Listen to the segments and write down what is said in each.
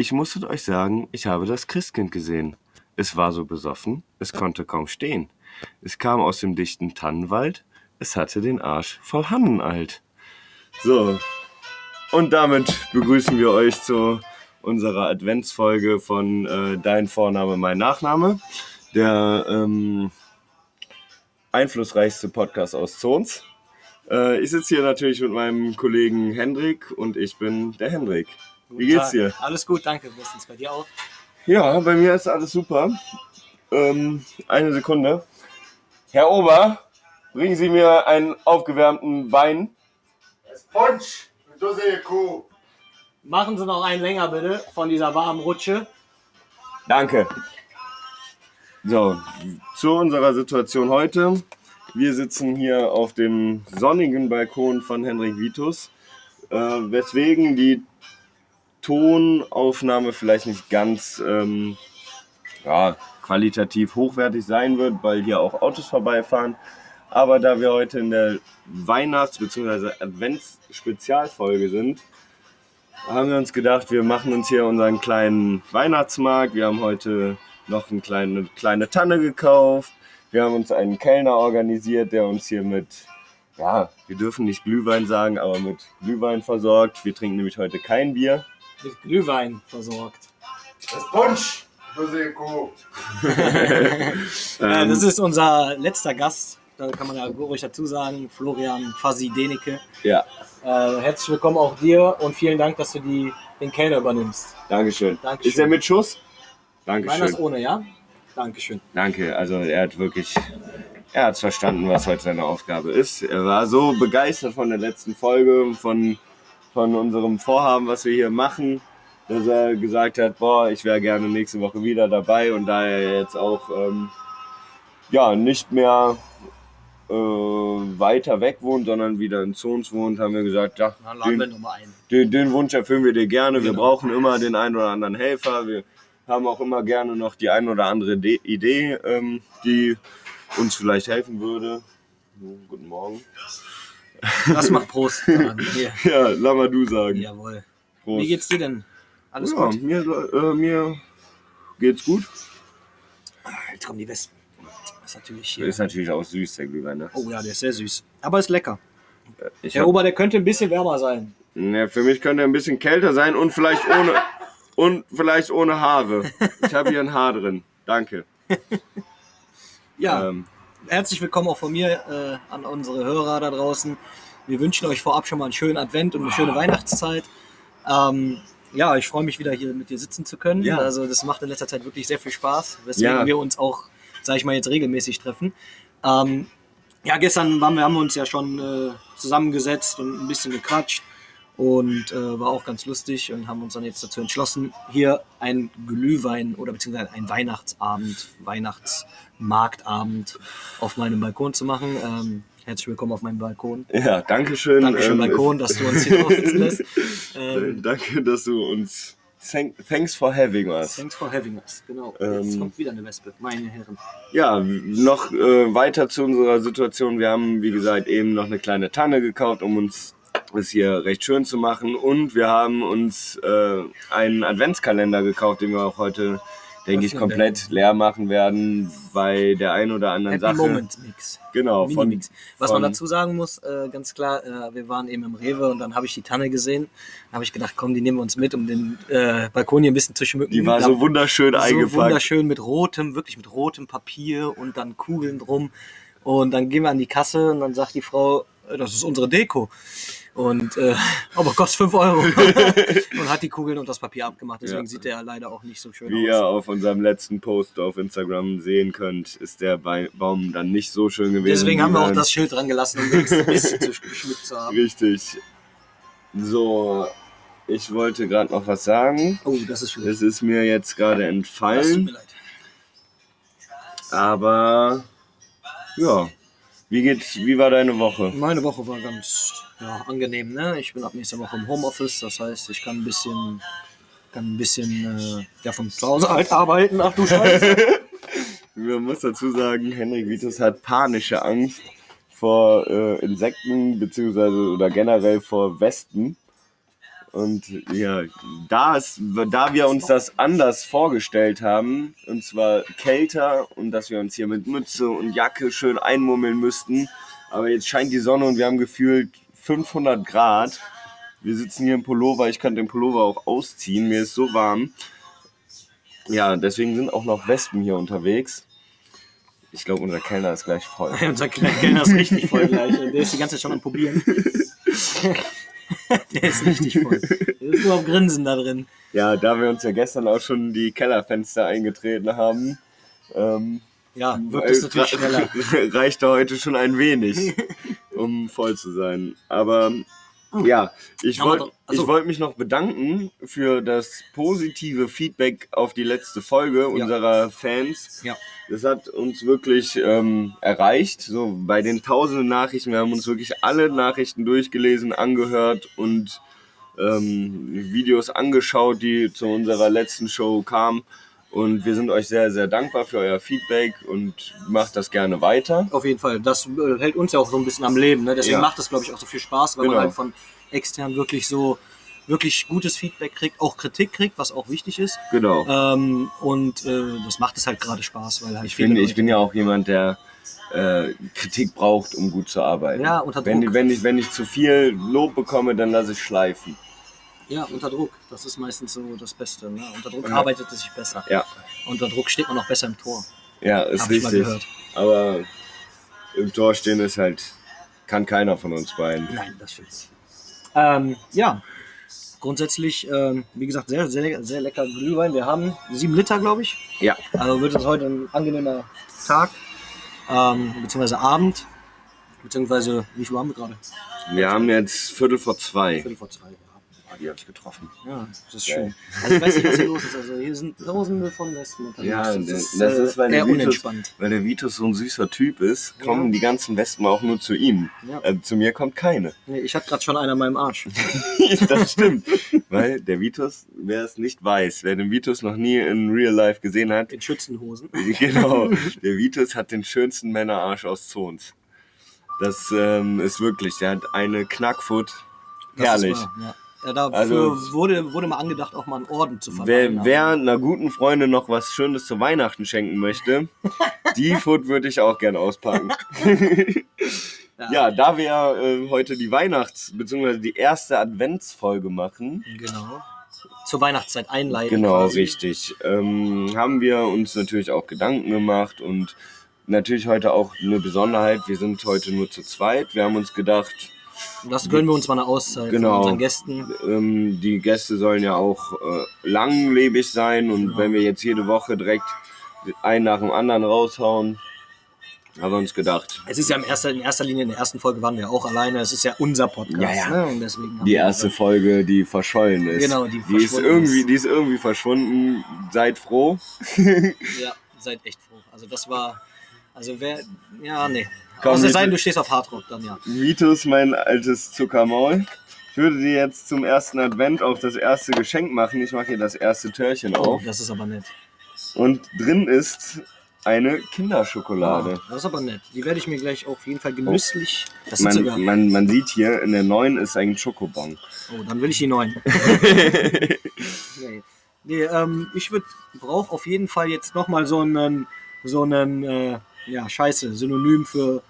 Ich musstet euch sagen, ich habe das Christkind gesehen. Es war so besoffen, es konnte kaum stehen. Es kam aus dem dichten Tannenwald, es hatte den Arsch voll Hannenalt. So, und damit begrüßen wir euch zu unserer Adventsfolge von äh, Dein Vorname, mein Nachname. Der ähm, einflussreichste Podcast aus Zons. Äh, ich sitze hier natürlich mit meinem Kollegen Hendrik und ich bin der Hendrik. Wie geht's dir? Alles gut, danke. Bestens bei dir auch. Ja, bei mir ist alles super. Ähm, eine Sekunde. Herr Ober, bringen Sie mir einen aufgewärmten Wein. Das Punsch, du sehe Kuh. Machen Sie noch einen länger bitte von dieser warmen Rutsche. Danke. So, zu unserer Situation heute. Wir sitzen hier auf dem sonnigen Balkon von Henrik Vitus, äh, weswegen die Tonaufnahme vielleicht nicht ganz ähm, ja, qualitativ hochwertig sein wird, weil hier auch Autos vorbeifahren. Aber da wir heute in der Weihnachts- bzw. Advents-Spezialfolge sind, haben wir uns gedacht, wir machen uns hier unseren kleinen Weihnachtsmarkt. Wir haben heute noch eine kleine, kleine Tanne gekauft. Wir haben uns einen Kellner organisiert, der uns hier mit, ja, wir dürfen nicht Glühwein sagen, aber mit Glühwein versorgt. Wir trinken nämlich heute kein Bier. Mit Glühwein versorgt. Das Punsch, Kuh. Äh, Ähm, das ist unser letzter Gast. Da kann man ja ruhig dazu sagen. Florian Fasi Denecke. ja, Äh, herzlich willkommen auch dir und vielen Dank, dass du die, den Kellner übernimmst. Dankeschön. Dankeschön. Ist er mit Schuss? Meiner ist Dankeschön. ohne, ja? Dankeschön. Danke, also er hat wirklich, er hat verstanden, was heute seine Aufgabe ist. Er war so begeistert von der letzten Folge, von, von unserem Vorhaben, was wir hier machen, dass er gesagt hat, boah, ich wäre gerne nächste Woche wieder dabei und da er jetzt auch ähm, ja, nicht mehr äh, weiter weg wohnt, sondern wieder in Zons wohnt, haben wir gesagt, ja, Dann laden wir den, den, den Wunsch erfüllen wir dir gerne. Wir Genau. brauchen immer den einen oder anderen Helfer. Wir haben auch immer gerne noch die ein oder andere De Idee, ähm, die uns vielleicht helfen würde. Guten Morgen. Das macht Prost. Hier. Ja, lass mal du sagen. Jawohl. Prost. Wie geht's dir denn? Alles ja, gut? Mir, äh, mir geht's gut. Jetzt kommen die Wespen. Das ist natürlich hier. Ist natürlich auch süß, der Glühwein. Ne? Oh ja, der ist sehr süß. Aber ist lecker. Ich Der hab, Ober, der könnte ein bisschen wärmer sein. ne, für mich könnte er ein bisschen kälter sein und vielleicht ohne, und vielleicht ohne Haare. Ich habe hier ein Haar drin. Danke. Ja, Ähm, herzlich willkommen auch von mir äh, an unsere Hörer da draußen. Wir wünschen euch vorab schon mal einen schönen Advent und eine schöne Weihnachtszeit. Ähm, ja, ich freue mich wieder hier mit dir sitzen zu können. Ja. Also das macht in letzter Zeit wirklich sehr viel Spaß, weswegen Ja. wir uns auch, sage ich mal, jetzt regelmäßig treffen. Ähm, ja, gestern waren wir, haben wir uns ja schon äh, zusammengesetzt und ein bisschen gequatscht und äh, war auch ganz lustig und haben uns dann jetzt dazu entschlossen, hier ein Glühwein oder beziehungsweise ein Weihnachtsabend, Weihnachtsmarktabend auf meinem Balkon zu machen. Ähm, herzlich willkommen auf meinem Balkon. ja, danke schön. Dankeschön, Ähm, Balkon, dass du uns hier drauf sitzen lässt. Äh, Ähm, Danke, dass du uns. Thank, thanks for having us. thanks for having us. Genau. Ähm, Jetzt kommt wieder eine Wespe, meine Herren. Ja, noch äh, weiter zu unserer Situation. Wir haben, wie gesagt, eben noch eine kleine Tanne gekauft, um uns es hier recht schön zu machen. Und wir haben uns äh, einen Adventskalender gekauft, den wir auch heute, denke ich, komplett leer machen werden bei der einen oder anderen Happy Sache. Moment Mix. Genau, von, Mini-Mix. Was von- man dazu sagen muss, äh, ganz klar, äh, wir waren eben im Rewe und dann habe ich die Tanne gesehen. Da habe ich gedacht, komm, die nehmen wir uns mit, um den äh, Balkon hier ein bisschen zu schmücken. die war Da- so wunderschön so eingepackt. wunderschön mit rotem, wirklich mit rotem Papier und dann Kugeln drum. Und dann gehen wir an die Kasse und dann sagt die Frau, äh, das ist unsere Deko. Und äh, aber kostet 5 Euro. und hat die Kugeln und das Papier abgemacht. Deswegen Ja. sieht der leider auch nicht so schön Wie aus. ihr auf unserem letzten Post auf Instagram sehen könnt, ist der Ba- Baum dann nicht so schön gewesen. Deswegen haben wir wie auch das Schild dran gelassen, um wenigstens ein bisschen zu geschmückt zu haben. Richtig. So, ich wollte gerade noch was sagen. Oh, das ist schön. Es ist mir jetzt gerade Das tut mir entfallen. leid. Aber ja, wie geht's? Wie war deine Woche? Meine Woche war ganz ja, angenehm. Ne? Ich bin ab nächster Woche im Homeoffice, das heißt, ich kann ein bisschen, kann ein bisschen äh, ja, von zu Hause halt arbeiten. Ach du Scheiße. Man muss dazu sagen, Henrik Vitus hat panische Angst vor äh, Insekten beziehungsweise oder generell vor Wespen. Und ja, da, es, da wir uns das anders vorgestellt haben, und zwar kälter und dass wir uns hier mit Mütze und Jacke schön einmummeln müssten, aber jetzt scheint die Sonne und wir haben gefühlt 500 Grad. Wir sitzen hier im Pullover, ich kann den Pullover auch ausziehen, mir ist so warm. Ja, deswegen sind auch noch Wespen hier unterwegs. Ich glaube, unser Kellner ist gleich voll. Unser Kellner ist richtig voll gleich. Der ist die ganze Zeit schon am Probieren. Der ist richtig voll. Der ist nur am Grinsen da drin. Ja, da wir uns ja gestern auch schon die Kellerfenster eingetreten haben, ähm, Ja, wirkt es natürlich schneller. reichte heute schon ein wenig, um voll zu sein. Aber ja, ich wollte achso. ich wollt mich noch bedanken für das positive Feedback auf die letzte Folge unserer Fans. Ja. Das hat uns wirklich ähm, erreicht. So bei den tausenden Nachrichten, wir haben uns wirklich alle Nachrichten durchgelesen, angehört und ähm, Videos angeschaut, die zu unserer letzten Show kamen. Und wir sind euch sehr, sehr dankbar für euer Feedback und macht das gerne weiter. Auf jeden Fall. Das äh, hält uns ja auch so ein bisschen am Leben. Ne? Deswegen Ja. macht es, glaube ich, auch so viel Spaß, weil Genau. man halt von extern wirklich so wirklich gutes Feedback kriegt, auch Kritik kriegt, was auch wichtig ist. Genau. Ähm, und äh, das macht es halt gerade Spaß, weil halt Ich bin, ich bin ja auch jemand, der äh, Kritik braucht, um gut zu arbeiten. Ja, unter wenn, Druck. wenn, ich, wenn ich zu viel Lob bekomme, dann lasse ich schleifen. Ja, unter Druck. Das ist meistens so das Beste. Ne? Unter Druck Ja. arbeitet es sich besser. Ja, Unter Druck steht man auch besser im Tor. ja ist Hab richtig. Aber im Tor stehen ist halt, kann keiner von uns beiden. Nein, das stimmt. Ähm, ja, grundsätzlich, ähm, wie gesagt, sehr, sehr, sehr lecker Glühwein. Wir haben sieben Liter, glaube ich. Ja, Also wird es heute ein angenehmer Tag, ähm, beziehungsweise Abend, beziehungsweise, wie viel haben wir gerade? wir haben jetzt Viertel vor zwei. Viertel vor zwei. Ja. Die habe ich getroffen. Ja, das ist schön. Also ich weiß nicht, was hier los ist. Also hier sind tausende von Wespen unterwegs. Ja, das ist, das äh, ist, weil der eher Vitus- unentspannt. Weil der Vitus so ein süßer Typ ist, kommen Ja. die ganzen Wespen auch nur zu ihm. Ja. Also zu mir kommt keine. Nee, ich hatte gerade schon einen an meinem Arsch. das stimmt. Weil der Vitus, wer es nicht weiß, wer den Vitus noch nie in Real Life gesehen hat, In Schützenhosen. genau, der Vitus hat den schönsten Männerarsch aus Zons. Das ähm, ist wirklich, der hat eine Knackfoot. Herrlich. Wahr, ja. Ja, dafür Also- wurde, wurde mal angedacht, auch mal einen Orden zu verleihen. Wer, wer einer guten Freundin noch was Schönes zu Weihnachten schenken möchte, die Foot würde ich auch gern auspacken. Ja, da wir äh, heute die Weihnachts- bzw. die erste Adventsfolge machen, Genau. Zur Weihnachtszeit einleiten. Genau, quasi. richtig. Ähm, haben wir uns natürlich auch Gedanken gemacht und natürlich heute auch eine Besonderheit. Wir sind heute nur zu zweit. Wir haben uns gedacht, das gönnen wir uns mal eine Auszeit Genau. von unseren Gästen. ähm, die Gäste sollen ja auch äh, langlebig sein und Genau. wenn wir jetzt jede Woche direkt einen nach dem anderen raushauen, haben wir uns gedacht, Es ist ja in erster, in erster Linie, in der ersten Folge waren wir auch alleine. Es ist ja unser Podcast. Ja, ja. Ne? Und deswegen haben die wir erste gesagt, Folge, die verschollen ist. Genau, die die ist irgendwie, ist. die ist irgendwie verschwunden. Seid froh. Ja, seid echt froh. Also das war. Also wer. Ja, nee. Komm, Außer sein, du stehst auf Hardrock, dann ja. Vitus, mein altes Zuckermaul. Ich würde dir jetzt zum ersten Advent auch das erste Geschenk machen. Ich mache hier das erste Türchen Oh, auf. das ist aber nett. Und drin ist eine Kinderschokolade. Das ist aber nett. Die werde ich mir gleich auf jeden Fall genüsslich. Das sind Man, sogar. man, man sieht hier, in der neuen ist ein Schokobon. Oh, dann will ich die neuen. nee, nee ähm, ich würde brauche auf jeden Fall jetzt nochmal so einen, so einen, äh, ja, scheiße, Synonym für,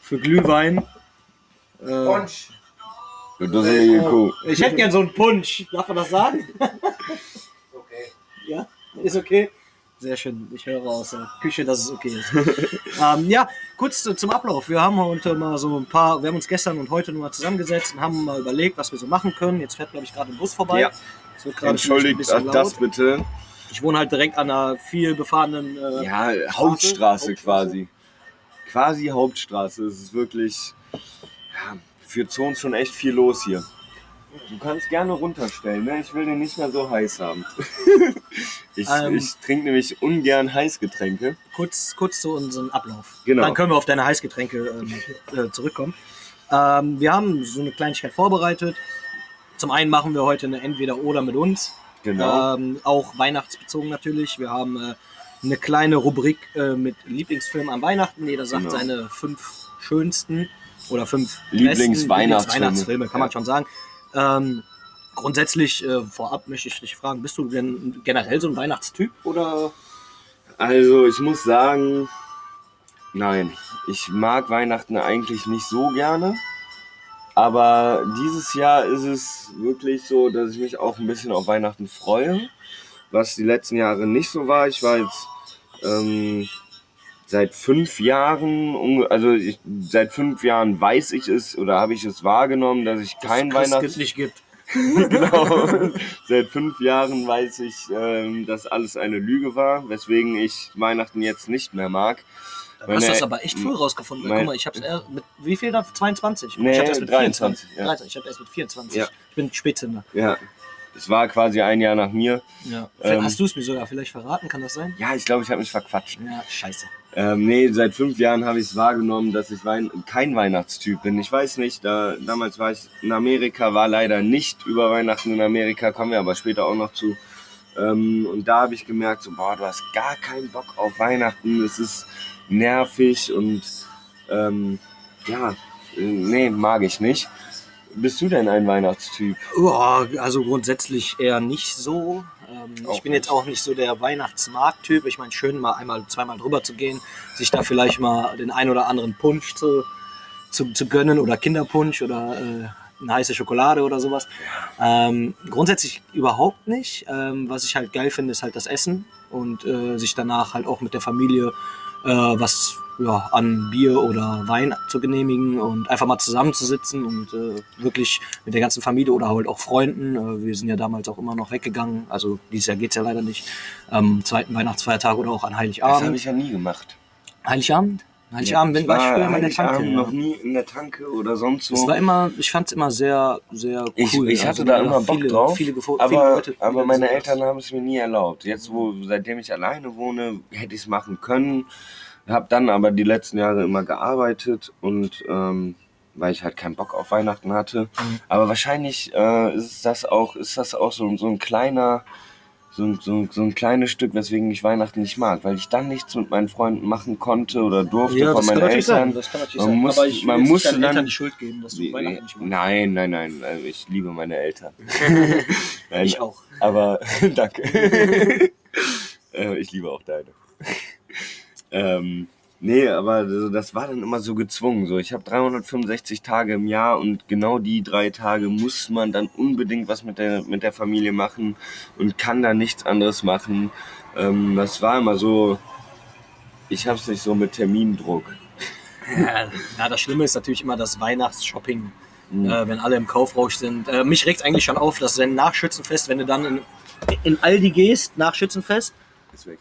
für Glühwein. Äh, Punsch. Dusselige Kuh. ich hätte gern so einen Punsch. Darf man das sagen? Okay. Ja, ist okay. Sehr schön. Ich höre aus der Küche, dass es okay ist. ähm, ja, kurz zu- zum Ablauf. Wir haben heute mal so ein paar, wir haben uns gestern und heute nur mal zusammengesetzt und haben mal überlegt, was wir so machen können. Jetzt fährt, glaube ich, gerade ein Bus vorbei. Ja. Entschuldigt vielleicht ein bisschen das bitte. Ich wohne halt direkt an einer viel befahrenen. Äh, Ja, Hauptstraße Hauptstraße? quasi. Quasi Hauptstraße. Es ist wirklich, ja, für Zons schon echt viel los hier. Du kannst gerne runterstellen, ne? Ich will den nicht mehr so heiß haben. ich Ähm. ich trinke nämlich ungern Heißgetränke. kurz, kurz zu unserem Ablauf. Genau. Dann können wir auf deine Heißgetränke ähm, äh, zurückkommen. Ähm, wir haben so eine Kleinigkeit vorbereitet. Zum einen machen wir heute eine Entweder-Oder mit uns. Genau. Ähm, auch weihnachtsbezogen natürlich. Wir haben äh, eine kleine Rubrik äh, mit Lieblingsfilmen an Weihnachten. Jeder sagt Genau. seine fünf schönsten oder fünf Lieblingsweihnachtsfilme. Weihnachtsfilme, kann man Ja. schon sagen. Ähm, grundsätzlich äh, vorab möchte ich dich fragen, bist du denn generell so ein Weihnachtstyp oder? Also ich muss sagen, nein, ich mag Weihnachten eigentlich nicht so gerne. Aber dieses Jahr ist es wirklich so, dass ich mich auch ein bisschen auf Weihnachten freue, was die letzten Jahre nicht so war. Ich war jetzt ähm, seit fünf Jahren, also ich, seit fünf Jahren weiß ich es oder habe ich es wahrgenommen, dass ich kein Dass es Weihnachts nicht gibt. genau. Seit fünf Jahren weiß ich, ähm, dass alles eine Lüge war, weswegen ich Weihnachten jetzt nicht mehr mag. Dann hast du das aber echt früh rausgefunden. Guck mal, ich hab's erst mit, wie viel da? 22? Nee, ich hab's erst mit 23, 24. ja. 23, ich hab erst mit 24. Ja. Ich bin Spätzünder. Ja, es war quasi ein Jahr nach mir. Ja. Ähm, Hast du es mir sogar vielleicht verraten? Kann das sein? Ja, ich glaube, ich habe mich verquatscht. Ja, scheiße. Ähm, nee, seit fünf Jahren habe ich es wahrgenommen, dass ich Wein kein Weihnachtstyp bin. Ich weiß nicht, da, damals war ich in Amerika, war leider nicht über Weihnachten in Amerika, kommen wir aber später auch noch zu. Ähm, und da habe ich gemerkt, so, boah, du hast gar keinen Bock auf Weihnachten, es ist nervig und ähm, ja, nee, mag ich nicht. Bist du denn ein Weihnachtstyp? Ja, also grundsätzlich eher nicht so. Ähm, ich bin jetzt auch nicht so der Weihnachtsmarkt-Typ. Ich meine, schön mal einmal, zweimal drüber zu gehen, sich da vielleicht mal den ein oder anderen Punsch zu, zu, zu gönnen oder Kinderpunsch oder äh, eine heiße Schokolade oder sowas. Ähm, grundsätzlich überhaupt nicht. Ähm, was ich halt geil finde, ist halt das Essen und äh, sich danach halt auch mit der Familie äh, was ja, an Bier oder Wein zu genehmigen und einfach mal zusammenzusitzen und äh, wirklich mit der ganzen Familie oder halt auch Freunden. Äh, wir sind ja damals auch immer noch weggegangen. Also dieses Jahr geht's ja leider nicht. Am zweiten Weihnachtsfeiertag oder auch an Das habe Heiligabend. ich ja nie gemacht. Heiligabend? Heiligabend ich bin, war ich früher in der Tanke. noch Ja. nie in der Tanke oder sonst so. Das war immer, ich fand es immer sehr, sehr cool. Ich, ich hatte Also, da immer Bock viele, drauf, Viele, viele aber, Leute, aber meine sowas. Eltern haben es mir nie erlaubt. Jetzt, wo seitdem ich alleine wohne, hätte ich es machen können. Habe dann aber die letzten Jahre immer gearbeitet und ähm, weil ich halt keinen Bock auf Weihnachten hatte. Mhm. Aber wahrscheinlich äh, ist das auch, ist das auch so, so ein kleiner, so, ein- so, so ein kleines Stück, weswegen ich Weihnachten nicht mag, weil ich dann nichts mit meinen Freunden machen konnte oder durfte Ja, von meinen. Eltern. Das kann natürlich Man sein. muss- aber ich man muss deinen dann- Eltern die Schuld geben, dass du Weihnachten nicht magst. Nein, nein, nein, also ich liebe meine Eltern. Nein, Ich auch. aber danke. äh, ich liebe auch deine. ähm, nee, aber das war dann immer so gezwungen. So, ich habe 365 Tage im Jahr und genau die drei Tage muss man dann unbedingt was mit der mit der Familie machen und kann da nichts anderes machen. Ähm, das war immer so. Ich habe es nicht so mit Termindruck. Ja, das Schlimme ist natürlich immer das Weihnachtsshopping, Mhm. äh, wenn alle im Kaufrausch sind. Äh, mich regt eigentlich schon auf, dass wenn nach Schützenfest, wenn du dann in, in Aldi gehst, nach Schützenfest, Ist weg.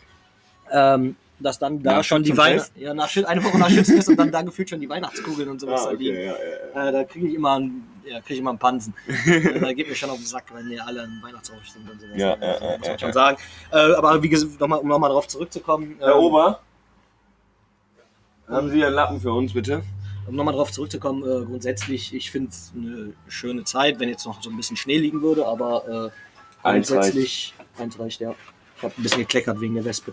ähm, dass dann da schon die? Weihnachten, ja, nach, eine Woche nach Schützenfest und dann da gefühlt schon die Weihnachtskugeln und sowas Ah, da liegen. okay, ja, ja. Äh, da kriege ich immer einen, ja, krieg ich immer einen Pansen. äh, da geht mir schon auf den Sack, wenn die alle im Weihnachtsrausch sind und sowas. Ja, Also, muss man schon sagen. Äh, aber wie gesagt, nochmal, um nochmal drauf zurückzukommen. Herr ähm, Ober, haben Sie einen Lappen für uns, bitte? Um nochmal drauf zurückzukommen, äh, grundsätzlich, ich finde es eine schöne Zeit, wenn jetzt noch so ein bisschen Schnee liegen würde, aber äh, Eins grundsätzlich, eins reicht, ja. Ich habe ein bisschen gekleckert wegen der Wespe.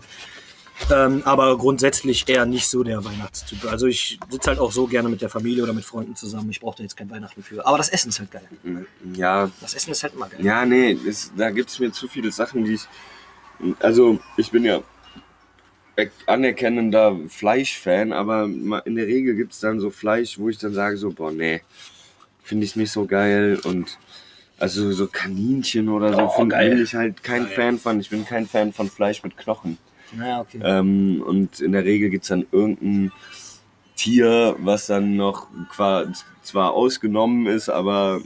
Ähm, aber grundsätzlich eher nicht so der Weihnachtstyp. Also ich sitze halt auch so gerne mit der Familie oder mit Freunden zusammen. Ich brauche da jetzt kein Weihnachten für. Aber das Essen ist halt geil. Ja, Das Essen ist halt immer geil. ja, nee, es, da gibt es mir zu viele Sachen, die ich. Also, ich bin ja anerkennender Fleischfan, aber in der Regel gibt es dann so Fleisch, wo ich dann sage, so, boah, nee, finde ich nicht so geil und. Also so Kaninchen oder so Oh, geil. bin ich halt kein Geil. Fan von. Ich bin kein Fan von Fleisch mit Knochen. Naja, okay. Ähm, und in der Regel gibt es dann irgendein Tier, was dann noch zwar ausgenommen ist, aber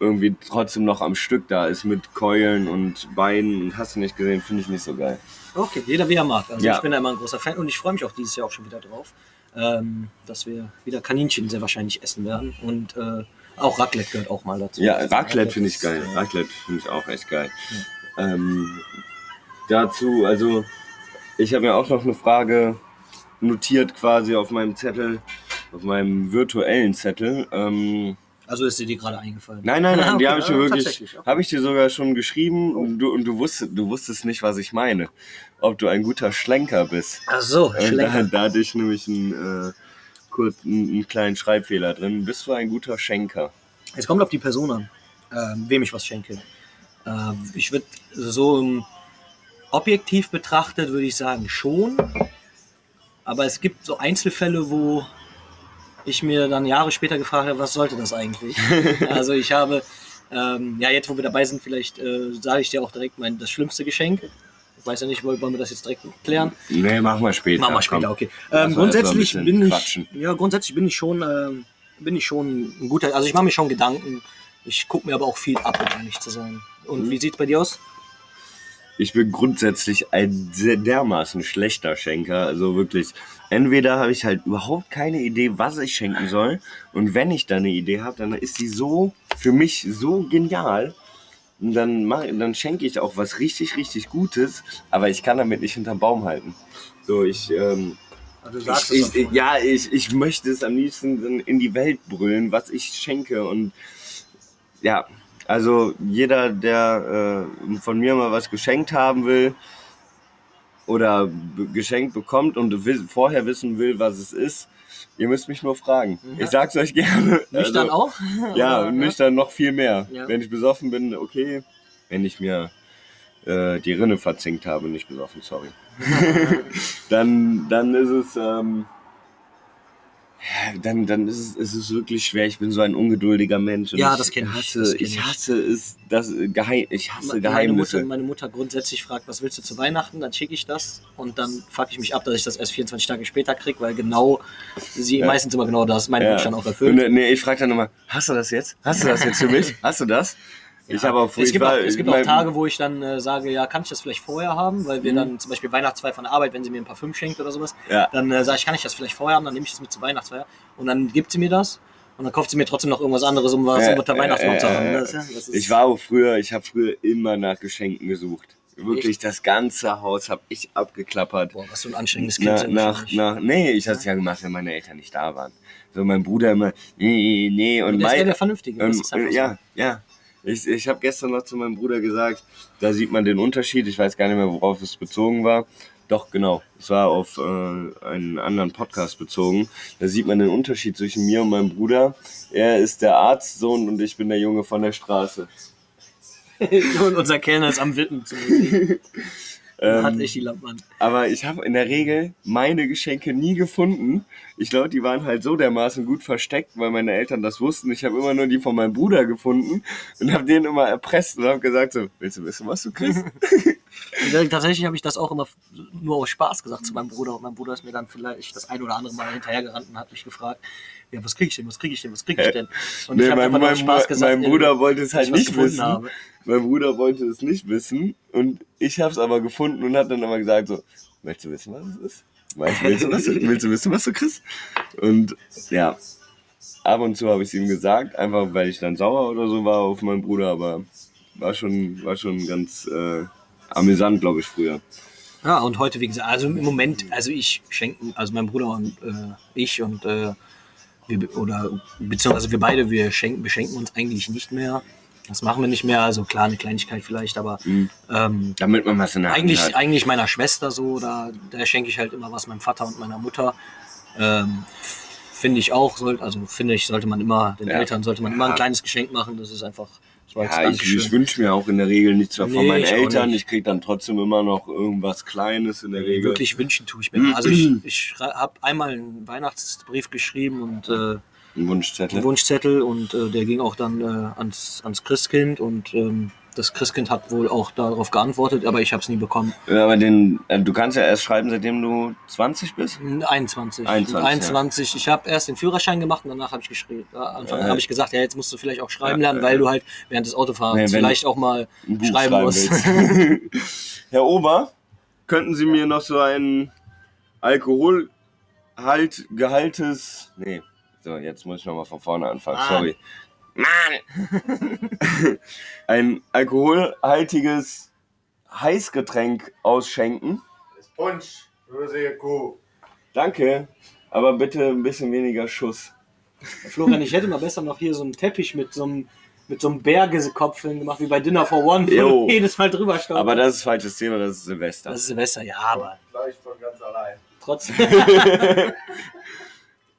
irgendwie trotzdem noch am Stück da ist mit Keulen und Beinen und hast du nicht gesehen, finde ich nicht so geil. Okay, jeder wie er mag. Also Ja. ich bin da immer ein großer Fan und ich freue mich auch dieses Jahr auch schon wieder drauf, ähm, dass wir wieder Kaninchen sehr wahrscheinlich essen werden. Und äh, auch Raclette gehört auch mal dazu. Ja, Also Raclette finde ich geil. äh, Raclette finde ich auch echt geil. Ähm, dazu, also ich habe mir auch noch eine Frage notiert quasi auf meinem Zettel, auf meinem virtuellen Zettel. Ähm, Also ist dir die gerade eingefallen? Nein, nein, nein, die Okay, habe ich dir äh, wirklich, habe ich dir sogar schon geschrieben und du, und du wusstest, du wusstest nicht, was ich meine. Ob du ein guter Schlenker bist. Ach so, da, Schlenker. da hatte ich nämlich einen, äh, kurz, einen, einen kleinen Schreibfehler drin. Bist du ein guter Schenker? Es kommt auf die Person an. ähm, wem ich was schenke. Äh, ich würde so im objektiv betrachtet, würde ich sagen, schon. Aber es gibt so Einzelfälle, wo ich mir dann Jahre später gefragt habe, was sollte das eigentlich? also ich habe, ähm, ja jetzt wo wir dabei sind, vielleicht äh, sage ich dir auch direkt mein das schlimmste Geschenk. Ich weiß ja nicht, wollen wir das jetzt direkt klären? Nee, machen wir später. Machen wir später, komm. okay. Ähm, grundsätzlich bin ich, quatschen. ja, grundsätzlich bin ich schon, ähm, bin ich schon ein guter, also ich mache mir schon Gedanken. Ich gucke mir aber auch viel ab, um ehrlich zu sein. Und Mhm. wie sieht's bei dir aus? Ich bin grundsätzlich ein sehr dermaßen schlechter Schenker. Also wirklich, entweder habe ich halt überhaupt keine Idee, was ich schenken soll. Und wenn ich da eine Idee habe, dann ist die so für mich so genial. Und dann, mach, dann schenke ich auch was richtig, richtig Gutes, aber ich kann damit nicht hinterm Baum halten. So, ich, ähm, Also ich, ich, ja, ich, ich möchte es am liebsten in die Welt brüllen, was ich schenke. Und ja, also jeder, der äh, von mir mal was geschenkt haben will oder geschenkt bekommt und wi- vorher wissen will, was es ist, ihr müsst mich nur fragen. Ja. Ich sag's euch gerne. Nüchtern Also, auch? Ja, Oder? nüchtern noch viel mehr. Ja. Wenn ich besoffen bin, okay. Wenn ich mir äh, die Rinne verzinkt habe, nicht besoffen, sorry. dann, dann ist es, ähm, ja, dann, dann ist es, ist es wirklich schwer. Ich bin so ein ungeduldiger Mensch. und Ja, ich das kenn ich, Hasse, das kenn ich ich. hasse es, das Geheim, ich hasse meine Geheimnisse. Mutter, meine Mutter grundsätzlich fragt, was willst du zu Weihnachten? Dann schicke ich das und dann fuck ich mich ab, dass ich das erst 24 Tage später kriege, weil genau sie Ja. meistens immer genau das mein Ja. Wunsch dann auch Und, erfüllt. äh, nee, ich frage dann immer, hast du das jetzt? Hast du das jetzt für mich? Hast du das? Ich habe auch es gibt, auch, es gibt auch Tage, wo ich dann äh, sage, ja, kann ich das vielleicht vorher haben, weil wir Mhm. dann zum Beispiel Weihnachtsfeier von der Arbeit, wenn sie mir ein Parfüm schenkt oder sowas, Ja. dann äh, sage ich, kann ich das vielleicht vorher haben, dann nehme ich das mit zur Weihnachtsfeier und dann gibt sie mir das und dann kauft sie mir trotzdem noch irgendwas anderes, um was Äh, unter Weihnachtsbaum zu haben. Das, ja, das ist, Ich war auch früher, ich habe früher immer nach Geschenken gesucht. Wirklich, das ganze Haus habe ich abgeklappert. Boah, was für ein anstrengendes Kind. Na, nach, nach, nee, ich hatte es ja gemacht, wenn meine Eltern nicht da waren. So mein Bruder immer, nee, nee, und Und der ist mein, der Vernünftige. Das ähm, ist einfach äh, ja, ja. Ich, ich habe gestern noch zu meinem Bruder gesagt, da sieht man den Unterschied. Ich weiß gar nicht mehr, worauf es bezogen war. Doch, genau. Es war auf äh, einen anderen Podcast bezogen. Da sieht man den Unterschied zwischen mir und meinem Bruder. Er ist der Arztsohn und ich bin der Junge von der Straße. und unser Kellner ist am Wippen zu. Ähm, Hat echt die Lampe an. Aber ich habe in der Regel meine Geschenke nie gefunden. Ich glaube, die waren halt so dermaßen gut versteckt, weil meine Eltern das wussten. Ich habe immer nur die von meinem Bruder gefunden und habe den immer erpresst und habe gesagt so, willst du wissen, was du kriegst? Tatsächlich habe ich das auch immer nur aus Spaß gesagt zu meinem Bruder. Und mein Bruder ist mir dann vielleicht das ein oder andere Mal hinterhergerannt und hat mich gefragt, ja, was kriege ich denn, was kriege ich denn, was kriege ich denn? Und nee, ich habe mein, mein, Spaß gesagt, mein ja, Bruder wollte es halt nicht wissen. habe. Mein Bruder wollte es nicht wissen und ich habe es aber gefunden und hat dann immer gesagt so, möchtest du wissen, was es ist? Willst, du, was willst du wissen, was du kriegst? Und ja, ab und zu habe ich es ihm gesagt, einfach weil ich dann sauer oder so war auf meinen Bruder, aber war schon, war schon ganz äh, amüsant, glaube ich, früher. Ja, und heute, wie gesagt, also im Moment, also ich schenken, also mein Bruder und äh, ich und äh, wir, oder beziehungsweise wir beide, wir schenken, beschenken uns eigentlich nicht mehr. Das machen wir nicht mehr, also klar, eine Kleinigkeit vielleicht, aber Mhm. ähm, Damit man was in der Hand eigentlich, hat. eigentlich meiner Schwester so, da, da schenke ich halt immer was meinem Vater und meiner Mutter. Ähm, finde ich auch, soll, also finde ich, sollte man immer, den Ja. Eltern sollte man immer ein kleines Geschenk machen. Das ist einfach Ja, ich, ich wünsche mir auch in der Regel nichts mehr von Nee, meinen ich Eltern. Ich kriege dann trotzdem immer noch irgendwas Kleines in der Regel. Wirklich wünschen tue ich mir. Also ich, ich habe einmal einen Weihnachtsbrief geschrieben und äh, Ein Wunschzettel. einen Wunschzettel und äh, der ging auch dann äh, ans, ans Christkind und ähm, das Christkind hat wohl auch darauf geantwortet, aber ich habe es nie bekommen. Ja, aber den, äh, du kannst ja erst schreiben, seitdem du 20 bist. 21. 21, 21. Ich habe erst den Führerschein gemacht und danach habe ich geschrieben. Ja, Anfang Ja. habe ich gesagt, ja, jetzt musst du vielleicht auch schreiben Ja, lernen, ja, weil ja. du halt während des Autofahrens Nee, vielleicht auch mal schreiben, schreiben musst. Herr Ober, könnten Sie mir noch so ein Alkoholhalt, Gehaltes. Nee, so, jetzt muss ich nochmal von vorne anfangen. Mann. Sorry. Mann! ein alkoholhaltiges Heißgetränk ausschenken. Das ist Punsch. Böse Kuh. Danke, aber bitte ein bisschen weniger Schuss. Florian, ich hätte mal besser noch hier so einen Teppich mit so einem mit so einem Bergekopf gemacht, wie bei Dinner for One, wo jedes Mal drüber stolperst. Aber das ist falsches Thema, das ist Silvester. das ist Silvester, ja, aber Gleich von ganz allein. trotzdem.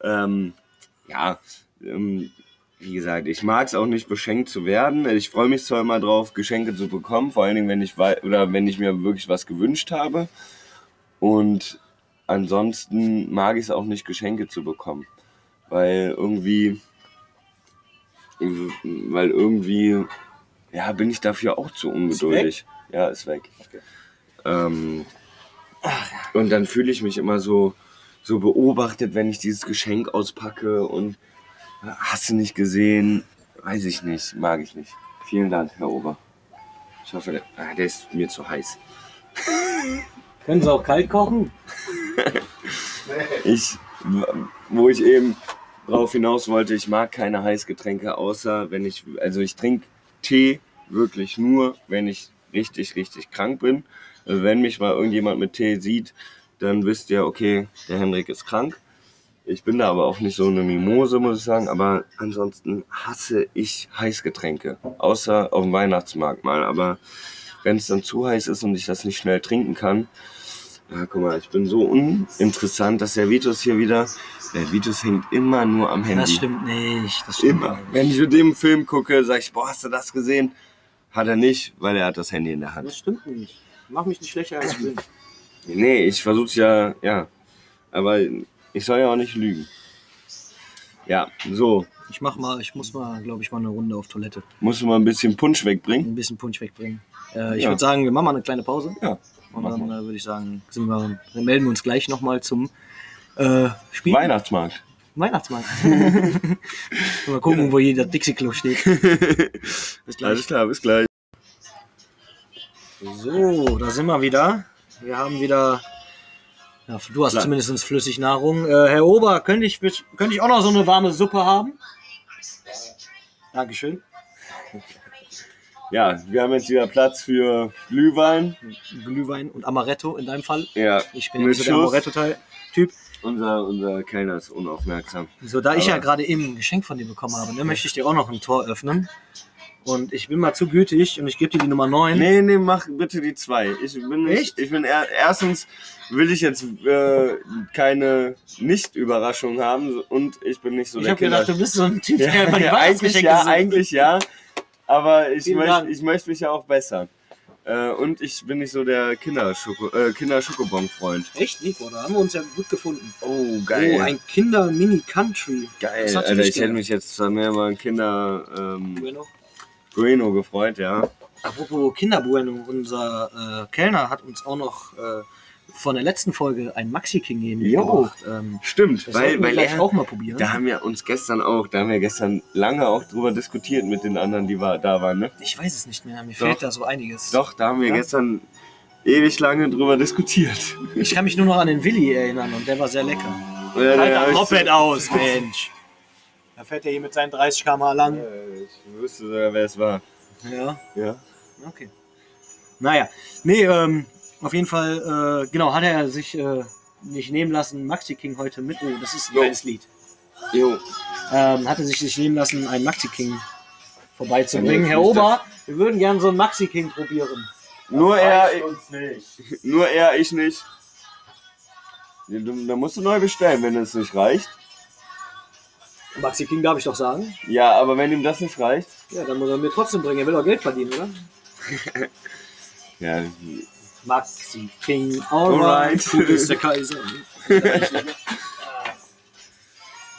ähm, ja, ähm, wie gesagt, ich mag es auch nicht, beschenkt zu werden. Ich freue mich zwar immer drauf, Geschenke zu bekommen, vor allen Dingen, wenn ich, oder wenn ich mir wirklich was gewünscht habe. Und ansonsten mag ich es auch nicht, Geschenke zu bekommen. Weil irgendwie, weil irgendwie, ja, bin ich dafür auch zu ungeduldig. Ja, ist weg. Okay. Ähm, und dann fühle ich mich immer so, so beobachtet, wenn ich dieses Geschenk auspacke und hast du nicht gesehen? Weiß ich nicht, mag ich nicht. Vielen Dank, Herr Ober. Ich hoffe, der, ah, der ist mir zu heiß. Können Sie auch kalt kochen? Ich, wo ich eben drauf hinaus wollte, ich mag keine Heißgetränke, außer wenn ich, also ich trinke Tee wirklich nur, wenn ich richtig, richtig krank bin. Also wenn mich mal irgendjemand mit Tee sieht, dann wisst ihr, okay, der Henrik ist krank. Ich bin da aber auch nicht so eine Mimose, muss ich sagen. Aber ansonsten hasse ich Heißgetränke. Außer auf dem Weihnachtsmarkt mal. Aber wenn es dann zu heiß ist und ich das nicht schnell trinken kann, ja, guck mal, ich bin so uninteressant, dass der Vitus hier wieder. Der Vitus hängt immer nur am Handy. Das stimmt nicht. Das stimmt Immer. nicht. Wenn ich mit dem Film gucke, sag ich, boah, hast du das gesehen? Hat er nicht, weil er hat das Handy in der Hand. Das stimmt nicht. Mach mich nicht schlechter als ich bin. Nee, ich versuch's ja, ja. Aber ich soll ja auch nicht lügen. Ja, so. Ich mach mal, ich muss mal, glaube ich, mal eine Runde auf Toilette. Musst du mal ein bisschen Punsch wegbringen? Ein bisschen Punsch wegbringen. Äh, ich Ja. würde sagen, wir machen mal eine kleine Pause. Ja. Und dann äh, würde ich sagen, wir, dann melden wir uns gleich nochmal zum äh, Spiel. Weihnachtsmarkt. Weihnachtsmarkt. mal gucken, wo jeder Dixie-Klo steht. Bis gleich. Alles klar, bis gleich. So, da sind wir wieder. Wir haben wieder. Ja, du hast Klar. zumindest flüssig Nahrung. Äh, Herr Ober, könnte ich, könnte ich auch noch so eine warme Suppe haben? Dankeschön. Ja, wir haben jetzt wieder Platz für Glühwein. Glühwein und Amaretto in deinem Fall. Ja, Ich bin nicht so der. Amaretto-Typ. Unser, unser Kellner ist unaufmerksam. So, da ich ja Aber- gerade eben ein Geschenk von dir bekommen habe, ne, möchte ich dir auch noch ein Tor öffnen. Und ich bin mal zu gütig und ich gebe dir die Nummer 9. Nee, nee, mach bitte die zwei. Ich bin nicht, Echt? ich bin er, erstens will ich jetzt äh, keine Nicht-Überraschung haben und ich bin nicht so ich der habe gedacht, Kinder- du bist so ein Typ, der ja, immer die ja, eigentlich ja, sucht. eigentlich ja. Aber ich möchte, ich möchte mich ja auch bessern. Äh, und ich bin nicht so der Kinderschoko, äh, Kinderschokobon-Freund. Echt, Nico, da haben wir uns ja gut gefunden. Oh, Oh, ein Kinder-Mini-Country. Geil, Alter, ich hätte mich jetzt mehr mal ein Kinder ähm, Bueno. Gefreut, ja. Apropos Kinderbueno, unser äh, Kellner hat uns auch noch äh, von der letzten Folge ein Maxi King Jo. mitgebracht. Ähm, Stimmt, das weil, weil er, auch mal probieren. da haben wir uns gestern auch, da haben wir gestern lange auch drüber diskutiert mit den anderen, die war, da waren, ne? Ich weiß es nicht mehr, mir Doch. fehlt da so einiges. Doch, da haben wir Ja? gestern ewig lange drüber diskutiert. Ich kann mich nur noch an den Willi erinnern und der war sehr lecker. Ja, Alter, Moped so- aus, Mensch. Da fährt er hier mit seinen 30 km lang. Ich wüsste sogar, wer es war. Ja, Ja. okay. Naja, nee, ähm, auf jeden Fall, äh, genau, hat er sich äh, nicht nehmen lassen, Maxi King heute mit. Oh, das ist ein Jo. geiles Lied. Jo. ähm, hatte sich nicht nehmen lassen, einen Maxi King vorbeizubringen. Herr Ober, wir würden gerne so einen Maxi King probieren. Nur er, nur er, ich nicht. Da musst du neu bestellen, wenn es nicht reicht. Maxi King darf ich doch sagen. Ja, aber wenn ihm das nicht reicht. Ja, dann muss er mir trotzdem bringen. Er will doch Geld verdienen, oder? Ja, Maxi King, alright. Alright. Du bist der Kaiser.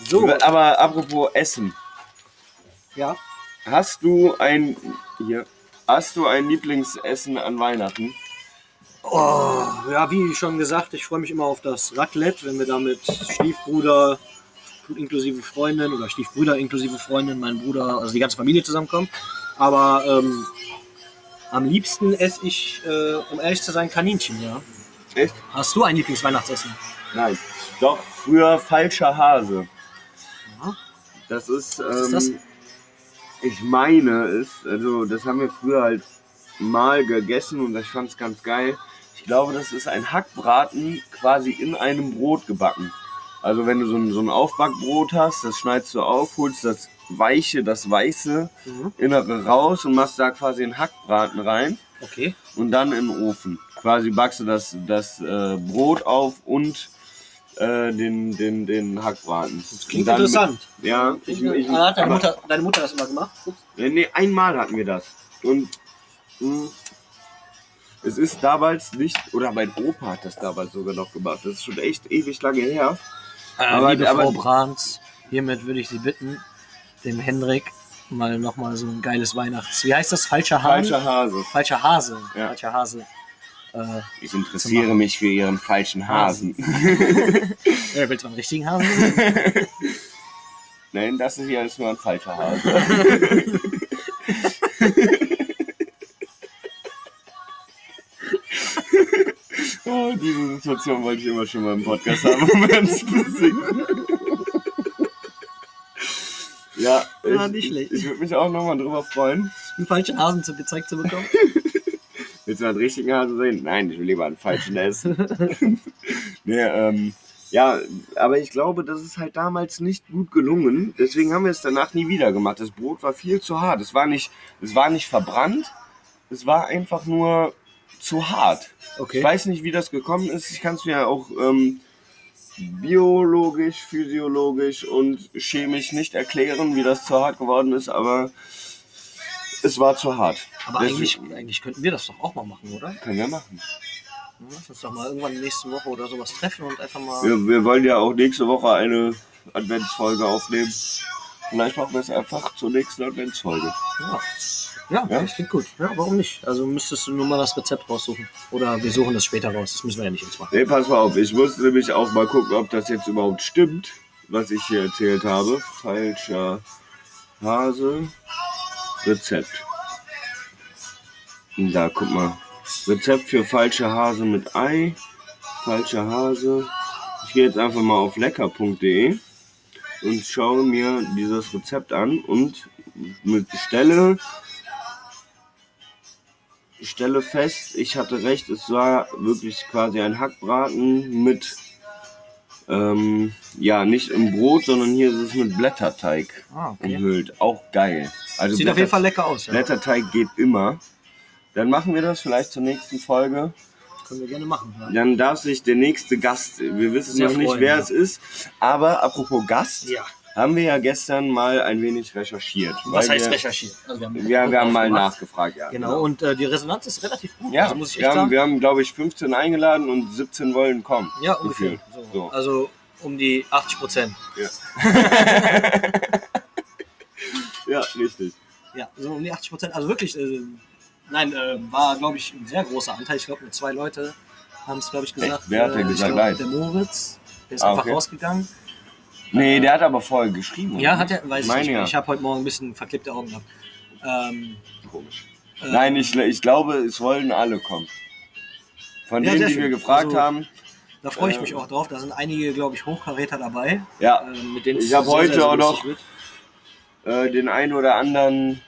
so, aber apropos Essen. ja. Hast du ein hier, hast du ein Lieblingsessen an Weihnachten? Oh, ja, wie schon gesagt, ich freue mich immer auf das Raclette, wenn wir da mit Stiefbruder inklusive Freundin oder Stiefbrüder inklusive Freundin, mein Bruder, also die ganze Familie zusammenkommen. Aber ähm, am liebsten esse ich, äh, um ehrlich zu sein, Kaninchen, ja. Echt? Hast du ein Lieblingsweihnachtsessen? Nein. Doch, früher falscher Hase. Ja. Das ist, ähm, Was ist das? ich meine es, also das haben wir früher halt mal gegessen und ich fand es ganz geil. Ich glaube, das ist ein Hackbraten quasi in einem Brot gebacken. Also wenn du so ein, so ein Aufbackbrot hast, das schneidest du auf, holst das weiche, das weiße Mhm. Innere raus und machst da quasi einen Hackbraten rein Okay. und dann den Ofen. Quasi backst du das, das äh, Brot auf und äh, den, den, den Hackbraten. Das Klingt interessant. Ja, ich, ich, hat deine, Mutter, deine Mutter das immer gemacht? Ups. Nee, nee, einmal hatten wir das. Und mh, es ist damals nicht, oder mein Opa hat das damals sogar noch gemacht. Das ist schon echt ewig lange her. Äh, Aber- liebe aber- Frau Brahms, hiermit würde ich Sie bitten, dem Hendrik mal nochmal so ein geiles Weihnachts... Wie heißt das? Falscher Hahn? Falscher Hase. Falscher Hase. Ja. Falscher Hase. Äh, Ich interessiere mich für ihren falschen Hasen. äh, willst du einen richtigen Hasen? Nein, das ist hier ist nur ein falscher Hase. Oh, diese Situation wollte ich immer schon mal im Podcast haben, um ernst zu singen. Ja, ich, Ja, nicht schlecht. ich, ich würde mich auch nochmal drüber freuen. einen falschen Hasen zu, gezeigt zu bekommen? Willst du einen richtigen Hase sehen? Nein, ich will lieber einen falschen essen. nee, ähm, ja, aber ich glaube, das ist halt damals nicht gut gelungen. Deswegen haben wir es danach nie wieder gemacht. Das Brot war viel zu hart. Es war nicht, es war nicht verbrannt. Es war einfach nur zu hart. Okay. Ich weiß nicht, wie das gekommen ist. Ich kann es mir auch ähm, biologisch, physiologisch und chemisch nicht erklären, wie das zu hart geworden ist, aber es war zu hart. Aber eigentlich, eigentlich könnten wir das doch auch mal machen, oder? Können wir machen. Lass uns doch mal irgendwann nächste Woche oder sowas treffen und einfach mal. Wir, wir wollen ja auch nächste Woche eine Adventsfolge aufnehmen. Vielleicht machen wir es einfach zur nächsten Adventsfolge. Ja. Ja, Ja? das klingt gut. Ja, warum nicht? Also müsstest du nur mal das Rezept raussuchen. Oder wir suchen das später raus. Das müssen wir ja nicht jetzt machen. Nee, pass mal auf. Ich muss nämlich auch mal gucken, ob das jetzt überhaupt stimmt, was ich hier erzählt habe. Falscher Hase. Rezept. Da, guck mal. Rezept für falsche Hase mit Ei. Falscher Hase. Ich gehe jetzt einfach mal auf lecker.de und schaue mir dieses Rezept an und stelle, stelle fest, ich hatte recht, es war wirklich quasi ein Hackbraten mit, ähm, ja, nicht im Brot, sondern hier ist es mit Blätterteig Ah, okay. umhüllt. Auch geil. Also Sieht auf jeden Fall lecker aus. Ja. Blätterteig geht immer. Dann machen wir das vielleicht zur nächsten Folge. Können wir gerne machen. Ja. Dann darf sich der nächste Gast, wir wissen Sehr noch nicht, wer ja. es ist, aber apropos Gast, ja. haben wir ja gestern mal ein wenig recherchiert. Was heißt wir, recherchieren? Also wir haben, Ja, wir haben mal nachgefragt, ja. Genau, und äh, die Resonanz ist relativ gut. Ja, also muss ich wir haben, sagen. wir haben, glaube ich, 15 eingeladen und 17 wollen kommen. ja, ungefähr. So. So. Also um die 80 Prozent. Ja, richtig. Ja, so um die 80 Prozent. Also wirklich, äh, nein, äh, war, glaube ich, ein sehr großer Anteil. Ich glaube, nur zwei Leute haben es, glaube ich, gesagt. Echt? Wer hat denn Äh, gesagt glaub? Der Moritz. Der ist Ah, einfach okay. rausgegangen. Nee, der hat aber vorher geschrieben. Ja, hat er, weiß ich nicht. ja. Ich habe heute Morgen ein bisschen verklebte Augen gehabt. Ähm, Komisch. äh, Nein, ich, ich glaube, es wollen alle kommen. Von Ja, denen, die schön. wir gefragt Also, haben. Da freue ich äh, mich auch drauf. Da sind einige, glaube ich, Hochkaräter dabei. Ja, äh, mit denen Ich hab sehr, heute auch noch- äh, den einen oder anderen,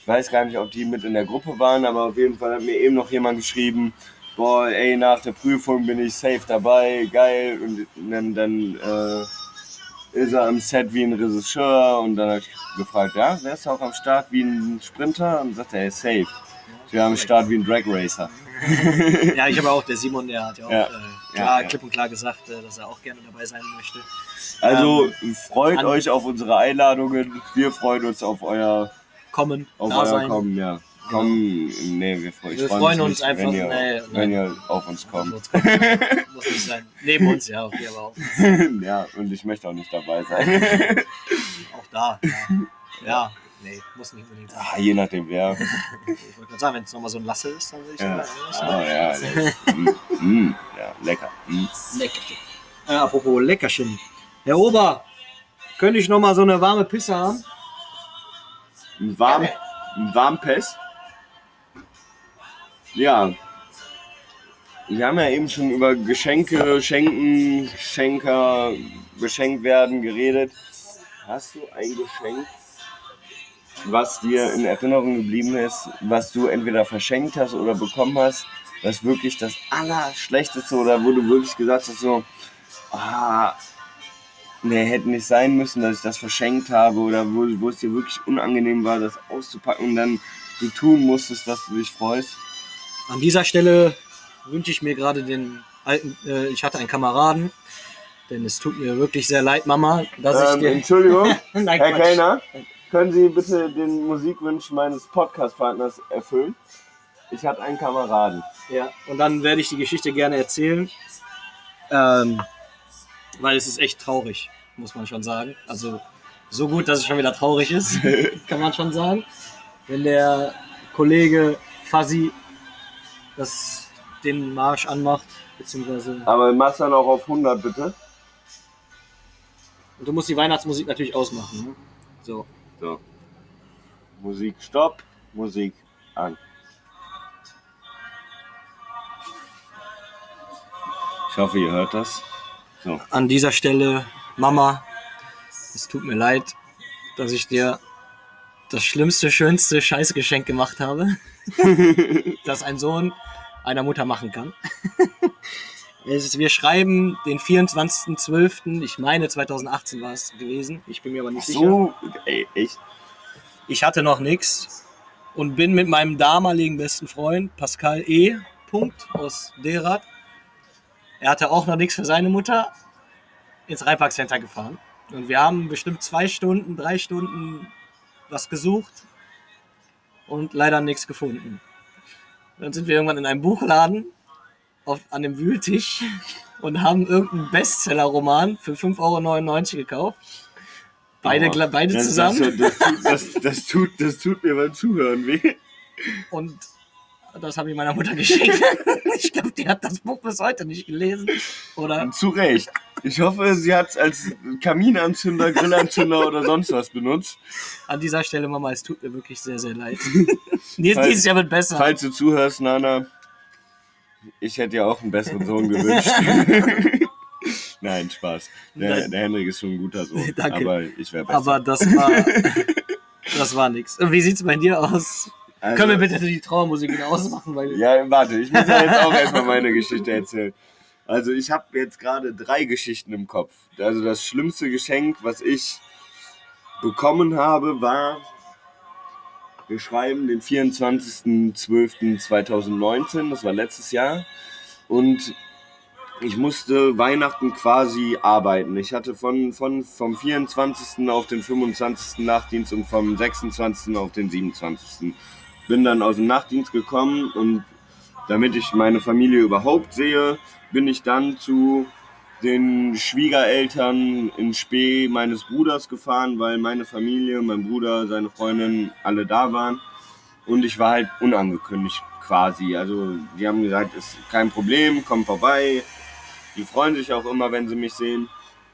ich weiß gar nicht, ob die mit in der Gruppe waren, aber auf jeden Fall hat mir eben noch jemand geschrieben, boah, ey, nach der Prüfung bin ich safe dabei, geil. Und dann, dann äh, ist er am Set wie ein Regisseur und dann habe ich gefragt, ja, wer ist auch am Start wie ein Sprinter? Und sagt er, ist safe. Wir haben am Start wie ein Drag Racer. Ja, ich habe auch, der Simon, der hat ja auch Ja. äh, klar, Ja, klipp und klar gesagt, äh, dass er auch gerne dabei sein möchte. Also freut an- euch auf unsere Einladungen. Wir freuen uns auf euer, Kommen, auf da sein. Kommen, ja. Kommen, nee, wir, freuen- Wir freu freuen uns nicht, einfach- wenn ihr, nee, wenn ihr auf uns kommt. Muss kommen. Muss nicht sein. Neben uns, ja, okay, aber auch, ja, und ich möchte auch nicht dabei sein. auch da. Ja. ja, nee, muss nicht unbedingt sein. ah, je nachdem, wer. Ich wollte gerade sagen, wenn es nochmal so ein Lasse ist, dann würde ich Ja, sagen, oh, ja, mm, mm, ja, lecker. Mm. Leckerchen. Äh, apropos Leckerchen. Herr Ober, könnte ich nochmal so eine warme Pisse haben? Ein warm, ein Warmpest. Ja. Wir haben ja eben schon über Geschenke, Schenken, Schenker, beschenkt werden geredet. Hast du ein Geschenk, was dir in Erinnerung geblieben ist, was du entweder verschenkt hast oder bekommen hast, was wirklich das Allerschlechteste oder wo du wirklich gesagt hast, so, ah, nee, hätte nicht sein müssen, dass ich das verschenkt habe oder wo, wo es dir wirklich unangenehm war, das auszupacken und dann du tun musstest, dass du dich freust. An dieser Stelle wünsche ich mir gerade den alten, äh, ich hatte einen Kameraden, Denn es tut mir wirklich sehr leid, Mama, dass ich Ähm, dir. Entschuldigung, Nein, Herr Quatsch. Kellner, können Sie bitte den Musikwunsch meines Podcast-Partners erfüllen? Ich hatte einen Kameraden. Ja, und dann werde ich die Geschichte gerne erzählen. Ähm, weil es ist echt traurig, muss man schon sagen. Also so gut, dass es schon wieder traurig ist, kann man schon sagen. Wenn der Kollege Fuzzy das, den Marsch anmacht, beziehungsweise. Aber mach's dann auch auf 100, bitte. Und du musst die Weihnachtsmusik natürlich ausmachen. Ne? So. So. Musik stopp, Musik an. Ich hoffe, ihr hört das. So. An dieser Stelle, Mama, es tut mir leid, dass ich dir das schlimmste, schönste Scheißgeschenk gemacht habe, das ein Sohn einer Mutter machen kann. Ist, wir schreiben den 24.12., ich meine 2018 war es gewesen, ich bin mir aber nicht sicher. So, ey, echt. Ich hatte noch nichts und bin mit meinem damaligen besten Freund Pascal E. Punkt aus Derath. Er hatte auch noch nichts für seine Mutter ins Rheinpark-Center gefahren. Und wir haben bestimmt zwei Stunden, drei Stunden was gesucht und leider nichts gefunden. Dann sind wir irgendwann in einem Buchladen auf, an dem Wühltisch und haben irgendeinen Bestseller-Roman für 5,99 Euro gekauft. Beide, Oh, beide das, zusammen. Das, das, das, das, tut, das tut mir beim Zuhören weh. Und das habe ich meiner Mutter geschenkt. ich glaube, die hat das Buch bis heute nicht gelesen. Oder Zu Recht. Ich hoffe, sie hat es als Kaminanzünder, Grillanzünder oder sonst was benutzt. an dieser Stelle, Mama, es tut mir wirklich sehr, sehr leid. Dies, Falls- dieses Jahr wird besser. Falls du zuhörst, Nana, ich hätte dir auch einen besseren Sohn gewünscht. Nein, Spaß. Der, der Henrik ist schon ein guter Sohn. Danke. Aber ich wäre besser. Aber das war, das war nix. Und Wie sieht's bei dir aus? Also- Können wir bitte die Trauermusik wieder ausmachen? Weil Ja, warte, ich muss ja jetzt auch erstmal meine Geschichte erzählen. Also ich habe jetzt gerade drei Geschichten im Kopf. Also das schlimmste Geschenk, was ich bekommen habe, war, wir schreiben den 24.12.2019, das war letztes Jahr. Und ich musste Weihnachten quasi arbeiten. Ich hatte von, von vom 24. auf den 25. Nachtdienst und vom 26. auf den 27. Bin dann aus dem Nachtdienst gekommen und damit ich meine Familie überhaupt sehe, bin ich dann zu den Schwiegereltern in Spee meines Bruders gefahren, weil meine Familie, mein Bruder, seine Freundin alle da waren. Und ich war halt unangekündigt quasi. Also die haben gesagt, ist kein Problem, komm vorbei. Die freuen sich auch immer, wenn sie mich sehen.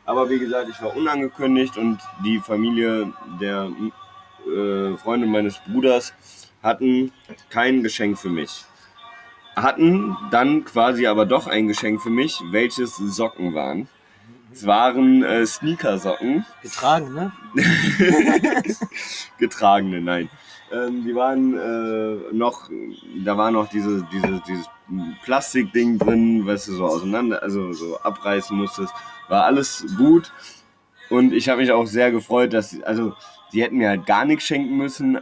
Aber wie gesagt, ich war unangekündigt und die Familie der äh, Freundin meines Bruders hatten kein Geschenk für mich. Hatten dann quasi aber doch ein Geschenk für mich, welches Socken waren. Es waren äh, Sneakersocken, getragen, ne? getragene, nein. Ähm, die waren äh, noch, da war noch diese, diese, dieses Plastikding drin, was du so auseinander, also so abreißen musstest. War alles gut. Und ich habe mich auch sehr gefreut, dass, also, die hätten mir halt gar nichts schenken müssen.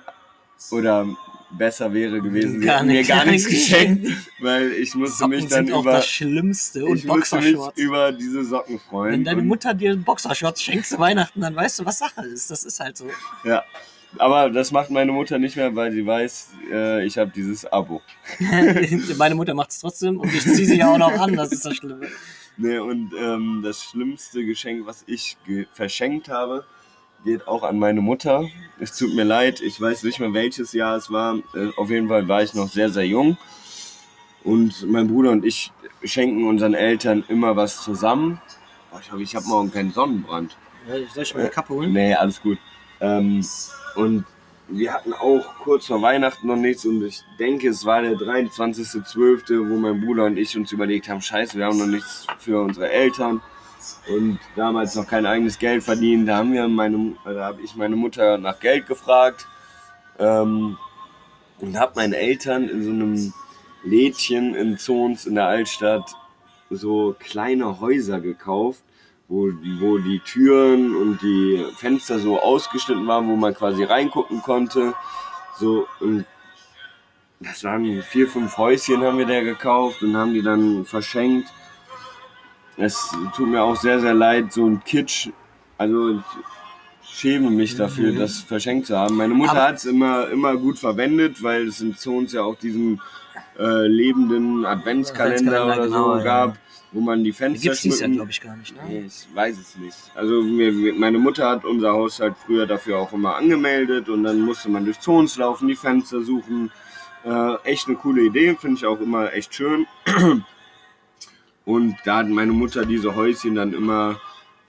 Oder besser wäre gewesen, sie Gar hätten mir gar nichts geschenkt, weil ich musste Socken mich dann über, das Schlimmste. Und ich musste mich über diese Socken freuen. Wenn deine Mutter dir Boxershorts schenkt zu Weihnachten, dann weißt du, was Sache ist. Das ist halt so. Ja. Aber das macht meine Mutter nicht mehr, weil sie weiß, äh, ich habe dieses Abo. Meine Mutter macht es trotzdem und ich ziehe sie ja auch noch an. Das ist das Schlimme. Nee, und ähm, das schlimmste Geschenk, was ich verschenkt habe, geht auch an meine Mutter. Es tut mir leid, ich weiß nicht mehr welches Jahr es war. Äh, auf jeden Fall war ich noch sehr, sehr jung. Und mein Bruder und ich schenken unseren Eltern immer was zusammen. Boah, ich hoffe, ich habe morgen keinen Sonnenbrand. Soll ich mal eine Kappe holen? Nee, alles gut. Ähm, und wir hatten auch kurz vor Weihnachten noch nichts und ich denke, es war der 23.12., wo mein Bruder und ich uns überlegt haben, scheiße, wir haben noch nichts für unsere Eltern und damals noch kein eigenes Geld verdient. Da haben wir meine, da habe ich meine Mutter nach Geld gefragt ähm, und habe meinen Eltern in so einem Lädchen in Zons in der Altstadt so kleine Häuser gekauft, wo, wo die Türen und die Fenster so ausgeschnitten waren, wo man quasi reingucken konnte. So, und das waren vier, fünf Häuschen haben wir da gekauft und haben die dann verschenkt. Es tut mir auch sehr, sehr leid, so ein Kitsch. Also ich schäme mich dafür, Mhm. das verschenkt zu haben. Meine Mutter hat es immer, immer gut verwendet, weil es in uns ja auch diesen äh, lebenden Adventskalender, Adventskalender, oder genau, so ja. gab, wo man die Fenster gibt es dieses Jahr, schmücken- glaube ich, gar nicht. Nee, Ne? ich weiß es nicht. Also mir, mir- meine Mutter hat unser Haushalt früher dafür auch immer angemeldet und dann musste man durch Zons laufen, die Fenster suchen. Äh, echt eine coole Idee, finde ich auch immer echt schön. Und da hat meine Mutter diese Häuschen dann immer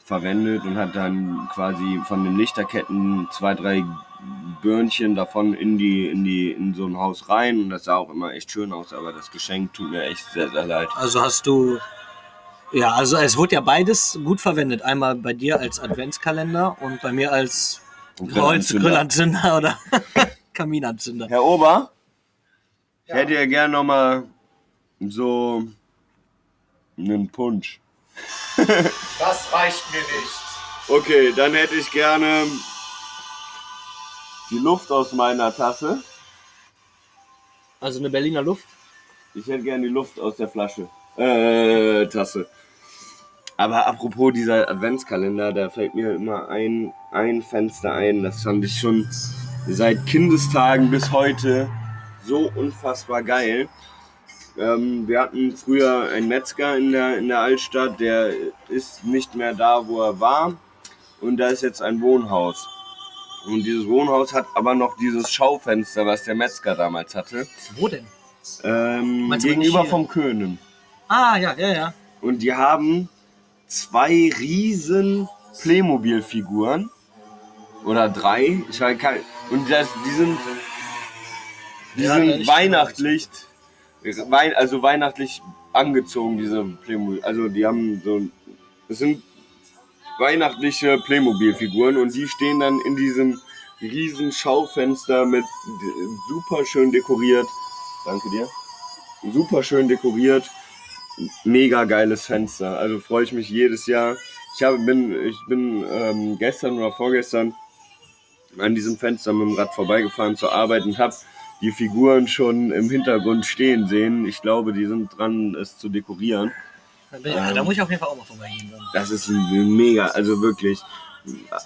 verwendet und hat dann quasi von den Lichterketten zwei, drei Birnchen davon in die, in die, in so ein Haus rein und das sah auch immer echt schön aus, aber das Geschenk tut mir echt sehr, sehr leid. Also hast du. Ja, also es wurde ja beides gut verwendet. Einmal bei dir als Adventskalender und bei mir als Und Holz, Grillanzünder. Grillanzünder oder Kaminanzünder. Herr Ober, ich hätte ja gern noch mal so einen Punsch. Das reicht mir nicht. Okay, dann hätte ich gerne die Luft aus meiner Tasse. Also eine Berliner Luft. Ich hätte gerne die Luft aus der Flasche. Äh, Tasse. Aber apropos dieser Adventskalender, da fällt mir immer ein, ein Fenster ein. Das fand ich schon seit Kindestagen bis heute so unfassbar geil. Ähm, wir hatten früher einen Metzger in der, in der Altstadt, der ist nicht mehr da, wo er war. Und da ist jetzt ein Wohnhaus. Und dieses Wohnhaus hat aber noch dieses Schaufenster, was der Metzger damals hatte. Wo denn? Ähm, gegenüber vom Könen. Ah, ja, ja, ja. Und die haben zwei riesen Playmobil-Figuren. Oder drei. Ich weiß Und das, die sind, die Ja, sind ich- weihnachtlich, wein, also weihnachtlich angezogen, diese Playmobil. Also die haben so, das sind weihnachtliche Playmobil-Figuren und die stehen dann in diesem riesen Schaufenster mit super schön dekoriert. Danke dir. Super schön dekoriert. Mega geiles Fenster. Also freue ich mich jedes Jahr. Ich habe, bin, ich bin ähm, gestern oder vorgestern an diesem Fenster mit dem Rad vorbeigefahren zur Arbeit und habe die Figuren schon im Hintergrund stehen sehen. Ich glaube, die sind dran, es zu dekorieren. Da, ja, da muss ich auf jeden Fall auch mal vorbeigehen. Dann. Das ist ein mega, also wirklich,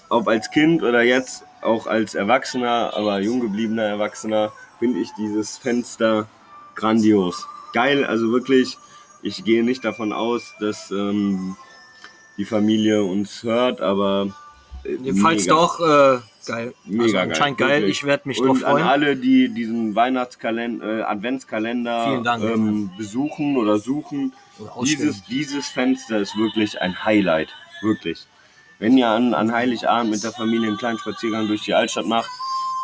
ob als Kind oder jetzt auch als Erwachsener, aber jung gebliebener Erwachsener, finde ich dieses Fenster grandios. Geil, also wirklich, ich gehe nicht davon aus, dass ähm, die Familie uns hört, aber äh, Falls mega. doch, äh, geil. Mega also geil, geil. Ich werde mich und drauf an freuen. alle, die diesen Weihnachtskalender, äh, Adventskalender Dank. ähm, besuchen oder suchen, Oder dieses, dieses Fenster ist wirklich ein Highlight. Wirklich. Wenn ihr an, an Heiligabend mit der Familie einen kleinen Spaziergang durch die Altstadt macht,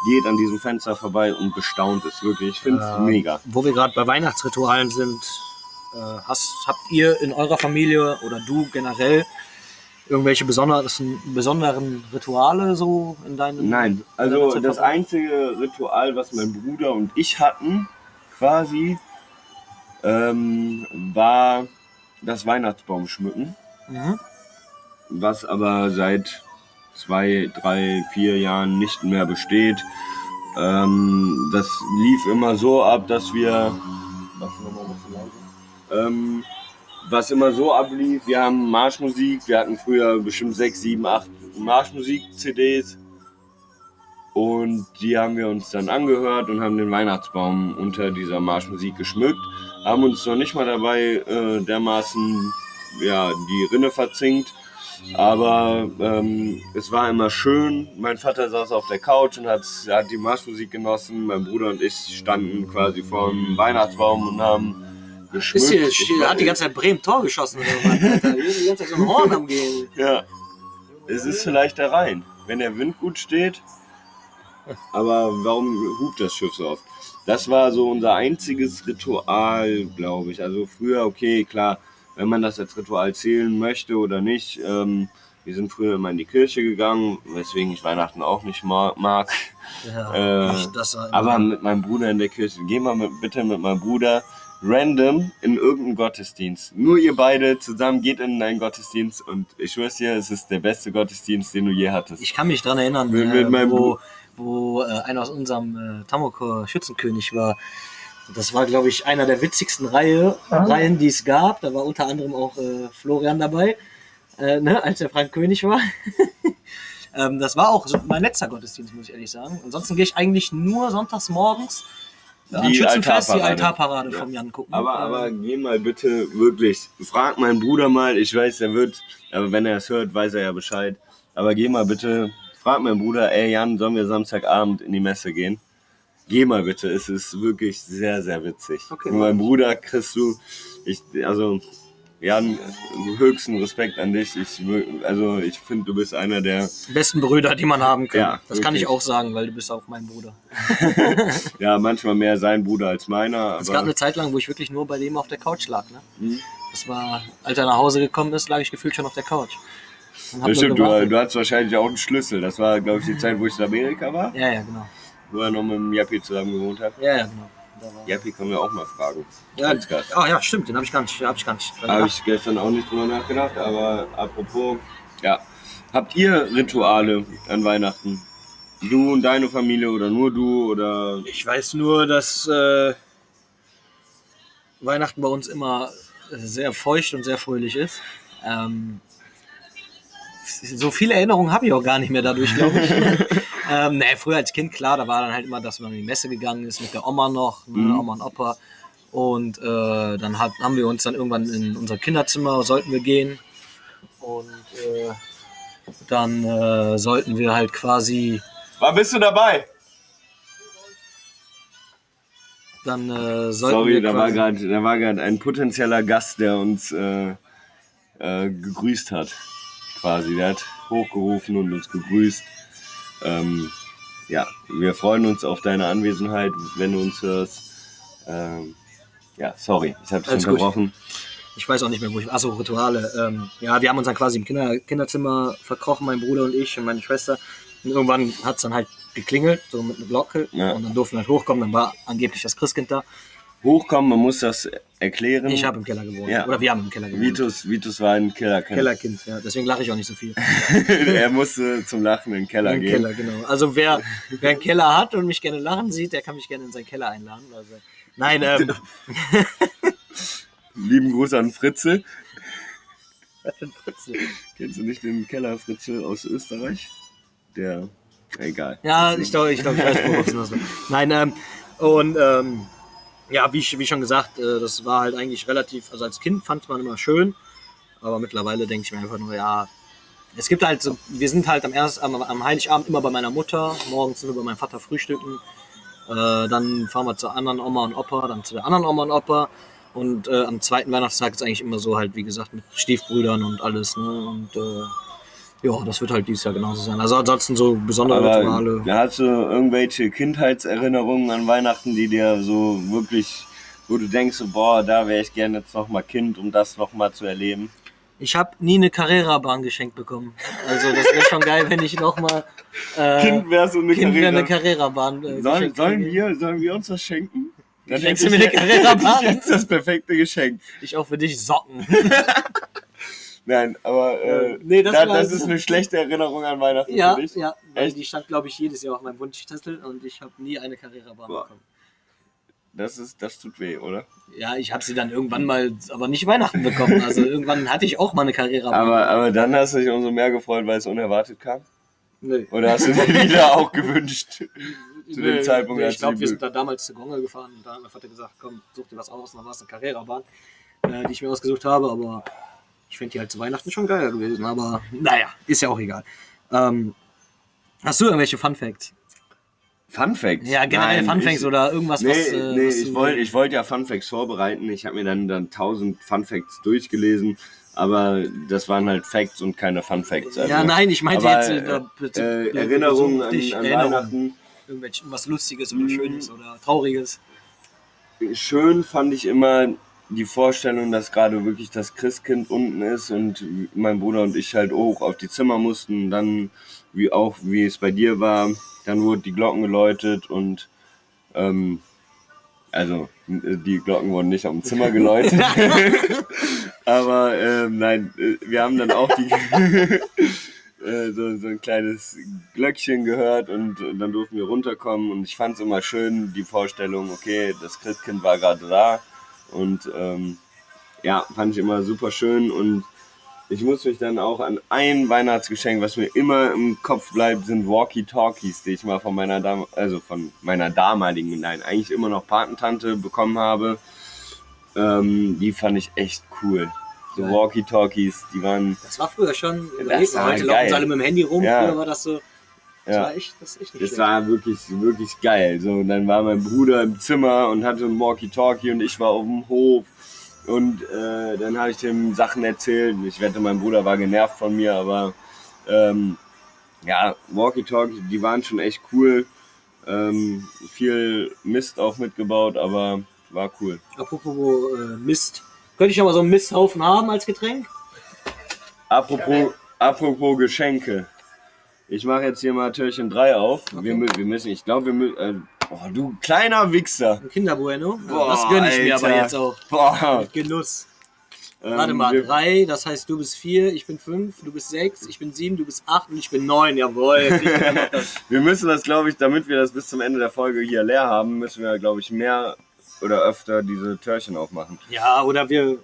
geht an diesem Fenster vorbei und bestaunt es wirklich. Ich finde es Äh, mega. Wo wir gerade bei Weihnachtsritualen sind, äh, hast, habt ihr in eurer Familie oder du generell irgendwelche besonderen, besonderen Rituale so in deinem Nein, also das einzige Ritual, was mein Bruder und ich hatten, quasi, ähm, war das Weihnachtsbaum schmücken. Mhm. was aber seit zwei, drei, vier Jahren nicht mehr besteht. Ähm, das lief immer so ab, dass wir. Was, nochmal ein bisschen leiser? ähm, was immer so ablief, wir haben Marschmusik, wir hatten früher bestimmt sechs, sieben, acht Marschmusik-CDs und die haben wir uns dann angehört und haben den Weihnachtsbaum unter dieser Marschmusik geschmückt, haben uns noch nicht mal dabei äh, dermaßen ja, die Rinne verzinkt, aber ähm, es war immer schön. Mein Vater saß auf der Couch und hat, hat die Marschmusik genossen. Mein Bruder und ich standen quasi vor dem Weihnachtsbaum und haben geschmückt. Ist hier, hat die ganze Zeit Bremen Tor geschossen. Alter. Die ganze Zeit so ein Horn am Gehen. Ja, es ist vielleicht der Rhein, wenn der Wind gut steht. Aber warum hupt das Schiff so oft? Das war so unser einziges Ritual, glaube ich. Also früher, okay, klar, wenn man das als Ritual zählen möchte oder nicht. Ähm, wir sind früher immer in die Kirche gegangen, weswegen ich Weihnachten auch nicht ma mag. Ja, Äh, Aber mit meinem Bruder in der Kirche. Geh mal mit, bitte mit meinem Bruder random in irgendeinen Gottesdienst. Nur ihr beide zusammen geht in einen Gottesdienst und ich schwör's dir, es ist der beste Gottesdienst, den du je hattest. ich kann mich dran erinnern, Mit- mit äh, wo, wo äh, einer aus unserem äh, Tamoko Schützenkönig war. Das war, glaube ich, einer der witzigsten Reihe, Reihen, die es gab. Da war unter anderem auch äh, Florian dabei, äh, ne, als der Frank König war. ähm, das war auch so mein letzter Gottesdienst, muss ich ehrlich sagen. Ansonsten gehe ich eigentlich nur sonntags morgens an Die Schützenfest die Altarparade. Ja. vom Jan gucken. Aber, aber geh mal bitte wirklich, frag meinen Bruder mal, ich weiß, er wird, aber wenn er es hört, weiß er ja Bescheid. Aber geh mal bitte, frag meinen Bruder, ey Jan, sollen wir Samstagabend in die Messe gehen? Geh mal bitte, es ist wirklich sehr, sehr witzig. Okay. Meinem Bruder kriegst du, ich, also, Jan, höchsten Respekt an dich. Ich, also, ich finde, du bist einer der, besten Brüder, die man haben kann. Ja, das kann ich wirklich. auch sagen, weil du bist auch mein Bruder. ja, manchmal mehr sein Bruder als meiner. Es gab eine Zeit lang, wo ich wirklich nur bei dem auf der Couch lag. Ne? Mhm. Das war, als er nach Hause gekommen ist, lag ich gefühlt schon auf der Couch. Das stimmt, du, du hattest wahrscheinlich auch einen Schlüssel. Das war, glaube ich, die Zeit, wo ich in Amerika war. Ja, ja, genau. wo er noch mit dem Jappi zusammen gewohnt hat. Ja, ja, genau. War- Jappi können wir auch mal fragen. Ja, als Gast. ah, ja, stimmt, den habe ich gar nicht, hab ich gar nicht Habe ich gestern auch nicht drüber nachgedacht, aber apropos, ja. Habt ihr Rituale an Weihnachten? Du und deine Familie oder nur du oder Ich weiß nur, dass äh, Weihnachten bei uns immer sehr feucht und sehr fröhlich ist. Ähm, so viele Erinnerungen habe ich auch gar nicht mehr dadurch, glaube ich. ähm, nee, früher als Kind, klar, da war dann halt immer, dass man in die Messe gegangen ist mit der Oma noch, ne, Mhm. Oma und Opa. Und äh, dann hat, haben wir uns dann irgendwann in unser Kinderzimmer, sollten wir gehen. Und äh, dann äh, sollten wir halt quasi Wann bist du dabei? dann äh, sollten Sorry, wir da war quasi- gerade da war gerade ein potenzieller Gast, der uns äh, äh, gegrüßt hat. Quasi, der hat hochgerufen und uns gegrüßt. Ähm, ja, wir freuen uns auf deine Anwesenheit, wenn du uns hörst. Ähm, ja, sorry, ich habe dich Alles gut. unterbrochen. Ich weiß auch nicht mehr, wo ich. Achso, Rituale. Ähm, ja, wir haben uns dann quasi im Kinder, Kinderzimmer verkrochen, mein Bruder und ich und meine Schwester. Und irgendwann hat es dann halt geklingelt, so mit einer Glocke. Ja. Und dann durften wir halt hochkommen. Dann war angeblich das Christkind da. Hochkommen, man muss das erklären. Ich habe im Keller gewohnt. Ja. Oder wir haben im Keller gewohnt. Vitus, Vitus war ein Kellerkind. Kellerkind, ja. Deswegen lache ich auch nicht so viel. er musste zum Lachen in den Keller Im gehen. Keller, genau. Also wer, wer einen Keller hat und mich gerne lachen sieht, der kann mich gerne in seinen Keller einladen. Also, nein, ähm, Lieben Gruß an Fritze. Fritze. Kennst du nicht den Keller Fritze aus Österreich? Der, egal. Ja, ich glaube, ich, glaub, ich weiß, worauf willst. Nein, ähm, und ähm, ja, wie, wie schon gesagt, äh, das war halt eigentlich relativ, also als Kind fand man immer schön, aber mittlerweile denke ich mir einfach nur, ja, es gibt halt so, wir sind halt am, erst, am, am Heiligabend immer bei meiner Mutter, morgens sind wir bei meinem Vater frühstücken, äh, dann fahren wir zur anderen Oma und Opa, dann zu der anderen Oma und Opa und äh, am zweiten Weihnachtstag ist eigentlich immer so halt, wie gesagt, mit Stiefbrüdern und alles, ne, und äh, ja, das wird halt dieses Jahr genauso sein. Also ansonsten so besondere Aber Rituale. hast du irgendwelche Kindheitserinnerungen an Weihnachten, die dir so wirklich, wo du denkst, so, boah, da wäre ich gerne jetzt noch mal Kind, um das noch mal zu erleben? Ich habe nie eine Carrera-Bahn geschenkt bekommen. Also das wäre schon geil, wenn ich nochmal äh, Kind wäre so eine kind. Carrera-Bahn. Äh, Sollen, sollen, wir, sollen wir uns das schenken? Dann Schenkst du mir eine Carrera-Bahn? ich jetzt das perfekte Geschenk. Ich auch für dich Socken. Nein, aber äh, Äh, nee, das war- das ist eine schlechte Erinnerung an Weihnachten ja, für dich. ja. Weil Echt? die stand, glaube ich, jedes Jahr auf meinem Wunschzettel und ich habe nie eine Carrera-Bahn bekommen. Das, ist, das tut weh, oder? Ja, ich habe sie dann irgendwann mal, aber nicht Weihnachten bekommen. Also irgendwann hatte ich auch mal eine Carrera-Bahn. Aber, aber dann hast du dich umso mehr gefreut, weil es unerwartet kam? Nö. Oder hast du dir wieder auch gewünscht? Zu dem Nö, Zeitpunkt, nee, als ich glaube, die- wir sind da damals zu Gongel gefahren und da hat mein Vater gesagt, komm, such dir was aus. Und dann war es eine Carrera-Bahn, äh, die ich mir ausgesucht habe, aber ich fände die halt zu Weihnachten schon geiler gewesen. Aber naja, ist ja auch egal. Ähm, hast du irgendwelche Fun Facts? Fun Facts? Ja, generell Nein, Fun Facts ich, oder irgendwas, Nee, was. äh, nee was ich wollte wollt ja Fun Facts vorbereiten. Ich habe mir dann, dann 1000 Fun Facts durchgelesen, aber das waren halt Facts und keine Fun Facts. Also, Ja, nein, ich meinte aber, jetzt äh, äh, bezogen Erinnerungen an, an Erinnerungen. Weihnachten. Irgendwelch, was Lustiges oder. Schönes oder Trauriges. Schön fand ich immer die Vorstellung, dass gerade wirklich das Christkind unten ist und mein Bruder und ich halt hoch auf die Zimmer mussten. Dann, wie auch wie es bei dir war, dann wurden die Glocken geläutet und ähm, also die Glocken wurden nicht am Zimmer geläutet. Aber ähm, nein, äh, wir haben dann auch die äh, so, so ein kleines Glöckchen gehört und, und dann durften wir runterkommen und ich fand es immer schön, die Vorstellung, okay, das Christkind war gerade da und ähm, ja, fand ich immer super schön und ich muss mich dann auch an ein Weihnachtsgeschenk, was mir immer im Kopf bleibt, sind Walkie-Talkies, die ich mal von meiner Dam also von meiner damaligen, nein, eigentlich immer noch Patentante bekommen habe. Ähm, die fand ich echt cool. So. Walkie-Talkies, die waren Das war früher schon Das war Heute geil. laufen sie alle mit dem Handy rum. Ja. Früher war das so. Das Ja. war echt, das ist echt nicht Das schlecht. war wirklich, wirklich geil. So, und dann war mein Bruder im Zimmer und hatte ein Walkie-Talkie und ich war auf dem Hof. Und äh, dann habe ich dem Sachen erzählt. Ich wette, mein Bruder war genervt von mir, aber ähm, ja, Walkie-Talkie, die waren schon echt cool. Ähm, viel Mist auch mitgebaut, aber war cool. Apropos äh, Mist. Könnte ich noch mal so einen Misthaufen haben als Getränk? Apropos, apropos Geschenke. Ich mache jetzt hier mal Türchen 3 auf. Wir, mü- wir müssen, ich glaube, wir müssen. Äh, oh, du kleiner Wichser. Kinderbueno? Boah, das gönne ich mir aber Alter. jetzt auch. Boah. Mit Genuss. Ähm, Warte mal, wir- drei, das heißt du bist vier, ich bin fünf, du bist sechs, ich bin sieben, du bist acht und ich bin neun. Jawohl. Wir müssen das, glaube ich, damit wir das bis zum Ende der Folge hier leer haben, müssen wir, glaube ich, mehr oder öfter diese Türchen aufmachen. ja, oder wir.